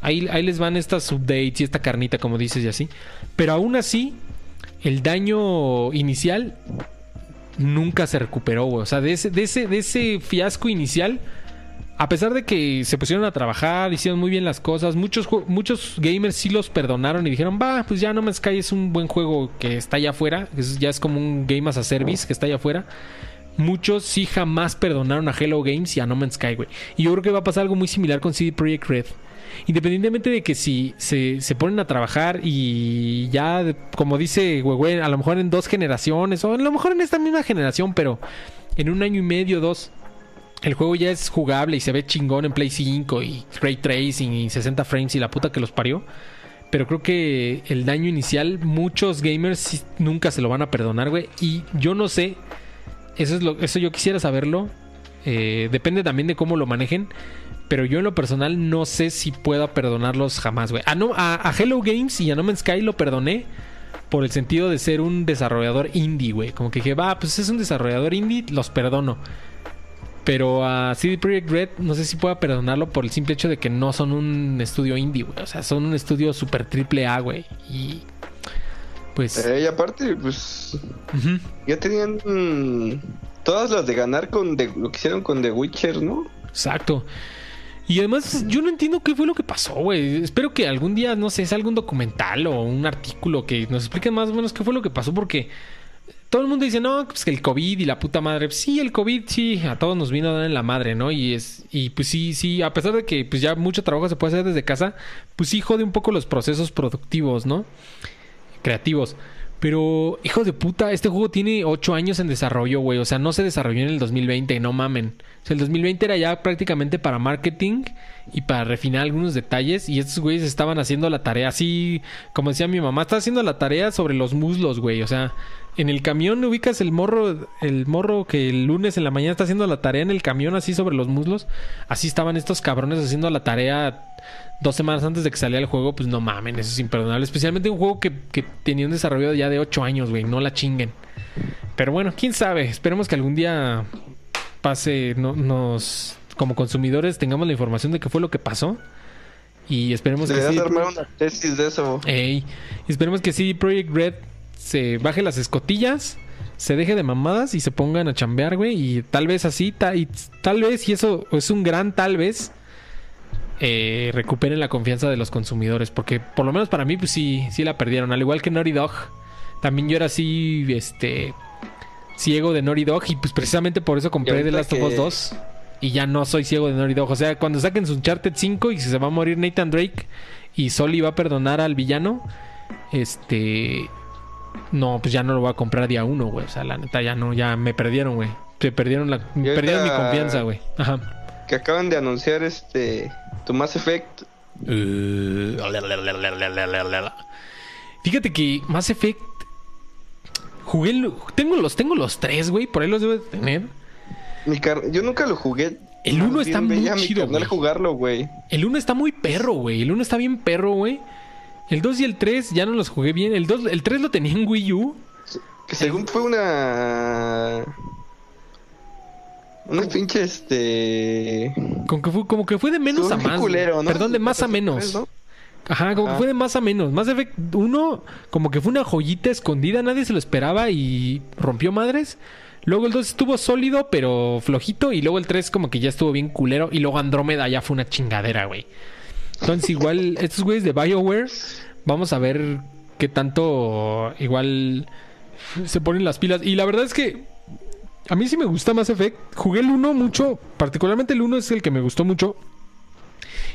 Ahí, ahí les van estas updates y esta carnita, como dices, y así. Pero aún así, el daño inicial nunca se recuperó, güey. O sea, de ese, de ese, de ese fiasco inicial, a pesar de que se pusieron a trabajar, hicieron muy bien las cosas, muchos, muchos gamers sí los perdonaron y dijeron, va, pues ya No Man's Sky es un buen juego que está allá afuera, es- ya es como un game as a service que está allá afuera. Muchos sí jamás perdonaron a Hello Games y a No Man's Sky, güey. Y yo creo que va a pasar algo muy similar con CD Projekt Red. Independientemente de que si se, se ponen a trabajar y ya, como dice a lo mejor en dos generaciones, o a lo mejor en esta misma generación, pero en un año y medio, dos, el juego ya es jugable y se ve chingón en Play 5 y Ray Tracing y 60 frames y la puta que los parió. Pero creo que el daño inicial, muchos gamers nunca se lo van a perdonar, güey. Y yo no sé, eso es lo, eso yo quisiera saberlo. Eh, depende también de cómo lo manejen. Pero yo en lo personal no sé si pueda perdonarlos jamás, güey. A, no, a, a Hello Games y a No Man's Sky lo perdoné por el sentido de ser un desarrollador indie, güey. Como que dije, va, pues es un desarrollador indie, los perdono. Pero a CD Projekt Red no sé si pueda perdonarlo por el simple hecho de que no son un estudio indie, güey. O sea, son un estudio super triple A, güey. Y pues... Eh, y aparte, pues ya tenían todas las de ganar con The- lo que hicieron con The Witcher, ¿no? Exacto. Y además, yo no entiendo qué fue lo que pasó, güey. Espero que algún día, no sé, salga un documental o un artículo que nos explique más o menos qué fue lo que pasó, porque todo el mundo dice, no, pues que el COVID y la puta madre. Sí, el COVID, sí, a todos nos vino a dar en la madre, ¿no? Y es, y pues sí, sí, a pesar de que pues ya mucho trabajo se puede hacer desde casa, pues sí jode un poco los procesos productivos, ¿no? creativos. Pero, hijo de puta, este juego tiene 8 años en desarrollo, güey. O sea, no se desarrolló en el 2020, no mamen. O sea, el 2020 era ya prácticamente para marketing y para refinar algunos detalles. Y estos güeyes estaban haciendo la tarea así, como decía mi mamá, está haciendo la tarea sobre los muslos, güey. O sea, en el camión ubicas el morro, el morro que el lunes en la mañana está haciendo la tarea en el camión así sobre los muslos. Así estaban estos cabrones haciendo la tarea dos semanas antes de que saliera el juego, pues no mamen, eso es imperdonable. Especialmente un juego que, que tenía un desarrollo ya de 8 años, güey, no la chinguen. Pero bueno, quién sabe, esperemos que algún día pase, no, nos, como consumidores, tengamos la información de qué fue lo que pasó. Y esperemos que sí. armar una tesis de eso. Ey, esperemos que CD Projekt Red se baje las escotillas, se deje de mamadas y se pongan a chambear, güey. Y tal vez así, ta- y tal vez, y eso es un gran tal vez, eh, recuperen la confianza de los consumidores. Porque por lo menos para mí, pues sí, sí la perdieron. Al igual que Naughty Dog, también yo era así, este, ciego de Naughty Dog. Y pues precisamente por eso compré The Last of Us que- 2. Y ya no soy ciego de Naughty Dog. O sea, cuando saquen su Uncharted 5 y se va a morir Nathan Drake y Soli va a perdonar al villano, este. No, pues ya no lo voy a comprar día uno, güey. O sea, la neta ya no, ya me perdieron, güey. Se perdieron la, perdieron mi confianza, güey. Ajá. Que acaban de anunciar este tu Mass Effect. Fíjate que Mass Effect. Jugué. el- Tengo los, tengo los tres, güey. Por ahí los debo de tener. Mi car- Yo nunca lo jugué. El Más uno bien está muy chido, güey. jugarlo, güey. El 1 está muy perro, güey. El 1 está bien perro, güey. El 2 y el 3 ya no los jugué bien. El 2, el 3 lo tenía en Wii U. Que según fue una. Una pinche este. Como que fue, como que fue de menos Estuvo a más. culero, güey. ¿no? Perdón, de más a menos. ¿no? Ajá, como que fue de más a menos. Mass Effect 1, como que fue una joyita escondida, nadie se lo esperaba y rompió madres. Luego el 2 estuvo sólido, pero flojito. Y luego el 3 como que ya estuvo bien culero. Y luego Andrómeda ya fue una chingadera, güey. Entonces igual, estos güeyes de BioWare, vamos a ver qué tanto igual se ponen las pilas. Y la verdad es que a mí sí me gusta Mass Effect. Jugué el 1 mucho, particularmente el 1 es el que me gustó mucho.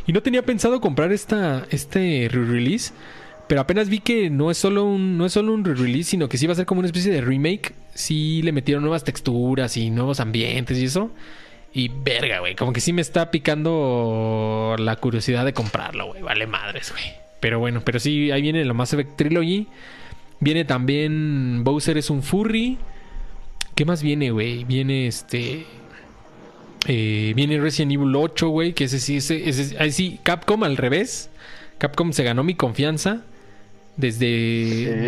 Y no tenía pensado comprar esta, este re-release. Pero apenas vi que no es solo un, no un re-release, sino que sí va a ser como una especie de remake. Sí le metieron nuevas texturas y nuevos ambientes y eso. Y verga, güey. Como que sí me está picando la curiosidad de comprarlo, güey. Vale madres, güey. Pero bueno, pero sí, ahí viene la Mass Effect Trilogy. Viene también Bowser es un furry. ¿Qué más viene, güey? Viene este. eh, viene Resident Evil 8, güey. Que ese sí, ese, ese- ahí sí, Capcom al revés. Capcom se ganó mi confianza. Desde,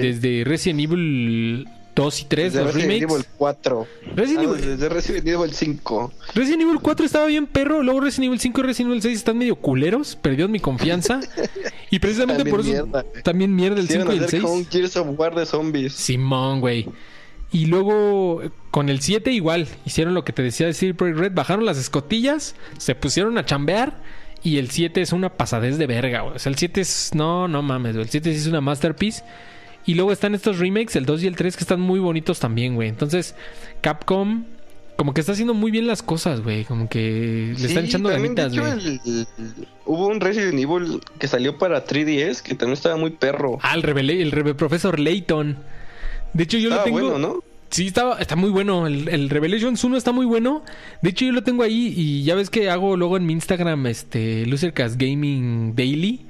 desde Resident Evil 2 y 3, Desde los Resident remakes. Evil 4. Resident Ah, Evil- desde Resident Evil 5. Resident Evil 4 estaba bien perro, luego Resident Evil 5 y Resident Evil 6 están medio culeros, perdió mi confianza. y precisamente También por eso mierda. también mierda el Quisieron 5 y el hacer 6. como un Gears of War de zombies. Simón, güey. Y luego con el 7 igual, hicieron lo que te decía de CD Projekt Red, bajaron las escotillas, se pusieron a chambear y el 7 es una pasadez de verga, güey. O sea, el 7 es no, no mames. El 7 sí es una masterpiece. Y luego están estos remakes, el 2 y el 3 que están muy bonitos también, güey. Entonces, Capcom como que está haciendo muy bien las cosas, güey, como que le están echando ganitas, güey. el- el- Hubo un Resident Evil que salió para 3DS que también estaba muy perro. Ah, el, rebele- el Rebe- profesor Layton. De hecho, yo lo tengo. bueno, ¿no? Sí, está, está muy bueno. El, el Revelations 1 está muy bueno. De hecho, yo lo tengo ahí y ya ves que hago luego en mi Instagram, este, Losercast Gaming Daily.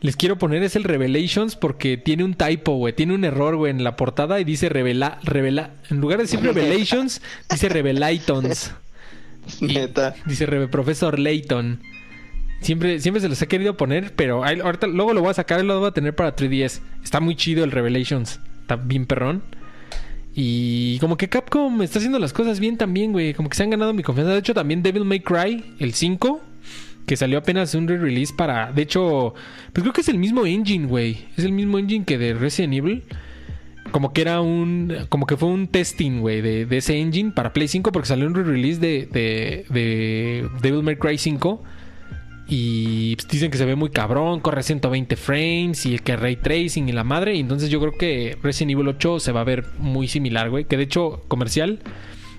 Les quiero poner es el Revelations porque tiene un typo, güey. Tiene un error, güey, en la portada y dice revela, revela. En lugar de decir Revelations, dice Revelatons. Neta. Dice Rebe Profesor Layton. Siempre, siempre se los he querido poner, pero ahí- ahorita luego lo voy a sacar y lo voy a tener para 3DS. Está muy chido el Revelations. Bien perrón. Y como que Capcom está haciendo las cosas bien también, güey. Como que se han ganado mi confianza. De hecho, también Devil May Cry, el 5, que salió apenas un re-release para. De hecho, pues creo que es el mismo engine, güey. Es el mismo engine que de Resident Evil. Como que era un. Como que fue un testing, güey, de, de ese engine para Play 5, porque salió un re-release de, de, de Devil May Cry 5. Y pues, dicen que se ve muy cabrón, corre 120 frames y que ray tracing y la madre. Y entonces yo creo que Resident Evil 8 se va a ver muy similar, güey. Que de hecho, comercial,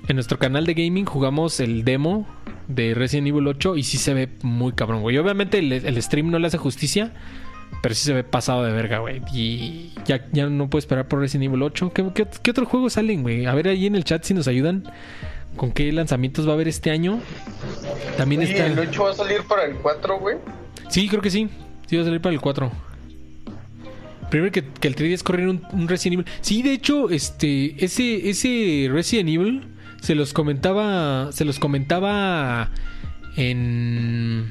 en nuestro canal de gaming jugamos el demo de Resident Evil 8 y sí se ve muy cabrón, güey. Obviamente el, stream no le hace justicia, pero sí se ve pasado de verga, güey. Y ya, ya no puedo esperar por Resident Evil 8. ¿Qué, qué, qué otros juegos salen, güey? A ver ahí en el chat si nos ayudan. ¿Con qué lanzamientos va a haber este año? También Oye, está. el 8 va a salir para el 4, güey. Sí, creo que sí. Sí, va a salir para el 4. Primero que, que el 3DS corriera un, un Resident Evil. Sí, de hecho, este. Ese, ese Resident Evil se los comentaba. Se los comentaba en.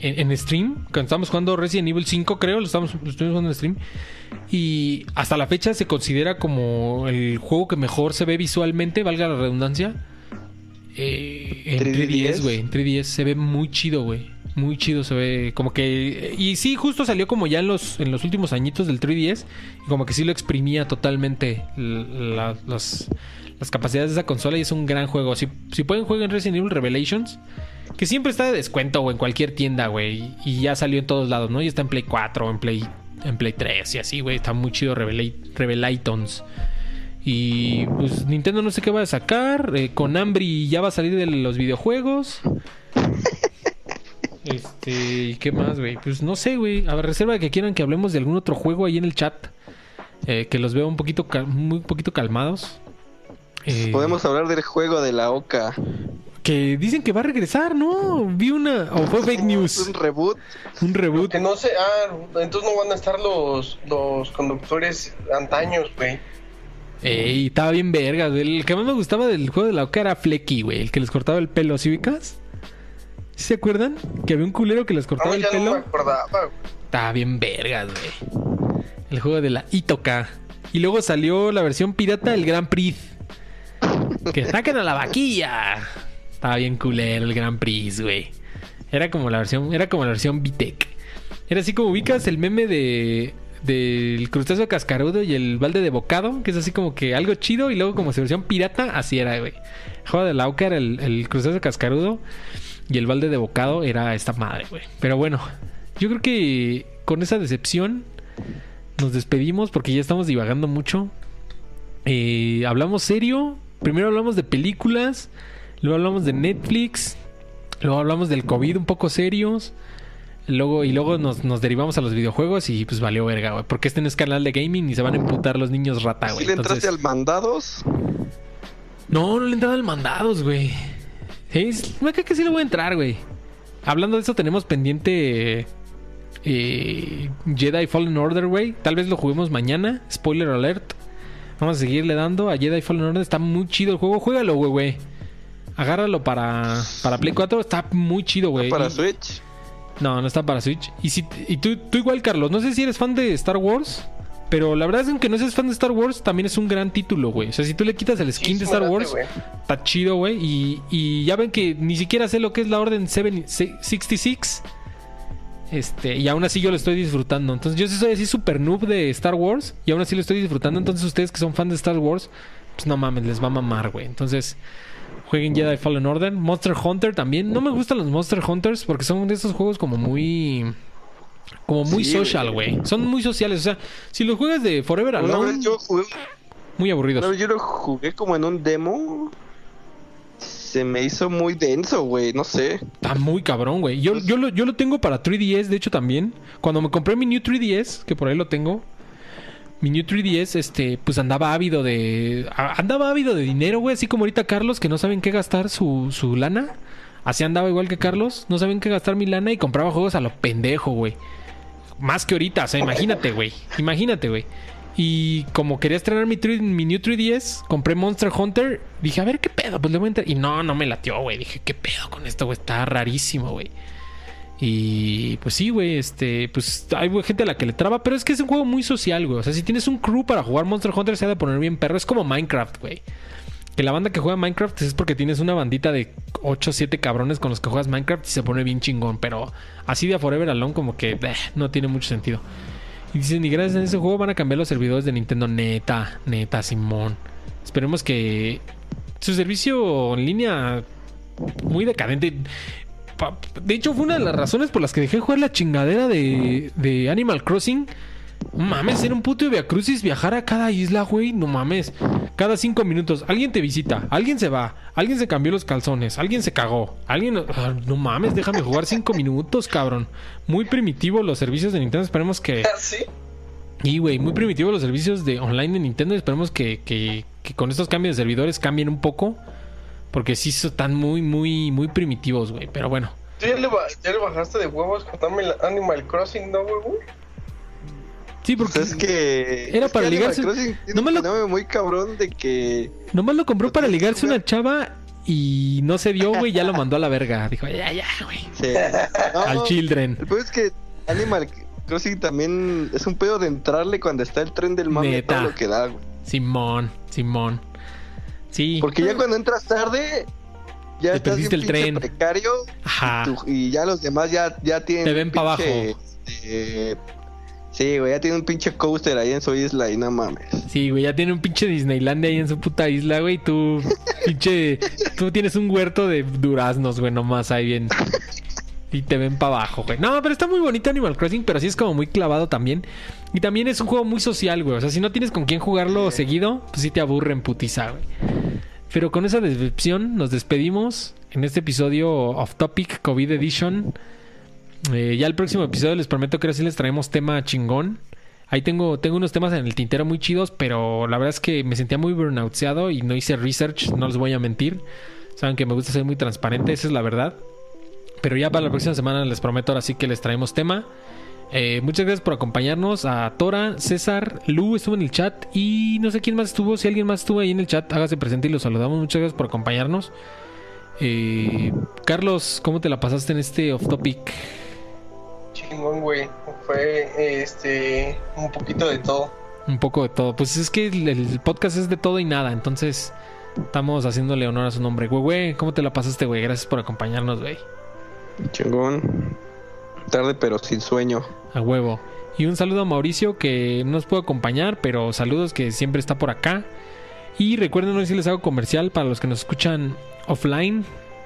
En, en stream. Cuando estábamos jugando Resident Evil 5, creo. Lo estamos, lo estuvimos jugando en stream. Y hasta la fecha se considera como el juego que mejor se ve visualmente, valga la redundancia. Eh, en 3DS. 3DS, güey. En 3DS se ve muy chido, güey. Muy chido se ve. Como que. Y sí, justo salió como ya en los, en los últimos añitos del 3DS. Y como que sí lo exprimía totalmente la- las, las capacidades de esa consola. Y es un gran juego. Si, si pueden, jueguen Resident Evil Revelations. Que siempre está de descuento, o en cualquier tienda, güey. Y ya salió en todos lados, ¿no? Y está en Play 4, en Play, en Play 3 y así, güey. Está muy chido Revela- Revelatons. Y pues Nintendo no sé qué va a sacar. Eh, con Ambry ya va a salir de los videojuegos. Este, ¿y qué más, güey? Pues no sé, güey. A ver, reserva de que quieran que hablemos de algún otro juego ahí en el chat. Eh, que los veo un poquito, cal- muy poquito calmados. Eh, Podemos hablar del juego de la Oca. Que dicen que va a regresar, ¿no? Vi una. O fue fake news. Un reboot. Un reboot. Que no sé, ah, entonces no van a estar los, los conductores antaños, güey. Ey, estaba bien verga. El que más me gustaba del juego de la Oca era Flecky, güey. El que les cortaba el pelo, ¿sí ubicas? ¿Sí ¿Se acuerdan? Que había un culero que les cortaba No, el ya no me pelo. acordaba. Estaba bien vergas, güey. El juego de la Itoka. Y luego salió la versión pirata del Gran Prix. Que saquen a la vaquilla. Estaba bien culero el Gran Prix, güey. Era como la versión, era como la versión Vitec. Era así como ubicas el meme de del crustáceo cascarudo y el balde de bocado, que es así como que algo chido y luego como su versión pirata, así era, güey. Juego de la Oca era el, el crustáceo cascarudo y el balde de bocado era esta madre, güey. Pero bueno, yo creo que con esa decepción nos despedimos porque ya estamos divagando mucho. Eh, hablamos serio. Primero hablamos de películas. Luego hablamos de Netflix. Luego hablamos del COVID un poco serios. Luego, y luego nos, nos derivamos a los videojuegos y pues valió verga, güey. Porque este no es canal de gaming y se van a emputar los niños rata, ¿Sí güey. le entraste Entonces- al mandados? no, no le entraba al mandados, güey. Es- me cae que sí le voy a entrar, güey. Hablando de eso, tenemos pendiente eh, Jedi Fallen Order, güey. Tal vez lo juguemos mañana. Spoiler alert. Vamos a seguirle dando a Jedi Fallen Order. Está muy chido el juego. Juégalo, güey, güey. Agárralo para, para Play 4. Está muy chido, güey. Para Y- Switch. no, no está para Switch. Y, si, y tú, tú igual, Carlos, no sé si eres fan de Star Wars, pero la verdad es que aunque no seas fan de Star Wars, también es un gran título, güey. O sea, si tú le quitas el skin Sí, de Star Wars, está chido, güey. Y, y ya ven que ni siquiera sé lo que es la Orden 7 66. Este, y aún así yo lo estoy disfrutando. Entonces yo sí soy así super noob de Star Wars. Y aún así lo estoy disfrutando. Entonces ustedes que son fans de Star Wars, pues no mames, les va a mamar, güey. Entonces, jueguen Jedi Fallen Order. Monster Hunter también. No me gustan los Monster Hunters porque son de esos juegos como muy... Como muy Sí, social, güey. Son muy sociales. O sea, si los juegas de Forever Alone, yo jugué, muy aburridos. vez yo lo jugué como en un demo. Se me hizo muy denso, güey. No sé. Está muy cabrón, güey. Yo, yo, lo, yo lo tengo para 3DS, de hecho, también. Cuando me compré mi New 3DS, que por ahí lo tengo. Mi New 3DS, este, pues andaba ávido de... Andaba ávido de dinero, güey. Así como ahorita Carlos, que no saben qué gastar su, su lana. Así andaba igual que Carlos. No saben qué gastar mi lana y compraba juegos a lo pendejo, güey. Más que ahorita, o sea, imagínate, güey. Imagínate, güey. Y como quería estrenar mi, 3 mi New 3DS, compré Monster Hunter. Dije, a ver qué pedo, pues le voy a entrar. Y no, no me latió, güey. Dije, qué pedo con esto, güey. Está rarísimo, güey. Y pues sí, güey, este, pues hay gente a la que le traba, pero es que es un juego muy social, güey. O sea, si tienes un crew para jugar Monster Hunter, se ha de poner bien perro. Es como Minecraft, güey. Que la banda que juega Minecraft es porque tienes una bandita de 8 o 7 cabrones con los que juegas Minecraft y se pone bien chingón. Pero así de a Forever Alone, como que eh, no tiene mucho sentido. Y dicen, y gracias a ese juego van a cambiar los servidores de Nintendo. Neta, neta, Simón. Esperemos que su servicio en línea muy decadente. De hecho, fue una de las razones por las que dejé de jugar la chingadera de, de Animal Crossing. Mames, era un puto Via Crucis viajar a cada isla, güey. No mames. Cada cinco minutos, alguien te visita, alguien se va, alguien se cambió los calzones, alguien se cagó, alguien. ah, no mames, déjame jugar cinco minutos, cabrón. Muy primitivo los servicios de Nintendo. Esperemos que. ¿Sí? Y, güey, muy primitivo los servicios de online de Nintendo. Esperemos que, que- que con estos cambios de servidores cambien un poco. Porque sí están muy, muy, muy primitivos, güey. Pero bueno. ¿Tú ya le, ba- ya le bajaste de huevos con el Animal Crossing, no, güey? Sí, porque Pues es que. Era es para que ligarse- no me un lo- muy cabrón de que. nomás lo compró para ligarse una chava y no se dio, güey. Ya lo mandó a la verga. Dijo, ya, ya, güey. Sí. No, Al Children. El peor es que Animal Crossing también es un pedo de entrarle cuando está el tren del mame Neta. todo lo que da, güey. Simón, Simón. Sí. Porque ya cuando entras tarde, ya Te estás perdiste el tren. precario Ajá. y ya los demás ya, ya tienen. Te ven un pa' pinche, abajo. este, sí, güey, ya tienen un pinche coaster ahí en su isla y no mames. Sí, güey, ya tiene un pinche Disneylandia ahí en su puta isla, güey. Tú, pinche. Tú tienes un huerto de duraznos, güey, nomás ahí bien. Y te ven para abajo, güey. No, pero está muy bonito Animal Crossing, pero sí es como muy clavado también. Y también es un juego muy social, güey. O sea, si no tienes con quién jugarlo seguido, pues sí te aburre en putiza, güey. Pero con esa decepción nos despedimos en este episodio Off Topic COVID Edition. Eh, ya el próximo episodio les prometo que ahora sí les traemos tema chingón. Ahí tengo, tengo unos temas en el tintero muy chidos, pero la verdad es que me sentía muy burnoutseado y no hice research, no les voy a mentir. Saben que me gusta ser muy transparente, esa es la verdad. Pero ya para la próxima semana les prometo ahora sí que les traemos tema. Eh, muchas gracias por acompañarnos. A Tora, César, Lu estuvo en el chat y no sé quién más estuvo. Si alguien más estuvo ahí en el chat, hágase presente y los saludamos. Muchas gracias por acompañarnos. Eh, Carlos, ¿cómo te la pasaste en este off topic? Chingón, güey. Fue este un poquito de todo. Un poco de todo. Pues es que el, el podcast es de todo y nada. Entonces estamos haciéndole honor a su nombre. Güey, güey, ¿cómo te la pasaste, güey? Gracias por acompañarnos, güey. Chingón. Tarde pero sin sueño. A huevo. Y un saludo a Mauricio que no nos puede acompañar, pero saludos que siempre está por acá. Y recuerden, sé si les hago comercial para los que nos escuchan offline.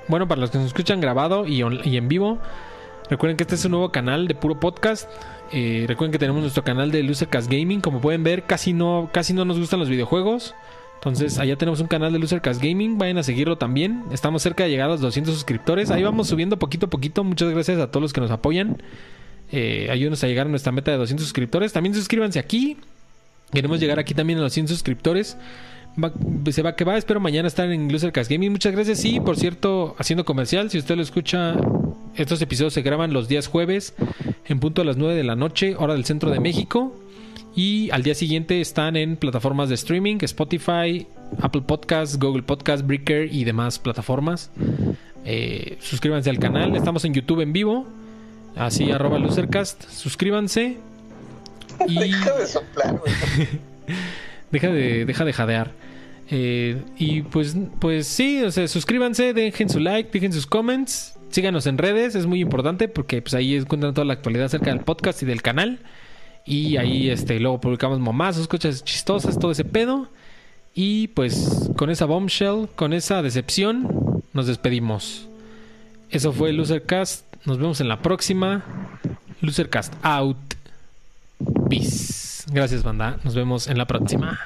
Bueno, para los que nos escuchan grabado y en vivo. Recuerden que este es un nuevo canal de puro podcast. Eh, recuerden que tenemos nuestro canal de Lucercast Gaming. Como pueden ver, casi no, casi no nos gustan los videojuegos. Entonces, allá tenemos un canal de Lucercast Gaming. Vayan a seguirlo también. Estamos cerca de llegar a los 200 suscriptores. Ahí vamos subiendo poquito a poquito. Muchas gracias a todos los que nos apoyan. Eh, ayúdenos a llegar a nuestra meta de 200 suscriptores. También suscríbanse aquí. Queremos llegar aquí también a los 100 suscriptores. Se va que va. Espero mañana estar en Losercast Gaming. Muchas gracias. Y por cierto, haciendo comercial, si usted lo escucha, estos episodios se graban los días jueves en punto a las 9 de la noche, hora del centro de México. Y al día siguiente están en plataformas de streaming, Spotify, Apple Podcasts, Google Podcasts, Breaker y demás plataformas. Eh, suscríbanse al canal. Estamos en YouTube en vivo. Así, arroba Losercast. Suscríbanse. Y... Deja de soplar, güey. Deja de, deja de jadear. Eh, y pues, pues sí, o sea, suscríbanse, dejen su like, dejen sus comments, síganos en redes, es muy importante porque pues ahí encuentran toda la actualidad acerca del podcast y del canal. Y ahí este, luego publicamos momazos, cosas chistosas, todo ese pedo. Y pues con esa bombshell, con esa decepción, nos despedimos. Eso fue Losercast. Nos vemos en la próxima. Losercast out. Peace. Gracias, banda. Nos vemos en la próxima.